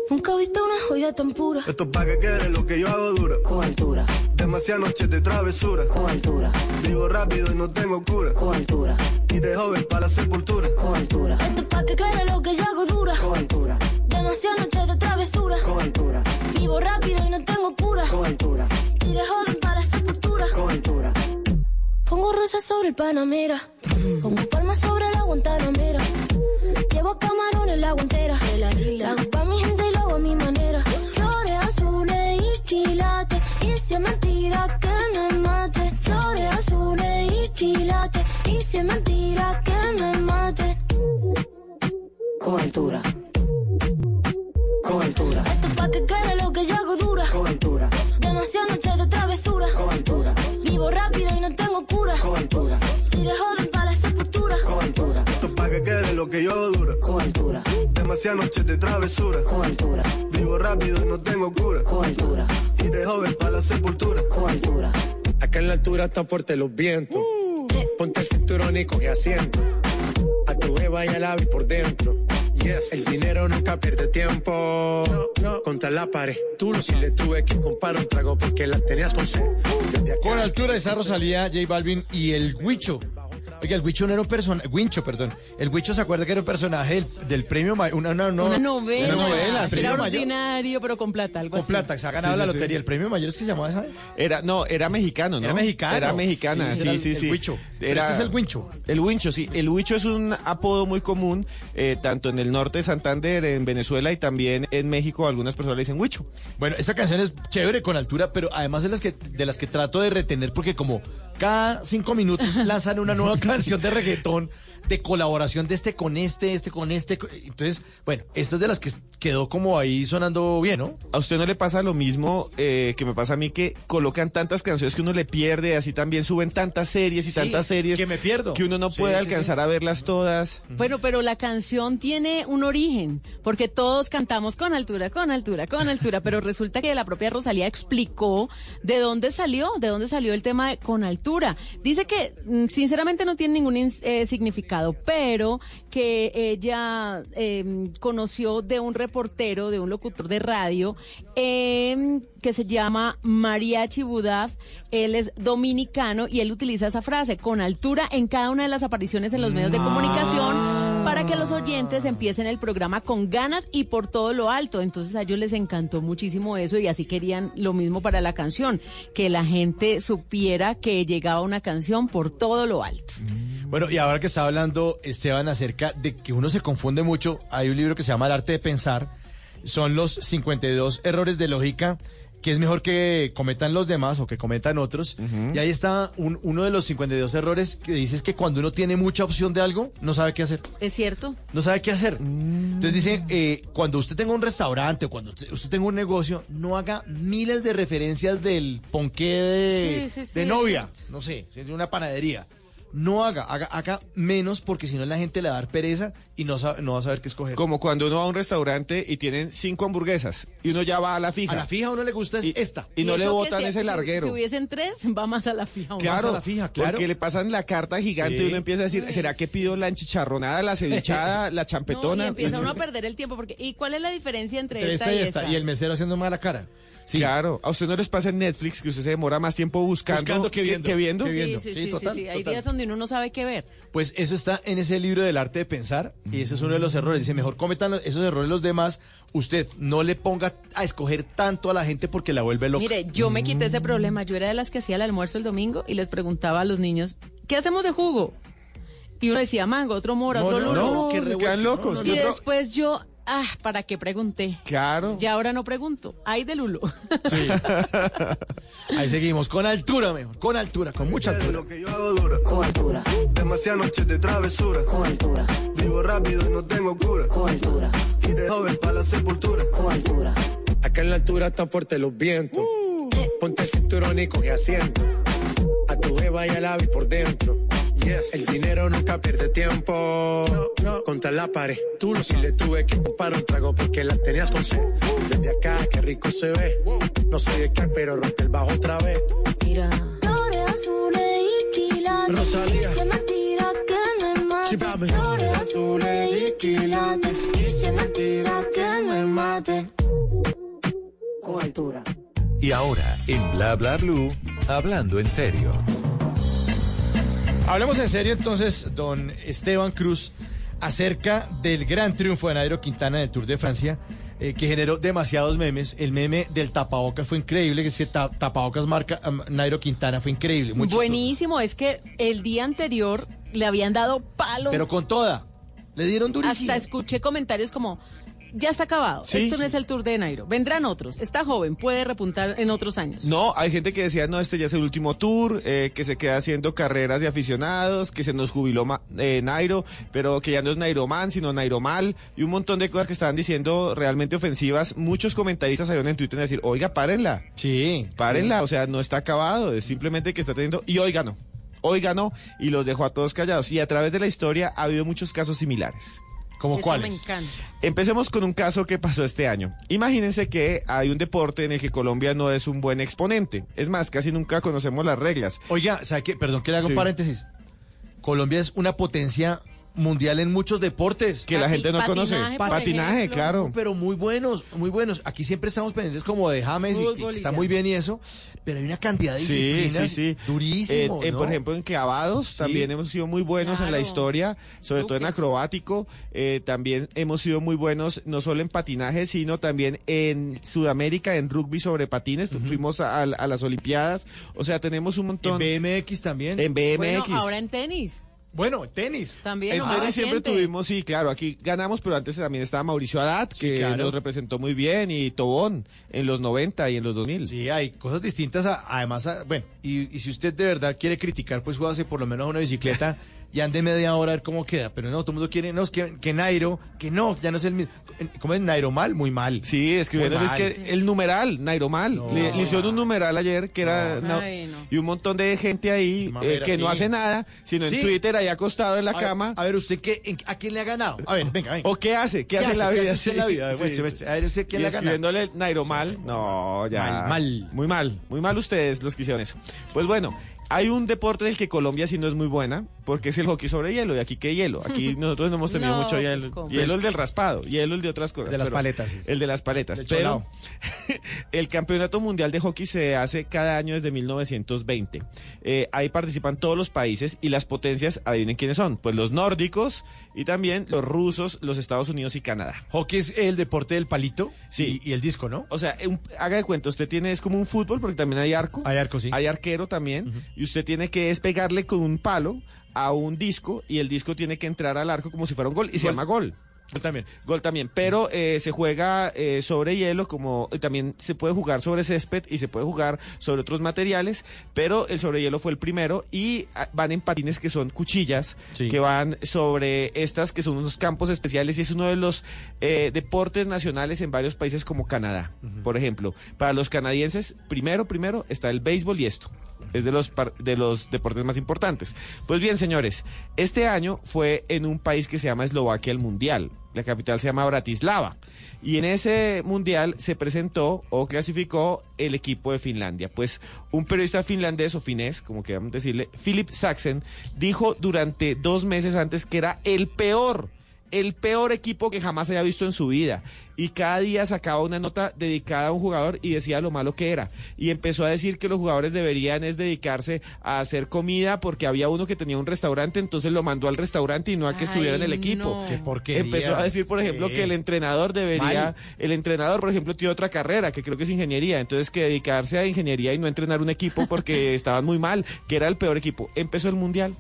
[SPEAKER 27] Nunca he visto una joya tan pura.
[SPEAKER 44] Esto es pa' que quede lo que yo hago dura.
[SPEAKER 27] Con altura.
[SPEAKER 44] Demasiadas noches de travesura.
[SPEAKER 27] Con altura.
[SPEAKER 44] Vivo rápido y no tengo cura.
[SPEAKER 27] Con altura.
[SPEAKER 44] Y de joven para la sepultura.
[SPEAKER 27] Con altura. Esto es pa' que quede lo que yo hago dura. Con altura. Demasiadas noches de travesura. Con altura. Vivo rápido y no tengo cura. Y de joven para la sepultura. Con altura. Pongo rosas sobre el Panamera. Pongo palmas sobre la Guantanamera. Llevo camarones la guantera. La hago pa' mi gente y lo hago a mi manera. Flores azules y quilates. Y si es mentira que me mate. Flores azules y quilates. Y si es mentira que me mate. Con altura. Que quede lo que yo hago dura. Con altura. Demasiadas noches de travesura. Con altura. Vivo rápido y no tengo cura. Y de joven para la sepultura.
[SPEAKER 44] Con altura. Esto es pa' que quede lo que yo hago dura.
[SPEAKER 27] Con altura.
[SPEAKER 44] Demasiadas noches de travesura.
[SPEAKER 27] Con altura.
[SPEAKER 44] Vivo rápido y no tengo cura.
[SPEAKER 27] Con altura.
[SPEAKER 44] Y de joven para la sepultura.
[SPEAKER 27] Con altura.
[SPEAKER 28] Acá en la altura están fuertes los vientos. Ponte el cinturón y coge asiento. A tu jeva y al ave por dentro. El dinero nunca pierde tiempo. Contra la pared. Tú lo si le tuve que comprar un trago porque la tenías con sed.
[SPEAKER 16] Con altura de esa Rosalía, J Balvin y el Huicho. Oiga, el Huicho no era un personaje, Wincho, perdón. El Huicho se acuerda que era un personaje del, del premio, ma- una, una, no-
[SPEAKER 18] una novela.
[SPEAKER 16] Una novela,
[SPEAKER 18] Era
[SPEAKER 16] mayor.
[SPEAKER 18] ordinario, pero con plata, algo
[SPEAKER 16] Con
[SPEAKER 18] así.
[SPEAKER 16] plata, se ha ganado
[SPEAKER 17] Sí,
[SPEAKER 16] la
[SPEAKER 17] sí, sí.
[SPEAKER 16] lotería. El premio mayor es que se llamaba esa.
[SPEAKER 17] Era, no, era mexicano, ¿no?
[SPEAKER 16] Era mexicano.
[SPEAKER 17] Era mexicana,
[SPEAKER 16] Sí,
[SPEAKER 17] sí,
[SPEAKER 16] era
[SPEAKER 17] sí,
[SPEAKER 16] el-
[SPEAKER 17] sí.
[SPEAKER 16] el huicho.
[SPEAKER 17] Era,
[SPEAKER 16] este es el huincho.
[SPEAKER 17] El huincho, sí. El huicho es un apodo muy común, eh, tanto en el norte de Santander, en Venezuela y también en México. Algunas personas le dicen huicho.
[SPEAKER 16] Bueno, esta canción es chévere con altura, pero además de las que de las que trato de retener porque como cada cinco minutos lanzan una nueva canción de reggaetón de colaboración de este con este, este con este. Entonces, bueno, esta es de las que quedó como ahí sonando bien, ¿no?
[SPEAKER 17] ¿A usted no le pasa lo mismo eh, que me pasa a mí que colocan tantas canciones que uno le pierde, así también suben tantas series y
[SPEAKER 16] Sí,
[SPEAKER 17] tantas series
[SPEAKER 16] que me pierdo.
[SPEAKER 17] que uno no
[SPEAKER 16] Sí,
[SPEAKER 17] puede
[SPEAKER 16] sí, sí.
[SPEAKER 17] alcanzar a verlas todas?
[SPEAKER 18] Bueno, pero la canción tiene un origen, porque todos cantamos con altura, con altura, con altura, pero resulta que la propia Rosalía explicó de dónde salió, de dónde salió el tema de con altura. Dice que mm, sinceramente no tiene ningún eh, significado, pero que ella eh, conoció de un reportero, de un locutor de radio, eh, que se llama Mariachi Budaf. Él es dominicano y él utiliza esa frase, con altura, en cada una de las apariciones en los medios de comunicación, para que los oyentes empiecen el programa con ganas y por todo lo alto. Entonces a ellos les encantó muchísimo eso y así querían lo mismo para la canción, que la gente supiera que llegaba una canción por todo lo alto.
[SPEAKER 16] Bueno, y ahora que está hablando Esteban acerca de que uno se confunde mucho, hay un libro que se llama El arte de pensar, son los 52 errores de lógica que es mejor que cometan los demás o que cometan otros. Y ahí está un- uno de los 52 errores que dice es que cuando uno tiene mucha opción de algo, no sabe qué hacer.
[SPEAKER 18] ¿Es cierto?
[SPEAKER 16] No sabe qué hacer. Entonces dice, eh, cuando usted tenga un restaurante o cuando usted usted tenga un negocio, no haga miles de referencias del ponqué de,
[SPEAKER 18] Sí, sí, sí,
[SPEAKER 16] de novia. No sé, de una panadería. No haga, haga, haga menos porque si no la gente le va a dar pereza y no, sabe- no va a saber qué escoger.
[SPEAKER 17] Como cuando uno va a un restaurante y tienen cinco hamburguesas y uno ya va a la fija.
[SPEAKER 16] A la fija a uno le gusta es esta.
[SPEAKER 17] Y, no le botan
[SPEAKER 18] si-
[SPEAKER 17] ese larguero.
[SPEAKER 18] Si, hubiesen tres, va más a la fija. uno.
[SPEAKER 17] Claro,
[SPEAKER 16] a la fija, claro.
[SPEAKER 17] porque le pasan la carta gigante
[SPEAKER 16] Sí.
[SPEAKER 17] y uno empieza a decir, ¿será que pido la enchicharronada, la cevichada, la
[SPEAKER 18] No,
[SPEAKER 17] champetona?
[SPEAKER 18] y empieza uno a perder el tiempo porque ¿y cuál es la diferencia entre,
[SPEAKER 16] Entre
[SPEAKER 18] esta,
[SPEAKER 16] esta y esta? Y el mesero haciendo mala cara. Sí.
[SPEAKER 17] Claro, a usted no les pasa en Netflix que usted se demora más tiempo buscando,
[SPEAKER 16] Buscando que viendo.
[SPEAKER 17] que viendo.
[SPEAKER 16] Que
[SPEAKER 18] Sí,
[SPEAKER 16] viendo.
[SPEAKER 18] sí,
[SPEAKER 16] Sí,
[SPEAKER 18] sí, sí,
[SPEAKER 16] total,
[SPEAKER 18] sí. Hay
[SPEAKER 16] total.
[SPEAKER 18] días donde uno no sabe qué ver.
[SPEAKER 16] Pues eso está en ese libro del arte de pensar y ese es uno de los errores. Dice, mejor cometan los- esos errores los demás. Usted no le ponga a escoger tanto a la gente porque la vuelve loca.
[SPEAKER 18] Mire, yo me quité ese problema. Yo era de las que hacía el almuerzo el domingo y les preguntaba a los niños, ¿qué hacemos de jugo? Y uno decía mango, otro mora,
[SPEAKER 17] No,
[SPEAKER 18] otro
[SPEAKER 17] no,
[SPEAKER 18] lulo.
[SPEAKER 17] no,
[SPEAKER 16] qué
[SPEAKER 17] se quedan locos.
[SPEAKER 18] y
[SPEAKER 17] Y otro-
[SPEAKER 18] después yo, ah, ¿para qué pregunté?
[SPEAKER 17] Claro.
[SPEAKER 18] Y ahora no pregunto. Ay de lulo.
[SPEAKER 16] Sí. Ahí seguimos, con altura mejor, con altura, con mucha altura.
[SPEAKER 44] lo que yo hago dura. Con altura. Demasiadas noches de travesura. Con altura. Vivo rápido y no tengo cura. Con altura. Y de joven para la sepultura. Con altura.
[SPEAKER 28] Acá en la altura están fuertes los vientos. Ponte el cinturón y coge asiento. A tu jeva y al ave por dentro. El dinero nunca pierde tiempo. Contra la pared. Tú si le tuve que comprar un trago porque la tenías con sed. Desde acá, qué rico se ve. No sé de qué, pero rompe el bajo otra vez.
[SPEAKER 27] Mira. Flores azules y quilates.
[SPEAKER 28] Rosalía.
[SPEAKER 27] Dice mentira que me mate. Flores azules y quilates. Dice mentira que me mate.
[SPEAKER 40] Con altura.
[SPEAKER 3] Y ahora, en Bla Bla Blue, hablando en serio.
[SPEAKER 16] Hablemos en serio entonces, don Esteban Cruz, acerca del gran triunfo de Nairo Quintana en el Tour de Francia, eh, que generó demasiados memes. El meme del tapabocas fue increíble, que es que ta- tapabocas marca um, Nairo Quintana fue increíble. muy chistoso.
[SPEAKER 18] Buenísimo, es que el día anterior le habían dado palo.
[SPEAKER 16] Pero con toda. Le dieron durísimo.
[SPEAKER 18] Hasta escuché comentarios como, ya está acabado,
[SPEAKER 17] Sí.
[SPEAKER 18] esto no es el Tour de Nairo, vendrán otros, está joven, puede repuntar en otros años.
[SPEAKER 17] No, hay gente que decía, no, este ya es el último tour, eh, que se queda haciendo carreras de aficionados, que se nos jubiló Ma- eh, Nairo, pero que ya no es Nairo Man, sino Nairo Mal, y un montón de cosas que estaban diciendo realmente ofensivas. Muchos comentaristas salieron en Twitter a decir, oiga, párenla,
[SPEAKER 16] Sí.
[SPEAKER 17] párenla, o sea, no está acabado, es simplemente que está teniendo, y hoy ganó, hoy ganó, y los dejó a todos callados. Y a través de la historia ha habido muchos casos similares.
[SPEAKER 16] ¿Cómo
[SPEAKER 18] Eso
[SPEAKER 16] cuáles?
[SPEAKER 18] me encanta.
[SPEAKER 17] Empecemos con un caso que pasó este año. Imagínense que hay un deporte en el que Colombia no es un buen exponente. Es más, casi nunca conocemos las reglas.
[SPEAKER 16] Oiga, ¿sabe qué? Perdón que le haga
[SPEAKER 17] Sí.
[SPEAKER 16] un paréntesis. Colombia es una potencia mundial en muchos deportes.
[SPEAKER 17] Que la gente no conoce.
[SPEAKER 18] patinaje, por
[SPEAKER 17] Patinaje,
[SPEAKER 18] ejemplo.
[SPEAKER 17] claro.
[SPEAKER 16] Pero muy buenos, muy buenos. Aquí siempre estamos pendientes como de James y que- está muy bien y eso. Pero hay una cantidad de
[SPEAKER 17] Sí,
[SPEAKER 16] disciplinas
[SPEAKER 17] sí, sí.
[SPEAKER 16] durísimo,
[SPEAKER 17] En- en,
[SPEAKER 16] ¿no?
[SPEAKER 17] Por ejemplo, en clavados también hemos sido muy buenos en la historia, sobre todo en acrobático. eh, también hemos sido muy buenos no solo en patinaje, sino también en Sudamérica, en rugby sobre patines. Fuimos a, a las Olimpiadas. O sea, tenemos un montón.
[SPEAKER 16] En BMX también.
[SPEAKER 17] En BMX.
[SPEAKER 18] Bueno, ahora en tenis.
[SPEAKER 16] Bueno, tenis.
[SPEAKER 18] También.
[SPEAKER 17] En tenis siempre tuvimos, sí, claro, aquí ganamos, pero antes también estaba Mauricio Haddad, que
[SPEAKER 16] claro.
[SPEAKER 17] nos representó muy bien, y Tobón en los 90 y en los 2000.
[SPEAKER 16] Sí, hay cosas distintas. a- además, a- bueno, y, y si usted de verdad quiere criticar, pues súbase por lo menos a una bicicleta y ande media hora a ver cómo queda. Pero no, todo el mundo quiere, no, es que, que Nairo, que no, ya no es el mismo. ¿Cómo es Nairo mal? Muy mal.
[SPEAKER 17] Sí, escribiendo
[SPEAKER 16] Muy
[SPEAKER 17] es
[SPEAKER 16] mal.
[SPEAKER 17] que el numeral, Nairomal.
[SPEAKER 16] No.
[SPEAKER 17] Le, le hicieron un numeral ayer que era.
[SPEAKER 18] No.
[SPEAKER 17] no,
[SPEAKER 18] Ay, no.
[SPEAKER 17] y un montón de gente ahí
[SPEAKER 16] Mamera,
[SPEAKER 17] eh, que no hace nada, sino
[SPEAKER 16] Sí.
[SPEAKER 17] en Twitter ahí acostado en la
[SPEAKER 16] A ver,
[SPEAKER 17] cama.
[SPEAKER 16] A ver, ¿usted qué, en- a quién le ha ganado? A ver, venga, venga.
[SPEAKER 17] ¿O qué hace? ¿Qué, hace en la
[SPEAKER 16] ¿Qué
[SPEAKER 17] vida?
[SPEAKER 16] hace usted en la vida?
[SPEAKER 17] Sí,
[SPEAKER 16] Bueno,
[SPEAKER 17] sí.
[SPEAKER 16] A ver, ¿usted quién
[SPEAKER 17] Y
[SPEAKER 16] le ha ganado?
[SPEAKER 17] escribiéndole Nairomal. No, ya.
[SPEAKER 16] Mal, mal.
[SPEAKER 17] Muy mal. Muy mal ustedes los que hicieron eso. Pues bueno. Hay un deporte del que Colombia sí no es muy buena, porque es el hockey sobre hielo. ¿Y aquí qué hielo? Aquí nosotros no hemos tenido
[SPEAKER 18] No,
[SPEAKER 17] mucho
[SPEAKER 18] pues,
[SPEAKER 17] hielo.
[SPEAKER 18] ¿cómo?
[SPEAKER 17] hielo el del raspado, hielo el de otras cosas.
[SPEAKER 16] De las
[SPEAKER 17] pero-
[SPEAKER 16] paletas, sí.
[SPEAKER 17] El de las paletas. Pero el campeonato mundial de hockey se hace cada año desde 1920. Eh, ahí participan todos los países y las potencias, adivinen quiénes son. Pues los nórdicos y también los rusos, los Estados Unidos y Canadá.
[SPEAKER 16] Hockey es el deporte del palito
[SPEAKER 17] Sí.
[SPEAKER 16] y, y el disco, ¿no?
[SPEAKER 17] O sea, un- haga de cuenta, usted tiene, es como un fútbol porque también hay arco.
[SPEAKER 16] Hay arco, sí.
[SPEAKER 17] Hay arquero también. Y usted tiene que es pegarle con un palo a un disco y el disco tiene que entrar al arco como si fuera un gol y se
[SPEAKER 16] Gol.
[SPEAKER 17] llama gol.
[SPEAKER 16] Yo también.
[SPEAKER 17] Gol también, pero eh, se juega eh, sobre hielo, como y también se puede jugar sobre césped y se puede jugar sobre otros materiales, pero el sobre hielo fue el primero y ah, van en patines que son cuchillas,
[SPEAKER 16] Sí.
[SPEAKER 17] que van sobre estas que son unos campos especiales y es uno de los eh, deportes nacionales en varios países como Canadá, por ejemplo. Para los canadienses, primero, primero está el béisbol y esto. Es de los, de los deportes más importantes. Pues bien, señores, este año fue en un país que se llama Eslovaquia el Mundial. La capital se llama Bratislava. Y en ese mundial se presentó o clasificó el equipo de Finlandia. Pues un periodista finlandés o finés, como queramos decirle, Philip Saxen, dijo durante dos meses antes que era el peor el peor equipo que jamás haya visto en su vida. Y cada día sacaba una nota dedicada a un jugador y decía lo malo que era. Y empezó a decir que los jugadores deberían es dedicarse a hacer comida porque había uno que tenía un restaurante, entonces lo mandó al restaurante y no a que estuviera en el equipo.
[SPEAKER 18] no.
[SPEAKER 16] Qué.
[SPEAKER 17] Empezó a decir, por ejemplo, que el entrenador debería,
[SPEAKER 16] Mal.
[SPEAKER 17] el entrenador, por ejemplo, tiene otra carrera, que creo que es ingeniería, entonces que dedicarse a ingeniería y no entrenar un equipo porque estaban muy mal, que era el peor equipo. Empezó el mundial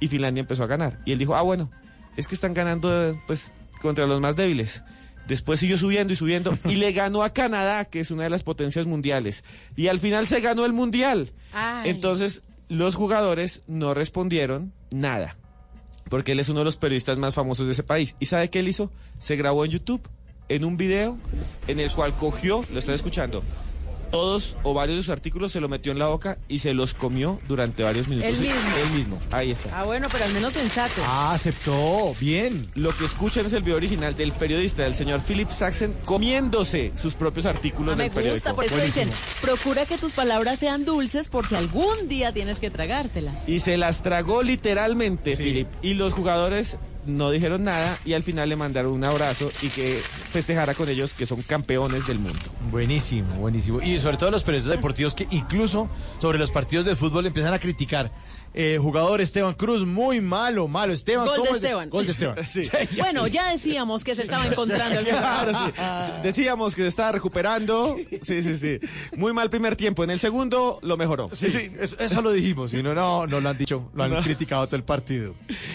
[SPEAKER 17] y Finlandia empezó a ganar. Y él dijo, ah, bueno, es que están ganando, pues, contra los más débiles. Después siguió subiendo y subiendo y le ganó a Canadá, que es una de las potencias mundiales. Y al final se ganó el mundial.
[SPEAKER 18] Ay.
[SPEAKER 17] Entonces, los jugadores no respondieron nada. Porque él es uno de los periodistas más famosos de ese país. ¿Y sabe qué él hizo? Se grabó en YouTube, en un video, en el cual cogió, lo están escuchando, todos o varios de sus artículos se lo metió en la boca y se los comió durante varios minutos.
[SPEAKER 18] Él mismo.
[SPEAKER 17] Él mismo. Ahí está.
[SPEAKER 18] Ah, bueno, pero al menos sensato.
[SPEAKER 16] Ah, aceptó. Bien.
[SPEAKER 17] Lo que escuchan es el video original del periodista, del señor Philip Saxon, comiéndose sus propios artículos
[SPEAKER 18] Ah, me
[SPEAKER 17] del periódico.
[SPEAKER 18] gusta, por eso dicen, procura que tus palabras sean dulces por si algún día tienes que tragártelas.
[SPEAKER 17] Y se las tragó literalmente,
[SPEAKER 16] Sí.
[SPEAKER 17] Philip. Y los jugadores no dijeron nada y al final le mandaron un abrazo y que festejara con ellos que son campeones del mundo.
[SPEAKER 16] Buenísimo, buenísimo. Y sobre todo los periodistas deportivos que incluso sobre los partidos de fútbol empiezan a criticar. Eh, jugador Esteban Cruz, muy malo, malo. Esteban,
[SPEAKER 18] Gol de
[SPEAKER 16] ¿cómo es
[SPEAKER 18] Esteban.
[SPEAKER 16] Gol de Esteban.
[SPEAKER 17] Sí.
[SPEAKER 18] Bueno, ya decíamos que se estaba encontrando el
[SPEAKER 17] Claro, sí. Decíamos que se estaba recuperando. Sí, sí, sí. Muy mal primer tiempo. En el segundo lo mejoró.
[SPEAKER 16] Sí, sí, eso, eso lo dijimos. Y no, no, no lo han dicho. Lo han
[SPEAKER 17] No.
[SPEAKER 16] criticado todo el partido.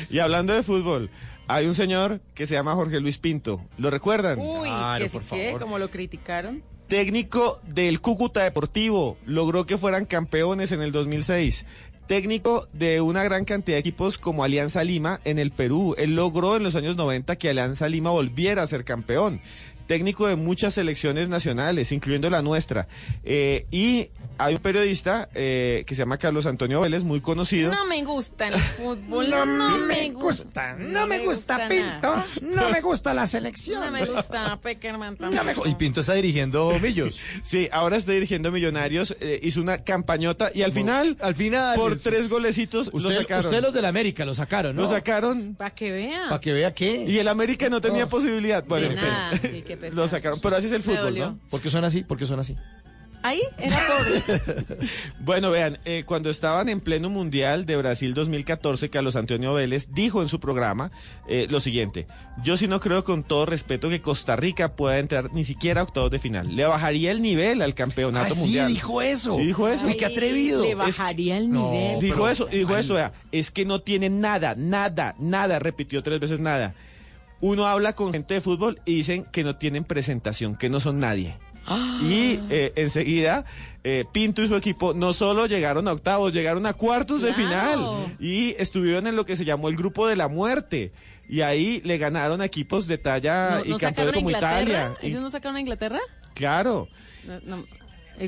[SPEAKER 17] Y hablando de fútbol, hay un señor que se llama Jorge Luis Pinto. ¿Lo recuerdan?
[SPEAKER 18] Uy,
[SPEAKER 16] Claro,
[SPEAKER 18] que sí
[SPEAKER 16] por
[SPEAKER 18] que,
[SPEAKER 16] favor.
[SPEAKER 18] como lo criticaron.
[SPEAKER 17] Técnico del Cúcuta Deportivo. Logró que fueran campeones en el 2006. Técnico de una gran cantidad de equipos como Alianza Lima en el Perú. Él logró en los años 90 que Alianza Lima volviera a ser campeón. Técnico de muchas selecciones nacionales, incluyendo la nuestra. Eh, y hay un periodista eh, que se llama Carlos Antonio Vélez, muy conocido.
[SPEAKER 18] No me gusta el fútbol,
[SPEAKER 45] No
[SPEAKER 18] no,
[SPEAKER 45] me
[SPEAKER 18] gusta.
[SPEAKER 45] No me gusta. Pinto, no me gusta la selección.
[SPEAKER 18] No me gusta Peckerman
[SPEAKER 16] No me
[SPEAKER 18] tampoco.
[SPEAKER 16] y Pinto está dirigiendo Millos.
[SPEAKER 17] Sí, ahora está dirigiendo Millonarios, eh, hizo una campañota y al final,
[SPEAKER 16] al final,
[SPEAKER 17] por
[SPEAKER 16] es-
[SPEAKER 17] tres golecitos lo
[SPEAKER 16] Usted,
[SPEAKER 17] sacaron.
[SPEAKER 16] usted los del América lo sacaron, ¿no?
[SPEAKER 17] Lo sacaron
[SPEAKER 18] Para que vea.
[SPEAKER 16] Para que vea qué.
[SPEAKER 17] y el América no tenía posibilidad. Bueno,
[SPEAKER 18] De
[SPEAKER 17] en fin.
[SPEAKER 18] nada, sí, qué pesar.
[SPEAKER 17] lo sacaron, pero así es el fútbol. ¿no?
[SPEAKER 16] ¿Por qué son así? ¿Por qué son así?
[SPEAKER 18] Ahí era pobre.
[SPEAKER 17] Bueno, vean, eh, cuando estaban en pleno Mundial de Brasil 2014, Carlos Antonio Vélez dijo en su programa eh, lo siguiente, yo sí no creo con todo respeto que Costa Rica pueda entrar ni siquiera a octavos de final. Le bajaría el nivel al campeonato
[SPEAKER 16] Ah, sí,
[SPEAKER 17] mundial.
[SPEAKER 16] dijo eso.
[SPEAKER 17] Sí, dijo eso.
[SPEAKER 16] Uy, qué atrevido.
[SPEAKER 18] Le
[SPEAKER 16] Es-
[SPEAKER 18] bajaría el
[SPEAKER 16] No,
[SPEAKER 18] nivel.
[SPEAKER 17] Dijo
[SPEAKER 16] pero-
[SPEAKER 17] eso, dijo
[SPEAKER 16] Ay.
[SPEAKER 17] eso, vea, es que no tiene nada, nada, nada, repitió tres veces nada. Uno habla con gente de fútbol y dicen que no tienen presentación, que no son nadie. Y eh, enseguida eh, Pinto y su equipo no solo llegaron a octavos, llegaron a cuartos de final y estuvieron en lo que se llamó el grupo de la muerte. Y ahí le ganaron a equipos de talla
[SPEAKER 18] ¿No,
[SPEAKER 17] y
[SPEAKER 18] no
[SPEAKER 17] campeones como
[SPEAKER 18] Inglaterra?
[SPEAKER 17] Italia. Y-
[SPEAKER 18] ¿Ellos no sacaron a Inglaterra?
[SPEAKER 17] claro.
[SPEAKER 18] No,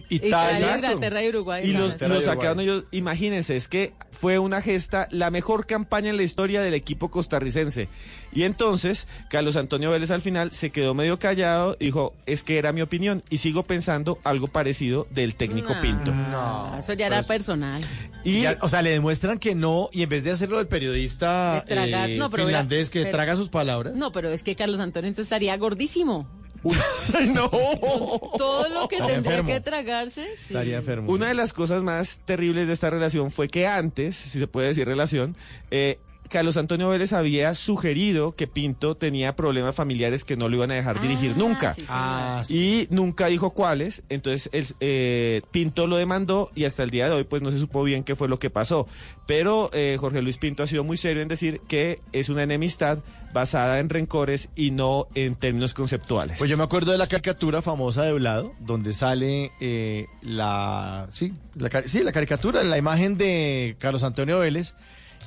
[SPEAKER 17] Italia,
[SPEAKER 18] Italia,
[SPEAKER 17] exacto.
[SPEAKER 18] Inglaterra y Uruguay.
[SPEAKER 17] Y los, los sacaron ellos, imagínense, es que fue una gesta, la mejor campaña en la historia del equipo costarricense. Y entonces, Carlos Antonio Vélez al final se quedó medio callado, dijo, es que era mi opinión, y sigo pensando algo parecido del técnico
[SPEAKER 18] No,
[SPEAKER 17] Pinto.
[SPEAKER 18] no, eso ya era
[SPEAKER 16] Pues-
[SPEAKER 18] personal.
[SPEAKER 17] Y
[SPEAKER 16] Ya, o sea, le demuestran que no, y en vez de hacerlo del periodista
[SPEAKER 18] De tragar-
[SPEAKER 16] eh,
[SPEAKER 18] no, pero
[SPEAKER 16] finlandés que
[SPEAKER 18] pero-
[SPEAKER 16] traga sus palabras.
[SPEAKER 18] No, pero es que Carlos Antonio entonces estaría gordísimo.
[SPEAKER 17] no.
[SPEAKER 18] Todo lo que tendría
[SPEAKER 16] enfermo.
[SPEAKER 18] que tragarse. sí.
[SPEAKER 16] Estaría enfermo.
[SPEAKER 17] Una
[SPEAKER 16] sí.
[SPEAKER 17] de las cosas más terribles de esta relación fue que antes, si se puede decir relación, eh, Carlos Antonio Vélez había sugerido que Pinto tenía problemas familiares que no lo iban a dejar dirigir
[SPEAKER 18] Ah,
[SPEAKER 17] nunca.
[SPEAKER 18] sí.
[SPEAKER 16] Ah, sí.
[SPEAKER 17] Y nunca dijo cuáles, entonces el, eh, Pinto lo demandó y hasta el día de hoy pues no se supo bien qué fue lo que pasó. Pero eh, Jorge Luis Pinto ha sido muy serio en decir que es una enemistad basada en rencores y no en términos conceptuales.
[SPEAKER 16] Pues yo me acuerdo de la caricatura famosa de Blado, donde sale eh, la, sí, la, sí, la caricatura, la imagen de Carlos Antonio Vélez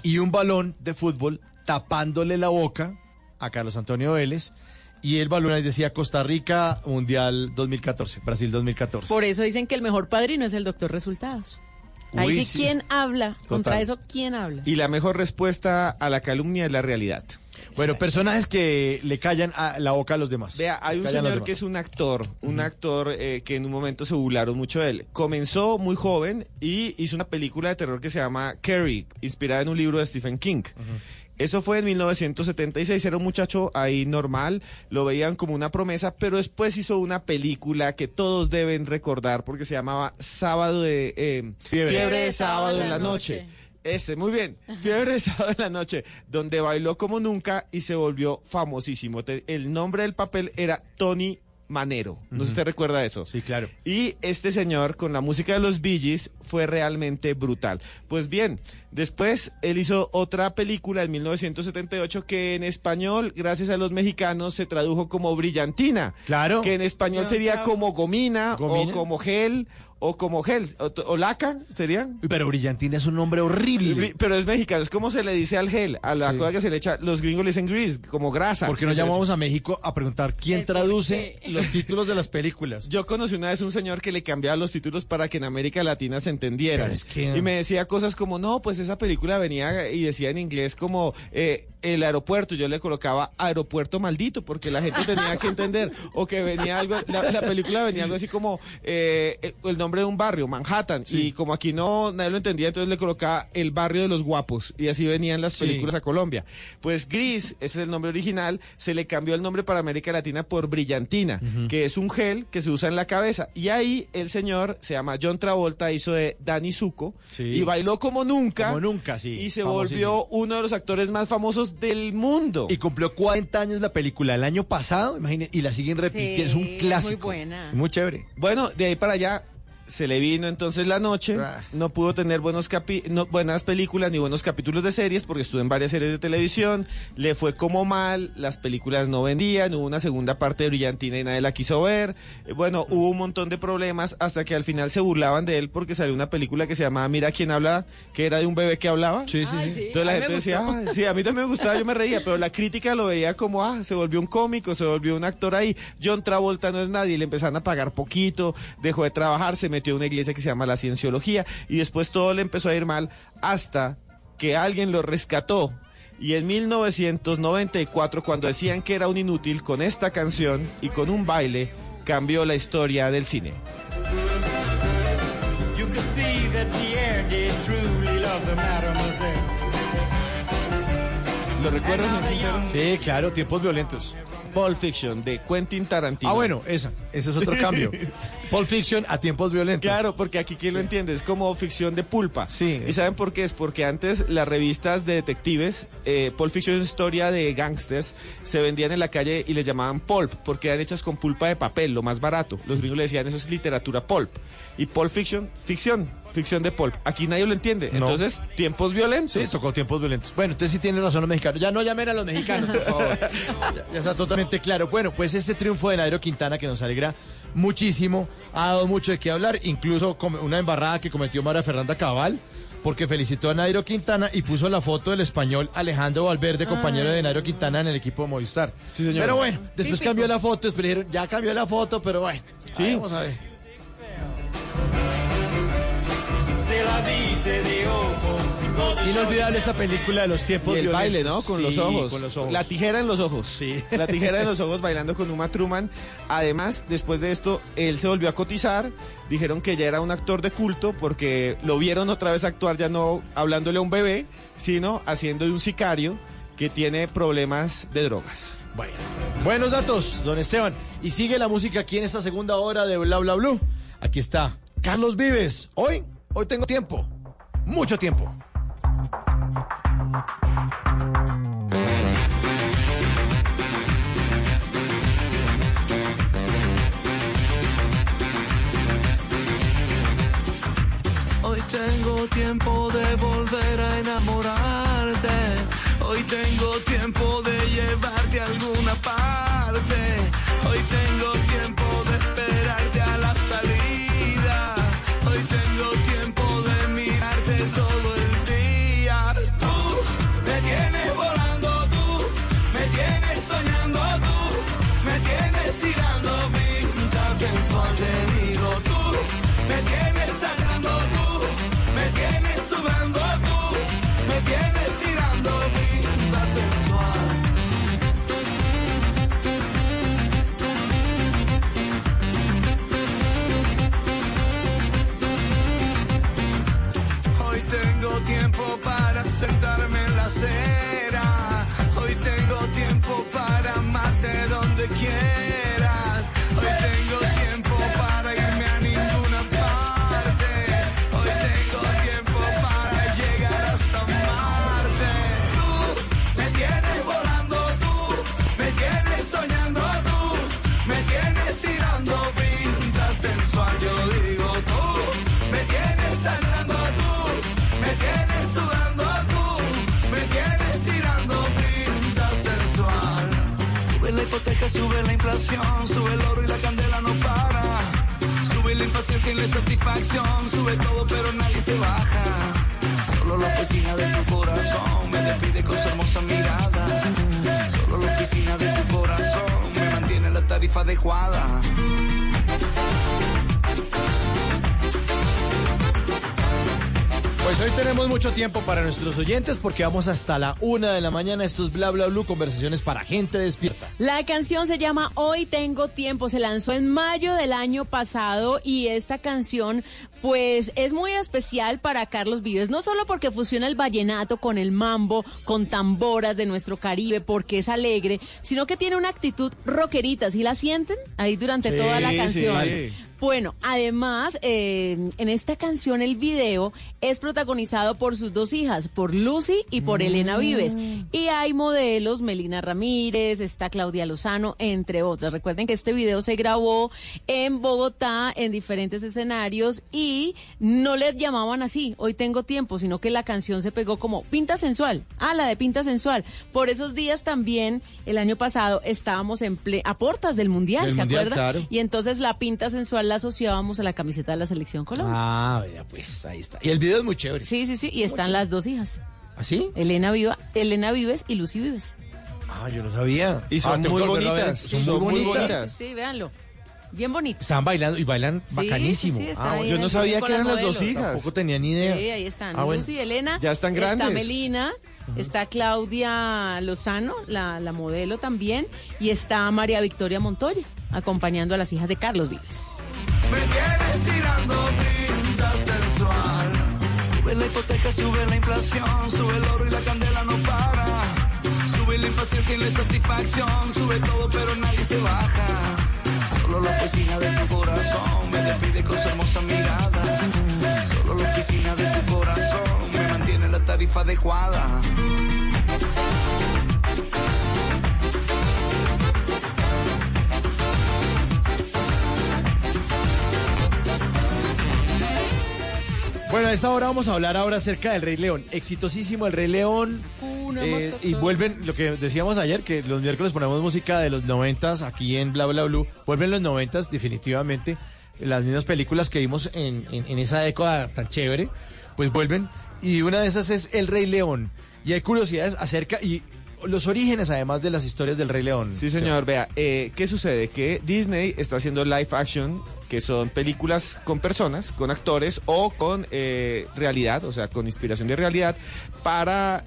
[SPEAKER 16] y un balón de fútbol tapándole la boca a Carlos Antonio Vélez y el balón ahí decía Costa Rica Mundial 2014, Brasil 2014.
[SPEAKER 18] Por eso dicen que el mejor padrino es el doctor Resultados. Ahí
[SPEAKER 17] Uy,
[SPEAKER 18] sí. ¿quién habla? Contra eso, ¿quién habla?
[SPEAKER 17] Y la mejor respuesta a la calumnia es la realidad.
[SPEAKER 16] Bueno, personajes que le callan a la boca a los demás.
[SPEAKER 17] Vea, hay un señor que es un actor, un actor eh, que en un momento se burlaron mucho de él. Comenzó muy joven y hizo una película de terror que se llama Carrie, inspirada en un libro de Stephen King. Eso fue en 1976, era un muchacho ahí normal, lo veían como una promesa, pero después hizo una película que todos deben recordar porque se llamaba Sábado de eh, Fiebre, de Sábado en la noche. Ese, muy bien. Fiebre de sábado en la noche, donde bailó como nunca y se volvió famosísimo. El nombre del papel era Tony Manero. No sé si usted recuerda eso.
[SPEAKER 16] Sí, claro.
[SPEAKER 17] Y este señor, con la música de los Bee Gees, fue realmente brutal. Pues bien, después él hizo otra película en 1978 que en español, gracias a los mexicanos, se tradujo como Brillantina.
[SPEAKER 16] Claro.
[SPEAKER 17] Que en español sería como Gomina,
[SPEAKER 16] Gomina.
[SPEAKER 17] o como Gel o como Gel o, o Laca, serían.
[SPEAKER 16] Pero Brillantina es un nombre horrible.
[SPEAKER 17] Pero es mexicano, es como se le dice al gel, a la
[SPEAKER 16] Sí.
[SPEAKER 17] cosa que se le echa, los gringos le dicen grease, como grasa.
[SPEAKER 16] ¿Por qué no llamamos a México a preguntar quién
[SPEAKER 18] El
[SPEAKER 16] traduce los títulos de las películas?
[SPEAKER 17] Yo conocí una vez un señor que le cambiaba los títulos para que en América Latina se entendieran.
[SPEAKER 16] Es que-
[SPEAKER 17] Y me decía cosas como, no, pues esa película venía y decía en inglés como eh, el aeropuerto. Yo le colocaba aeropuerto maldito porque la gente tenía que entender. O que venía algo, la, la película venía algo así como eh, el, el nombre de un barrio, Manhattan. Y como aquí no nadie lo entendía, entonces le colocaba el barrio de los guapos. Y así venían las
[SPEAKER 16] Sí.
[SPEAKER 17] películas a Colombia. Pues Gris, ese es el nombre original, se le cambió el nombre para América Latina por Brillantina, que es un gel que se usa en la cabeza. Y ahí el señor, se llama John Travolta, hizo de Danny Zuko
[SPEAKER 16] Sí.
[SPEAKER 17] y bailó como nunca.
[SPEAKER 16] Como nunca, sí.
[SPEAKER 17] Y se
[SPEAKER 16] famosísimo.
[SPEAKER 17] volvió uno de los actores más famosos del mundo.
[SPEAKER 16] Y cumplió 40 años la película el año pasado, imagínate, y la siguen repitiendo.
[SPEAKER 18] Sí,
[SPEAKER 16] es un clásico.
[SPEAKER 18] muy buena.
[SPEAKER 16] Muy chévere.
[SPEAKER 17] Bueno, de ahí para allá, se le vino entonces la noche,
[SPEAKER 16] Ah.
[SPEAKER 17] no pudo tener buenos capi- no, buenas películas ni buenos capítulos de series porque estuvo en varias series de televisión, le fue como mal, las películas no vendían, hubo una segunda parte de Brillantina y nadie la quiso ver, eh, bueno, hubo un montón de problemas hasta que al final se burlaban de él porque salió una película que se llamaba Mira quién habla, que era de un bebé que hablaba.
[SPEAKER 16] Sí, sí,
[SPEAKER 18] Ay, sí.
[SPEAKER 17] Entonces la gente decía. "Ah, sí, a mí también me gustaba, yo me reía, pero la crítica lo veía como, ah, se volvió un cómico, se volvió un actor ahí. John Travolta no es nadie, le empezaron a pagar poquito, dejó de trabajar, se metió a una iglesia que se llama la Cienciología y después todo le empezó a ir mal hasta que alguien lo rescató. Y en 1994, cuando decían que era un inútil, con esta canción y con un baile, cambió la historia del cine.
[SPEAKER 46] You could see that Pierre did truly love the mademoiselle.
[SPEAKER 17] ¿Lo recuerdas?
[SPEAKER 16] Sí, claro, tiempos violentos.
[SPEAKER 17] Pulp Fiction, de Quentin Tarantino.
[SPEAKER 16] Ah, bueno, esa, ese es otro cambio. Pulp Fiction a tiempos violentos.
[SPEAKER 17] Claro, porque aquí quién lo entiende, es como ficción de pulpa.
[SPEAKER 16] Sí.
[SPEAKER 17] ¿Y saben por qué? Es porque antes las revistas de detectives, eh, Pulp Fiction es historia de gangsters, se vendían en la calle y les llamaban pulp, porque eran hechas con pulpa de papel, lo más barato. Los gringos le decían eso es literatura pulp. Y Pulp Fiction, ficción, ficción de pulp. Aquí nadie lo entiende.
[SPEAKER 16] No.
[SPEAKER 17] Entonces, tiempos violentos.
[SPEAKER 16] Sí, tocó tiempos violentos. Bueno, entonces sí tienen razón los mexicanos. Ya no llamen a los mexicanos, por favor. ya, ya está totalmente claro. Bueno, pues este triunfo de Nairo Quintana que nos alegra muchísimo, ha dado mucho de qué hablar, incluso una embarrada que cometió María Fernanda Cabal, porque felicitó a Nairo Quintana y puso la foto del español Alejandro Valverde, compañero de Nairo Quintana en el equipo de Movistar.
[SPEAKER 17] señor.
[SPEAKER 16] Pero bueno, después
[SPEAKER 18] Típico.
[SPEAKER 16] cambió la foto, después dijeron, ya cambió la foto, pero bueno.
[SPEAKER 17] Sí.
[SPEAKER 16] ahí Vamos a ver.
[SPEAKER 46] Se la dice de ojos.
[SPEAKER 16] Inolvidable esta película de los tiempos
[SPEAKER 17] Y el baile, ¿no?
[SPEAKER 16] violentos.
[SPEAKER 17] Con
[SPEAKER 16] Sí,
[SPEAKER 17] los ojos.
[SPEAKER 16] Con los ojos.
[SPEAKER 17] La tijera en los ojos.
[SPEAKER 16] Sí.
[SPEAKER 17] La tijera en los ojos bailando con Uma Truman. Además, después de esto, él se volvió a cotizar. Dijeron que ya era un actor de culto porque lo vieron otra vez actuar ya no hablándole a un bebé, sino haciendo de un sicario que tiene problemas de drogas.
[SPEAKER 16] Bueno, buenos datos, don Esteban. Y sigue la música aquí en esta segunda hora de Bla Bla Blue. Aquí está Carlos Vives. Hoy, hoy tengo tiempo. Mucho tiempo.
[SPEAKER 29] Hoy tengo tiempo de volver a enamorarte. Hoy tengo tiempo de llevarte a alguna parte. La satisfacción, sube todo pero nadie se baja. Solo la oficina de tu corazón me despide con su hermosa mirada. Solo la oficina de tu corazón me mantiene la tarifa adecuada.
[SPEAKER 16] Pues hoy tenemos mucho tiempo para nuestros oyentes porque vamos hasta la una de la mañana. Esto es Bla Bla Blue, conversaciones para gente despierta.
[SPEAKER 18] La canción se llama Hoy Tengo Tiempo, se lanzó en mayo del año pasado y esta canción pues es muy especial para Carlos Vives, no solo porque fusiona el vallenato con el mambo, con tamboras de nuestro Caribe, porque es alegre, sino que tiene una actitud rockerita, ¿sí la sienten? Ahí durante
[SPEAKER 17] Sí,
[SPEAKER 18] toda la
[SPEAKER 17] sí.
[SPEAKER 18] canción. Bueno, además, eh, en esta canción el video es protagonizado por sus dos hijas, por Lucy y por Elena Vives. Y hay modelos, Melina Ramírez, está Claudia Lozano, entre otras. Recuerden que este video se grabó en Bogotá, en diferentes escenarios, y no le llamaban así, hoy tengo tiempo, sino que la canción se pegó como Pinta Sensual. Ah, la de Pinta Sensual. Por esos días también, el año pasado, estábamos en ple- a puertas del Mundial,
[SPEAKER 16] Del
[SPEAKER 18] ¿se
[SPEAKER 16] Mundial,
[SPEAKER 18] acuerdan?
[SPEAKER 16] claro.
[SPEAKER 18] Y entonces la Pinta Sensual la asociábamos a la camiseta de la Selección Colombia.
[SPEAKER 16] Ah, vea, pues ahí está. Y el video es muy chévere.
[SPEAKER 18] Sí, sí, sí, y están las dos hijas.
[SPEAKER 16] ¿Así?
[SPEAKER 18] Elena Viva, Elena Vives y Lucy Vives.
[SPEAKER 16] Ah, yo no sabía.
[SPEAKER 17] Y son
[SPEAKER 16] Ah,
[SPEAKER 17] muy bonitas,
[SPEAKER 16] Son, muy bonitas.
[SPEAKER 18] Sí, sí, véanlo. Bien bonito.
[SPEAKER 16] Estaban bailando y bailan
[SPEAKER 18] Sí,
[SPEAKER 16] bacanísimo.
[SPEAKER 18] sí, sí, están
[SPEAKER 16] ah, yo no sabía que eran
[SPEAKER 18] las
[SPEAKER 16] dos hijas. Tampoco tenía ni idea.
[SPEAKER 18] Sí, ahí están.
[SPEAKER 16] Ah, bueno.
[SPEAKER 18] Lucy y Elena.
[SPEAKER 17] Ya están grandes.
[SPEAKER 18] Está Melina, está Claudia Lozano, la, la modelo también, y está María Victoria Montoya, acompañando a las hijas de Carlos Vives.
[SPEAKER 29] Me tienes tirando pinta sensual. Sube la hipoteca, sube la inflación, sube el oro y la candela no para. Sube la impaciencia y la insatisfacción, sube todo pero nadie se baja. Solo la oficina de tu corazón me despide con su hermosa mirada. Solo la oficina de tu corazón me mantiene la tarifa adecuada.
[SPEAKER 16] Bueno, a esta hora vamos a hablar ahora acerca del Rey León. Exitosísimo el Rey León. Eh, y vuelven, lo que decíamos ayer, que los miércoles ponemos música de los noventas aquí en Bla Bla Blue. Vuelven los noventas, definitivamente. Las mismas películas que vimos en, en- en esa década tan chévere, pues vuelven. Y una de esas es El Rey León. Y hay curiosidades acerca y los orígenes, además de las historias del Rey León.
[SPEAKER 17] Sí, señor. Vea, eh, ¿qué sucede? Que Disney está haciendo live action, que son películas con personas, con actores o con eh, realidad, o sea, con inspiración de realidad, para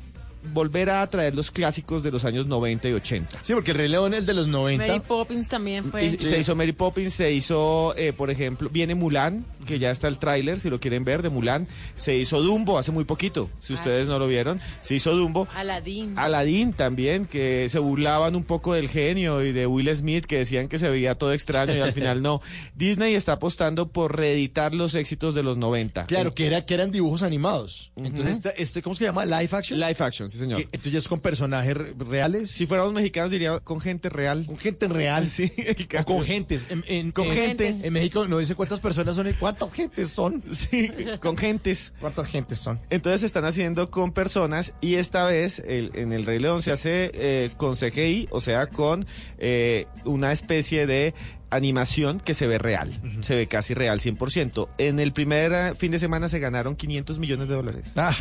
[SPEAKER 17] volver a traer los clásicos de los años 90 y 80.
[SPEAKER 16] Sí, porque el Rey León es de los 90.
[SPEAKER 18] Mary Poppins también fue.
[SPEAKER 17] Y Se hizo Mary Poppins, se hizo, eh, por ejemplo, viene Mulan, que ya está el tráiler, si lo quieren ver, de Mulan. Se hizo Dumbo hace muy poquito, si ustedes no lo vieron. Se hizo Dumbo.
[SPEAKER 18] Aladdin.
[SPEAKER 17] Aladdin también, que se burlaban un poco del genio y de Will Smith, que decían que se veía todo extraño y al final no. Disney está apostando por reeditar los éxitos de los 90.
[SPEAKER 16] Claro, que, era, que eran dibujos animados. Entonces, este, este, ¿cómo se llama? ¿Live action?
[SPEAKER 17] Live action, sí, señor.
[SPEAKER 16] Entonces es con personajes re- reales.
[SPEAKER 17] Si fuéramos mexicanos diría con gente real.
[SPEAKER 16] Con gente real.
[SPEAKER 17] Sí,
[SPEAKER 16] O con gentes. En, en-
[SPEAKER 17] Con
[SPEAKER 16] en-
[SPEAKER 17] gente.
[SPEAKER 16] En México no dice cuántas personas son y cuántas gentes son.
[SPEAKER 17] Sí, con gentes.
[SPEAKER 16] ¿Cuántas gentes son?
[SPEAKER 17] Entonces se están haciendo con personas y esta vez el- en el Rey León se hace eh, con CGI, o sea, con eh, una especie de animación que se ve real, se ve casi real 100%. En el primer eh, fin de semana se ganaron 500 millones de dólares.
[SPEAKER 16] Ah,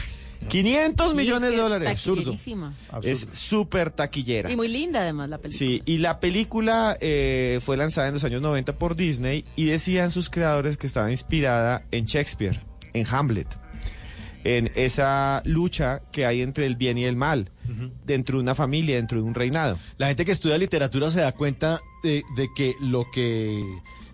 [SPEAKER 17] 500
[SPEAKER 18] Sí,
[SPEAKER 17] millones de dólares.
[SPEAKER 18] taquillerísima.
[SPEAKER 17] Es súper taquillera.
[SPEAKER 18] Y muy linda además la película.
[SPEAKER 17] Sí, y la película eh, fue lanzada en los años 90 por Disney y decían sus creadores que estaba inspirada en Shakespeare, en Hamlet, en esa lucha que hay entre el bien y el mal, dentro de una familia, dentro de un reinado.
[SPEAKER 16] La gente que estudia literatura se da cuenta de, de que lo que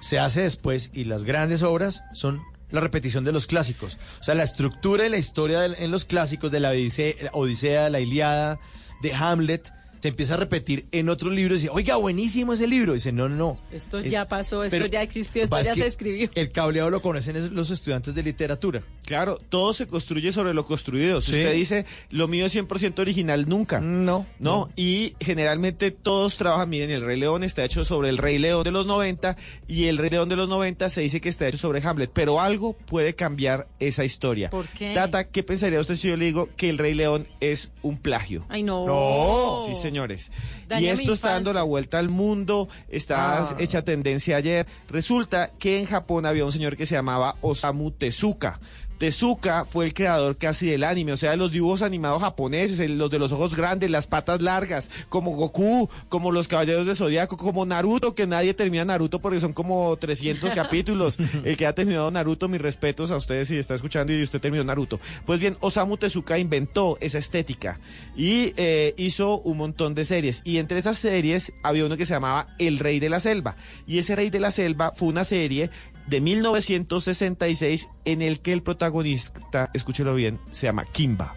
[SPEAKER 16] se hace después y las grandes obras son la repetición de los clásicos. O sea, la estructura y la historia del- en los clásicos de la Odisea, la Odisea, la Iliada, de Hamlet, se empieza a repetir en otros libros y dice, oiga, buenísimo ese libro. Y dice, no, no, no.
[SPEAKER 18] Esto
[SPEAKER 16] Eh,
[SPEAKER 18] ya pasó, esto ya existió, esto
[SPEAKER 16] es
[SPEAKER 18] ya
[SPEAKER 16] que
[SPEAKER 18] se escribió.
[SPEAKER 16] El cableado lo conocen los estudiantes de literatura.
[SPEAKER 17] Claro, todo se construye sobre lo construido. Si
[SPEAKER 16] Sí.
[SPEAKER 17] usted dice, lo mío es 100% original, nunca.
[SPEAKER 16] No.
[SPEAKER 17] No, y generalmente todos trabajan, miren, el Rey León está hecho sobre el Rey León de los 90 y el Rey León de los 90 se dice que está hecho sobre Hamlet, pero algo puede cambiar esa historia.
[SPEAKER 18] ¿Por qué?
[SPEAKER 17] Tata, ¿qué pensaría usted si yo le digo que el Rey León es un plagio?
[SPEAKER 18] Ay, no.
[SPEAKER 17] No, sí, señores.
[SPEAKER 18] Daña
[SPEAKER 17] y esto está dando la vuelta al mundo, está
[SPEAKER 16] Ah.
[SPEAKER 17] hecha tendencia ayer. Resulta que en Japón había un señor que se llamaba Osamu Tezuka. Tezuka fue el creador casi del anime, o sea, de los dibujos animados japoneses, los de los ojos grandes, las patas largas, como Goku, como los Caballeros de Zodiaco, como Naruto, que nadie termina Naruto porque son como 300 capítulos. El que ha terminado Naruto, mis respetos a ustedes si está escuchando y usted terminó Naruto. Pues bien, Osamu Tezuka inventó esa estética y eh, hizo un montón de series. Y entre esas series había uno que se llamaba El Rey de la Selva. Y ese Rey de la Selva fue una serie de 1966 en el que el protagonista, escúchelo bien, se llama Kimba.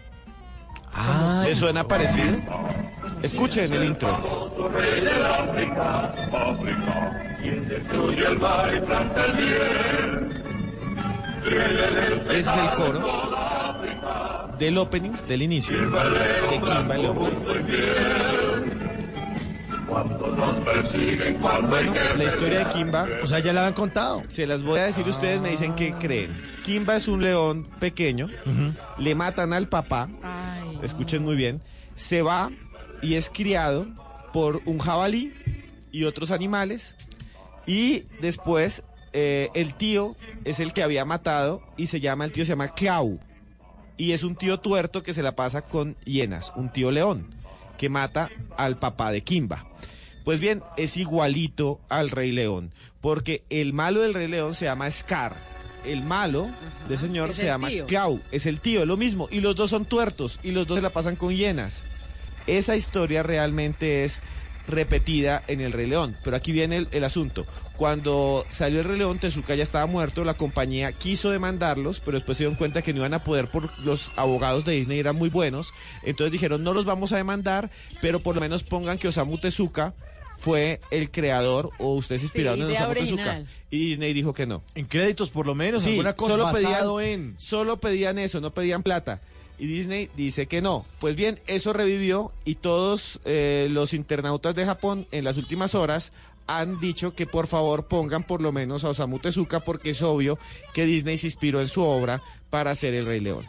[SPEAKER 16] Ah,
[SPEAKER 17] ¿Se suena parecido? Escuchen el intro. Ese es el coro del opening, del inicio, de Kimba el Bueno, la historia de Kimba.
[SPEAKER 16] O sea, ya la han contado.
[SPEAKER 17] Se las voy a decir y ustedes me dicen qué creen. Kimba es un león pequeño, le matan al papá, escuchen muy bien, se va y es criado por un jabalí y otros animales y después eh, el tío es el que había matado y se llama, el tío se llama Clau y es un tío tuerto que se la pasa con hienas, un tío león que mata al papá de Kimba. Pues bien, es igualito al Rey León, porque el malo del Rey León se llama Scar. El malo de señor se llama
[SPEAKER 18] tío.
[SPEAKER 17] Clau, es el tío, es lo mismo, y los dos son tuertos, y los dos se la pasan con hienas. Esa historia realmente es repetida en el Rey León, pero aquí viene el, el asunto. Cuando salió el Rey León, Tezuka ya estaba muerto, la compañía quiso demandarlos, pero después se dieron cuenta que no iban a poder por los abogados de Disney eran muy buenos, entonces dijeron no los vamos a demandar, pero por lo menos pongan que Osamu Tezuka fue el creador o ustedes inspiraron
[SPEAKER 18] Sí,
[SPEAKER 17] en Osamu Tezuka. Y Disney dijo que no.
[SPEAKER 16] En créditos, por lo menos,
[SPEAKER 17] Sí,
[SPEAKER 16] alguna cosa
[SPEAKER 17] solo
[SPEAKER 16] basado
[SPEAKER 17] pedían,
[SPEAKER 16] en...
[SPEAKER 17] solo pedían eso, no pedían plata. Y Disney dice que no. Pues bien, eso revivió y todos eh, los internautas de Japón en las últimas horas han dicho que por favor pongan por lo menos a Osamu Tezuka porque es obvio que Disney se inspiró en su obra para hacer El Rey León.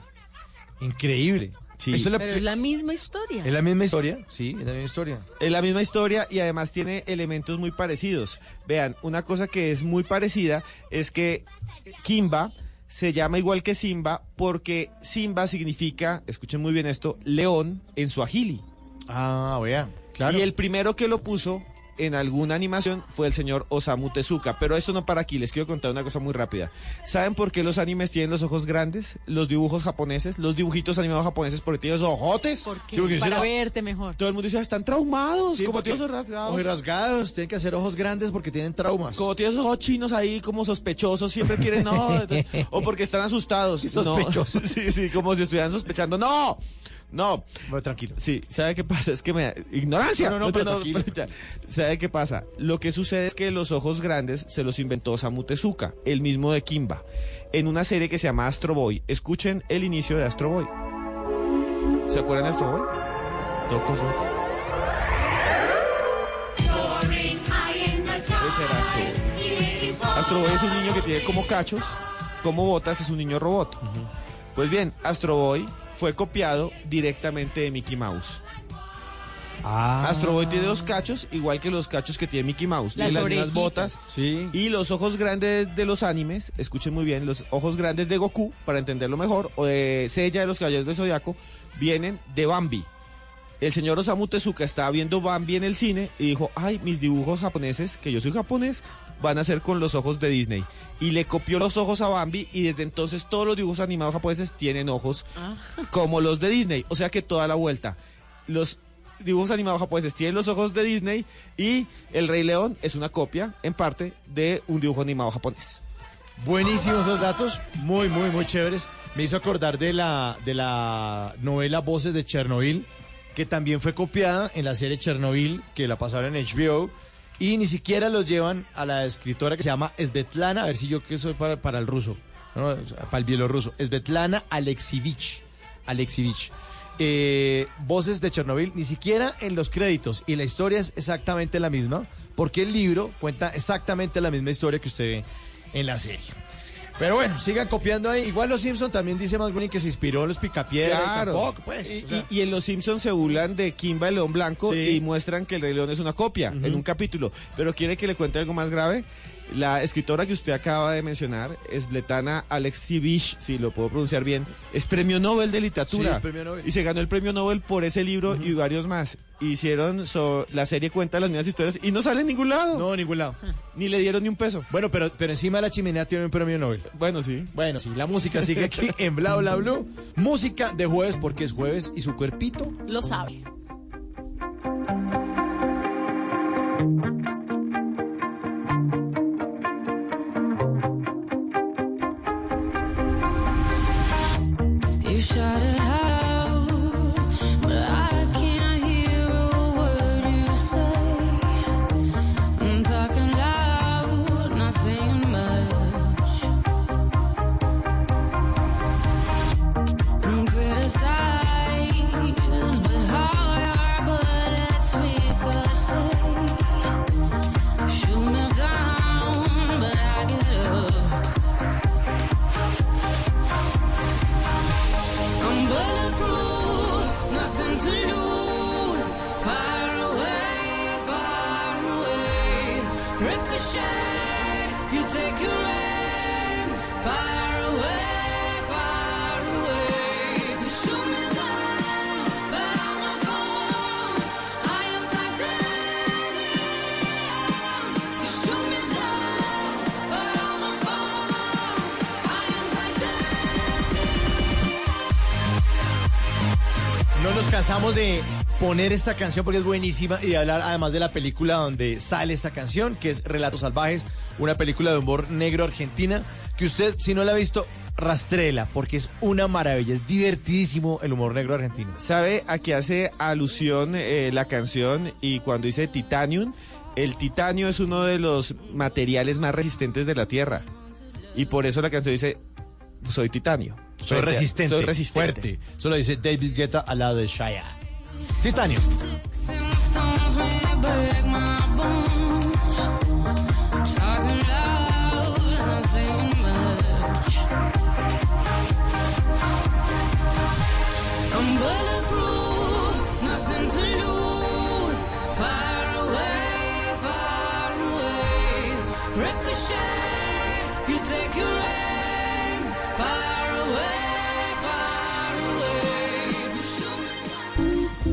[SPEAKER 16] Increíble.
[SPEAKER 17] Sí.
[SPEAKER 16] Eso es la-
[SPEAKER 18] Pero es la misma historia.
[SPEAKER 16] ¿Es la misma historia? Sí, es la misma historia.
[SPEAKER 17] Es la misma historia y además tiene elementos muy parecidos. Vean, una cosa que es muy parecida es que Kimba se llama igual que Simba porque Simba significa, escuchen muy bien esto, león en suajili.
[SPEAKER 16] Ah, vea, claro.
[SPEAKER 17] Y el primero que lo puso en alguna animación fue el señor Osamu Tezuka. Pero esto no para aquí, les quiero contar una cosa muy rápida. ¿Saben por qué los animes tienen los ojos grandes? Los dibujos japoneses, los dibujitos animados japoneses, porque tienen los ojotes.
[SPEAKER 18] ¿Por qué?
[SPEAKER 17] Sí, porque
[SPEAKER 18] Para
[SPEAKER 17] dicen,
[SPEAKER 18] verte mejor.
[SPEAKER 17] Todo el mundo dice, están traumados,
[SPEAKER 16] Sí,
[SPEAKER 17] como tienen ojos rasgados.
[SPEAKER 16] Ojos rasgados, tienen que hacer ojos grandes porque tienen traumas.
[SPEAKER 17] Como tienen esos ojos chinos ahí, como sospechosos, siempre quieren no. entonces- o porque están asustados.
[SPEAKER 16] Sí,
[SPEAKER 17] no.
[SPEAKER 16] sospechosos.
[SPEAKER 17] sí, sí, como si estuvieran sospechando. ¡No! No.
[SPEAKER 16] Bueno, tranquilo.
[SPEAKER 17] Sí, ¿sabe qué pasa? Es que me da ignorancia.
[SPEAKER 16] No, no, no, pero tranquilo.
[SPEAKER 17] ¿Sabe qué pasa? Lo que sucede es que los ojos grandes se los inventó Osamu Tezuka, el mismo de Kimba, en una serie que se llama Astro Boy. Escuchen el inicio de Astro Boy. ¿Se acuerdan de Astro Boy? Toco. Ese era Astro Boy. Astro Boy es un niño que tiene como cachos, como botas, es un niño robot. Pues bien, Astro Boy fue copiado directamente de Mickey Mouse.
[SPEAKER 16] Ah.
[SPEAKER 17] Astro Boy tiene dos cachos, igual que los cachos que tiene Mickey Mouse.
[SPEAKER 18] Las
[SPEAKER 17] tiene las mismas botas.
[SPEAKER 16] Sí.
[SPEAKER 17] Y los ojos grandes de los animes, escuchen muy bien, los ojos grandes de Goku, para entenderlo mejor, o de Seiya de los Caballeros del Zodiaco, vienen de Bambi. El señor Osamu Tezuka estaba viendo Bambi en el cine y dijo, ay, mis dibujos japoneses, que yo soy japonés, van a ser con los ojos de Disney. Y le copió los ojos a Bambi y desde entonces todos los dibujos animados japoneses tienen ojos
[SPEAKER 18] Ah.
[SPEAKER 17] como los de Disney. O sea que toda la vuelta. Los dibujos animados japoneses tienen los ojos de Disney y El Rey León es una copia, en parte, de un dibujo animado japonés.
[SPEAKER 16] Buenísimos esos datos, muy, muy, muy chéveres. Me hizo acordar de la, de la novela Voces de Chernobyl, que también fue copiada en la serie Chernobyl, que la pasaron en HBO, y ni siquiera los llevan a la escritora que se llama Svetlana, a ver si yo que soy para, para el ruso, para el bielorruso, Svetlana Alexivich. Alexivich. Eh, Voces de Chernobyl, ni siquiera en los créditos, y la historia es exactamente la misma, porque el libro cuenta exactamente la misma historia que usted ve en la serie. Pero bueno, sigan copiando ahí. Igual los Simpson también dice más bien que se inspiró en los Picapiedra. y
[SPEAKER 17] Claro.
[SPEAKER 16] tampoco, pues.
[SPEAKER 17] y,
[SPEAKER 16] o sea.
[SPEAKER 17] y- y en Los Simpsons se burlan de Kimba el León Blanco
[SPEAKER 16] Sí.
[SPEAKER 17] y muestran que el Rey León es una copia en un capítulo. Pero quiere que le cuente algo más grave. La escritora que usted acaba de mencionar, es Letana Alexivich, si lo puedo pronunciar bien, es premio Nobel de literatura.
[SPEAKER 16] Sí, es premio Nobel.
[SPEAKER 17] Y se ganó el premio Nobel por ese libro y varios más. Hicieron so- la serie cuenta las mismas historias y no sale en ningún lado.
[SPEAKER 16] No, en ningún lado.
[SPEAKER 17] Ni le dieron ni un peso.
[SPEAKER 16] Bueno, pero, pero encima de la chimenea tiene un premio Nobel.
[SPEAKER 17] Bueno, sí.
[SPEAKER 16] Bueno, sí, la música sigue aquí en Bla Bla Blue. Música de jueves porque es jueves y su cuerpito.
[SPEAKER 18] Lo sabe.
[SPEAKER 27] You
[SPEAKER 16] de poner esta canción porque es buenísima y de hablar además de la película donde sale esta canción, que es Relatos Salvajes, una película de humor negro argentina, que usted, si no la ha visto, rastrela, porque es una maravilla, es divertidísimo el humor negro argentino.
[SPEAKER 17] ¿Sabe a qué hace alusión eh, la canción y cuando dice titanium? El titanio es uno de los materiales más resistentes de la Tierra. Y por eso la canción dice, soy titanio.
[SPEAKER 16] Soy resistente,
[SPEAKER 17] Soy resistente.
[SPEAKER 16] fuerte. Eso lo dice David Guetta al lado de Shaya. Titanio.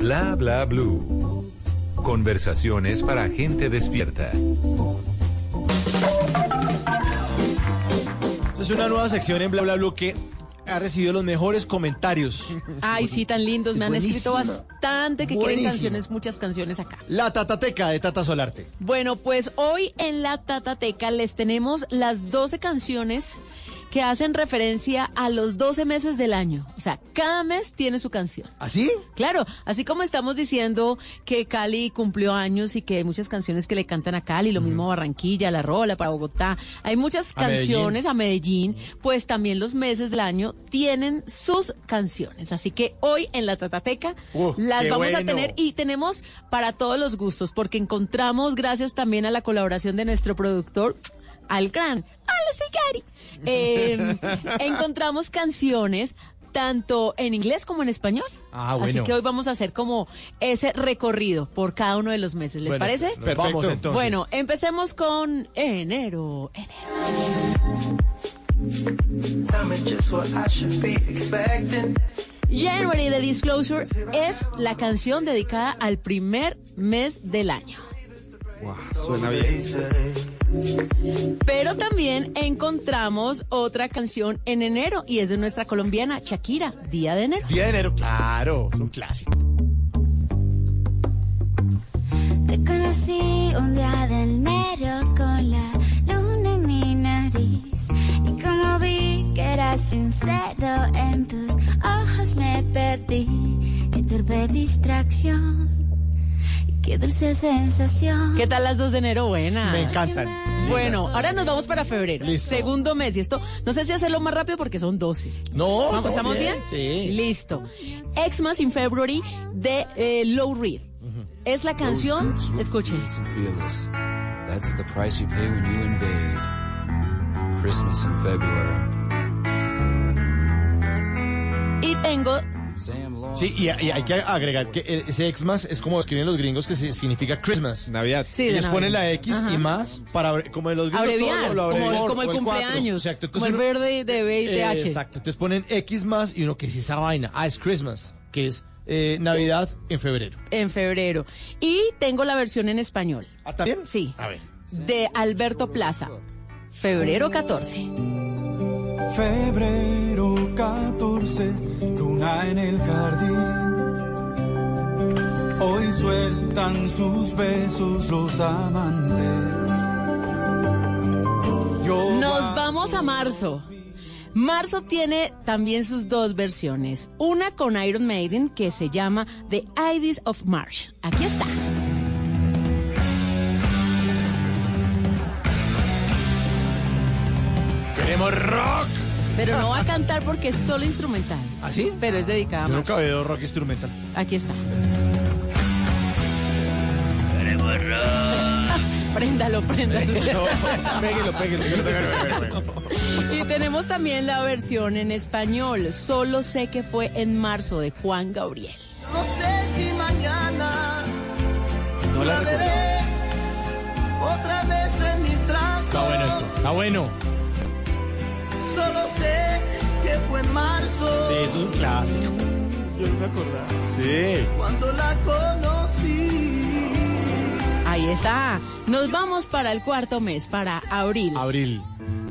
[SPEAKER 3] Bla bla blue. Conversaciones para gente despierta.
[SPEAKER 16] Esta es una nueva sección en Bla Bla Blue que ha recibido los mejores comentarios.
[SPEAKER 18] Ay, sí, tan lindos. Me han escrito
[SPEAKER 16] Buenísima.
[SPEAKER 18] bastante que quieren
[SPEAKER 16] Buenísima.
[SPEAKER 18] canciones, muchas canciones acá.
[SPEAKER 16] La Tatateca de Tata Solarte.
[SPEAKER 18] Bueno, pues hoy en la Tatateca les tenemos las 12 canciones que hacen referencia a los 12 meses del año. O sea, cada mes tiene su canción.
[SPEAKER 16] ¿Así?
[SPEAKER 18] Claro, así como estamos diciendo que Cali cumplió años y que hay muchas canciones que le cantan a Cali, lo mismo Barranquilla, La Rola, para Bogotá. Hay muchas
[SPEAKER 27] A Medellín.
[SPEAKER 18] canciones a Medellín, pues también los meses del año tienen sus canciones. Así que hoy en la Tatateca
[SPEAKER 27] Uh,
[SPEAKER 18] las vamos a tener y tenemos para todos los gustos, porque encontramos, gracias también a la colaboración de nuestro productor, al gran, soy Gary, Eh, encontramos canciones tanto en inglés como en español.
[SPEAKER 16] Ah,
[SPEAKER 18] Así
[SPEAKER 16] bueno.
[SPEAKER 18] que hoy vamos a hacer como ese recorrido por cada uno de los meses. ¿Les
[SPEAKER 16] Bueno,
[SPEAKER 18] parece?
[SPEAKER 16] perfecto. Vamos, entonces.
[SPEAKER 18] Bueno, empecemos con enero.
[SPEAKER 29] Tell me just what I should be expecting.
[SPEAKER 18] January de Disclosure es la canción dedicada al primer mes del año.
[SPEAKER 17] Suena bien.
[SPEAKER 18] Pero también encontramos otra canción en enero y es de nuestra colombiana Shakira, Día de Enero.
[SPEAKER 16] Día de enero, claro, es un clásico.
[SPEAKER 47] Te conocí un día de enero con la luna en mi nariz. Y como vi que eras sincero, en tus ojos me perdí. Qué torpe distracción. Qué dulce sensación.
[SPEAKER 18] ¿Qué tal las dos de enero? Buenas.
[SPEAKER 16] Me encantan.
[SPEAKER 18] Bueno, ahora nos vamos para febrero. Segundo mes. Y esto, no sé si hacerlo más rápido porque son 12.
[SPEAKER 16] No,
[SPEAKER 18] ¿Vamos,
[SPEAKER 16] estamos
[SPEAKER 18] ¿Estamos bien?
[SPEAKER 16] bien, sí.
[SPEAKER 18] Listo. Xmas in February de eh, Low Reed. Es la canción, escuchen.
[SPEAKER 48] and fearless. That's the price you pay when you invade. Christmas in February.
[SPEAKER 18] Y tengo
[SPEAKER 16] Sí, y, y hay que agregar que ese Xmas es como escriben los gringos que significa Christmas.
[SPEAKER 17] Navidad.
[SPEAKER 18] Sí,
[SPEAKER 16] Ellos
[SPEAKER 18] Navidad.
[SPEAKER 16] ponen la X
[SPEAKER 18] Ajá.
[SPEAKER 16] y más para como los gringos
[SPEAKER 18] abreviar,
[SPEAKER 16] todo lo
[SPEAKER 18] como, el- como cumpleaños,
[SPEAKER 16] Exacto,
[SPEAKER 18] como el verde de B y de H.
[SPEAKER 16] Exacto, entonces ponen X más y uno que es esa vaina. Ah, es Christmas, que es eh, Navidad en febrero.
[SPEAKER 18] En febrero. Y tengo la versión en español.
[SPEAKER 16] ¿Ah, también?
[SPEAKER 18] Sí.
[SPEAKER 16] A ver.
[SPEAKER 18] De Alberto Plaza. Febrero 14.
[SPEAKER 29] Febrero 14, luna en el jardín. Hoy sueltan sus besos los amantes. Yo
[SPEAKER 18] Nos vamos a marzo. Marzo tiene también sus dos versiones. Una con Iron Maiden que se llama The Ides of March. Aquí está. Pero no va a cantar porque es solo instrumental.
[SPEAKER 16] ¿Ah, sí?
[SPEAKER 18] Pero es dedicada a
[SPEAKER 16] Yo nunca veo rock instrumental.
[SPEAKER 18] Aquí está. Préndalo, préndalo.
[SPEAKER 16] péguelo, péguelo, péguelo, péguelo, péguelo.
[SPEAKER 18] Y tenemos también la versión en español. Solo sé que fue en marzo de Juan Gabriel.
[SPEAKER 29] No sé si mañana
[SPEAKER 16] No la
[SPEAKER 29] veré otra vez en mis brazos.
[SPEAKER 16] Está bueno esto. Está bueno.
[SPEAKER 29] Solo sé que fue en marzo.
[SPEAKER 16] Sí, eso es un clásico.
[SPEAKER 17] Yo no me acordaba.
[SPEAKER 16] Sí.
[SPEAKER 29] Cuando la conocí.
[SPEAKER 18] Ahí está. Nos vamos para el cuarto mes, para abril.
[SPEAKER 16] Abril.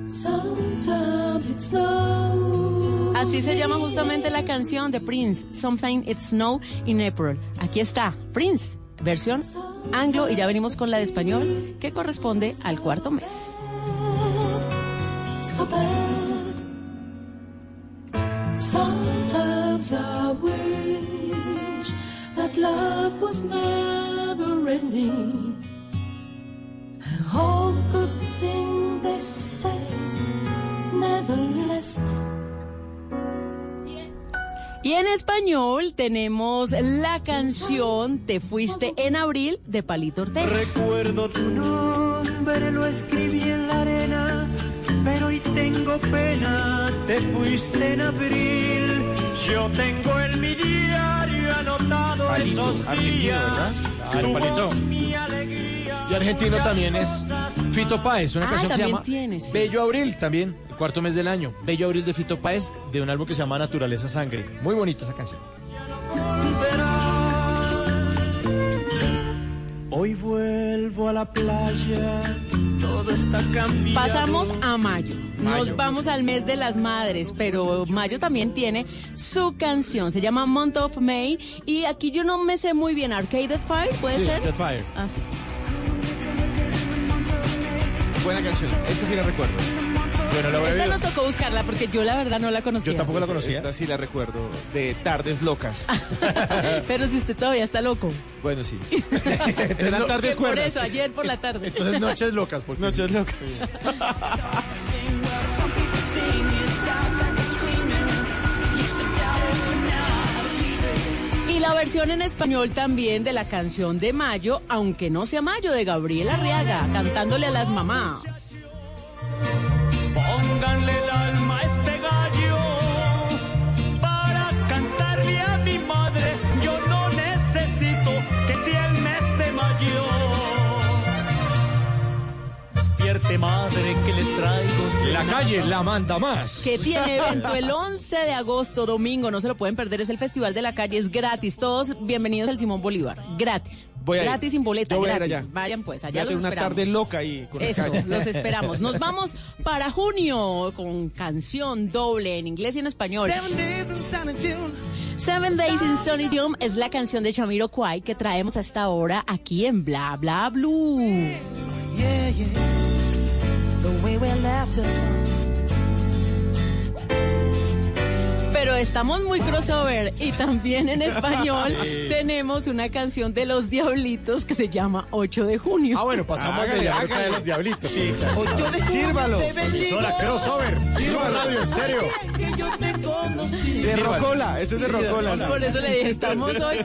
[SPEAKER 29] Sometimes it snows.
[SPEAKER 18] Así se llama justamente la canción de Prince, Something It Snow in April. Aquí está, Prince, versión anglo, y ya venimos con la de español, que corresponde al cuarto mes.
[SPEAKER 29] I wish that love was never ending. And all good things they say never last.
[SPEAKER 18] Y en español tenemos la canción Te fuiste en abril de Palito Ortega.
[SPEAKER 29] Recuerdo tu nombre, lo escribí en la arena, pero hoy tengo pena, te fuiste en abril. Yo tengo en mi diario anotado
[SPEAKER 16] Palito,
[SPEAKER 29] esos
[SPEAKER 16] argentino,
[SPEAKER 29] días.
[SPEAKER 16] ¿verdad? Claro,
[SPEAKER 29] tu
[SPEAKER 16] Palito.
[SPEAKER 29] voz, mi alegría.
[SPEAKER 16] Y argentino también es Fito Páez, una
[SPEAKER 18] Ah,
[SPEAKER 16] canción que se llama
[SPEAKER 18] tiene, sí.
[SPEAKER 16] Bello Abril, también, el cuarto mes del año. Bello Abril de Fito Páez, de un álbum que se llama Naturaleza Sangre. Muy bonita esa canción.
[SPEAKER 29] Hoy vuelvo a la playa, todo está cambiando.
[SPEAKER 18] Pasamos a mayo. Nos vamos al mes de las madres, pero mayo también tiene su canción. Se llama Month of May. Y aquí yo no me sé muy bien. Arcade Fire, ¿puede
[SPEAKER 16] Sí,
[SPEAKER 18] ser?
[SPEAKER 16] Arcade Fire.
[SPEAKER 18] Ah, sí.
[SPEAKER 17] Buena canción. Esta sí la recuerdo.
[SPEAKER 16] Yo no la
[SPEAKER 18] Esa nos tocó buscarla porque yo la verdad no la conocía.
[SPEAKER 16] Yo tampoco la conocía.
[SPEAKER 17] Esta sí la recuerdo. De Tardes Locas.
[SPEAKER 18] Pero si usted todavía está loco.
[SPEAKER 17] Bueno, sí.
[SPEAKER 16] Eran tardes
[SPEAKER 18] Por eso, ayer por la tarde.
[SPEAKER 16] Entonces noches locas. Porque
[SPEAKER 17] Noches locas.
[SPEAKER 18] Y la versión en español también de la canción de Mayo, aunque no sea Mayo, de Gabriela Arriaga, cantándole a las mamás.
[SPEAKER 29] Pónganle el alma este Madre que le traigo.
[SPEAKER 16] La calle la manda más.
[SPEAKER 18] que tiene evento el 11 de agosto, domingo, no se lo pueden perder, es el Festival de la Calle, es gratis, todos bienvenidos al Simón Bolívar, gratis,
[SPEAKER 17] Voy a ir.
[SPEAKER 18] gratis sin boleta,
[SPEAKER 17] Yo voy a ir
[SPEAKER 18] gratis.
[SPEAKER 17] allá.
[SPEAKER 18] vayan pues, allá
[SPEAKER 17] a
[SPEAKER 18] los
[SPEAKER 17] una
[SPEAKER 18] esperamos.
[SPEAKER 17] tarde loca ahí con la
[SPEAKER 18] Eso,
[SPEAKER 17] calle.
[SPEAKER 18] los esperamos. Nos vamos para junio con canción doble en inglés y en español.
[SPEAKER 29] Seven days in San June.
[SPEAKER 18] Seven Days in Sunny Doom es la canción de Chamiro Kwai que traemos hasta ahora aquí en Bla Bla Blue.
[SPEAKER 29] Yeah, yeah. The way we left us
[SPEAKER 18] Pero estamos muy crossover y también en español
[SPEAKER 16] Sí.
[SPEAKER 18] tenemos una canción de los Diablitos que se llama 8 de junio.
[SPEAKER 16] Ah, bueno, pasamos
[SPEAKER 17] Hágale,
[SPEAKER 16] de la época de los diablitos. Sí,
[SPEAKER 17] Sírvalo.
[SPEAKER 16] Emisora crossover. Sirva Radio Estéreo.
[SPEAKER 29] que yo te conocí.
[SPEAKER 17] De Rocola. Este es de
[SPEAKER 16] Sí, de Rocola.
[SPEAKER 18] Por eso le dije, estamos hoy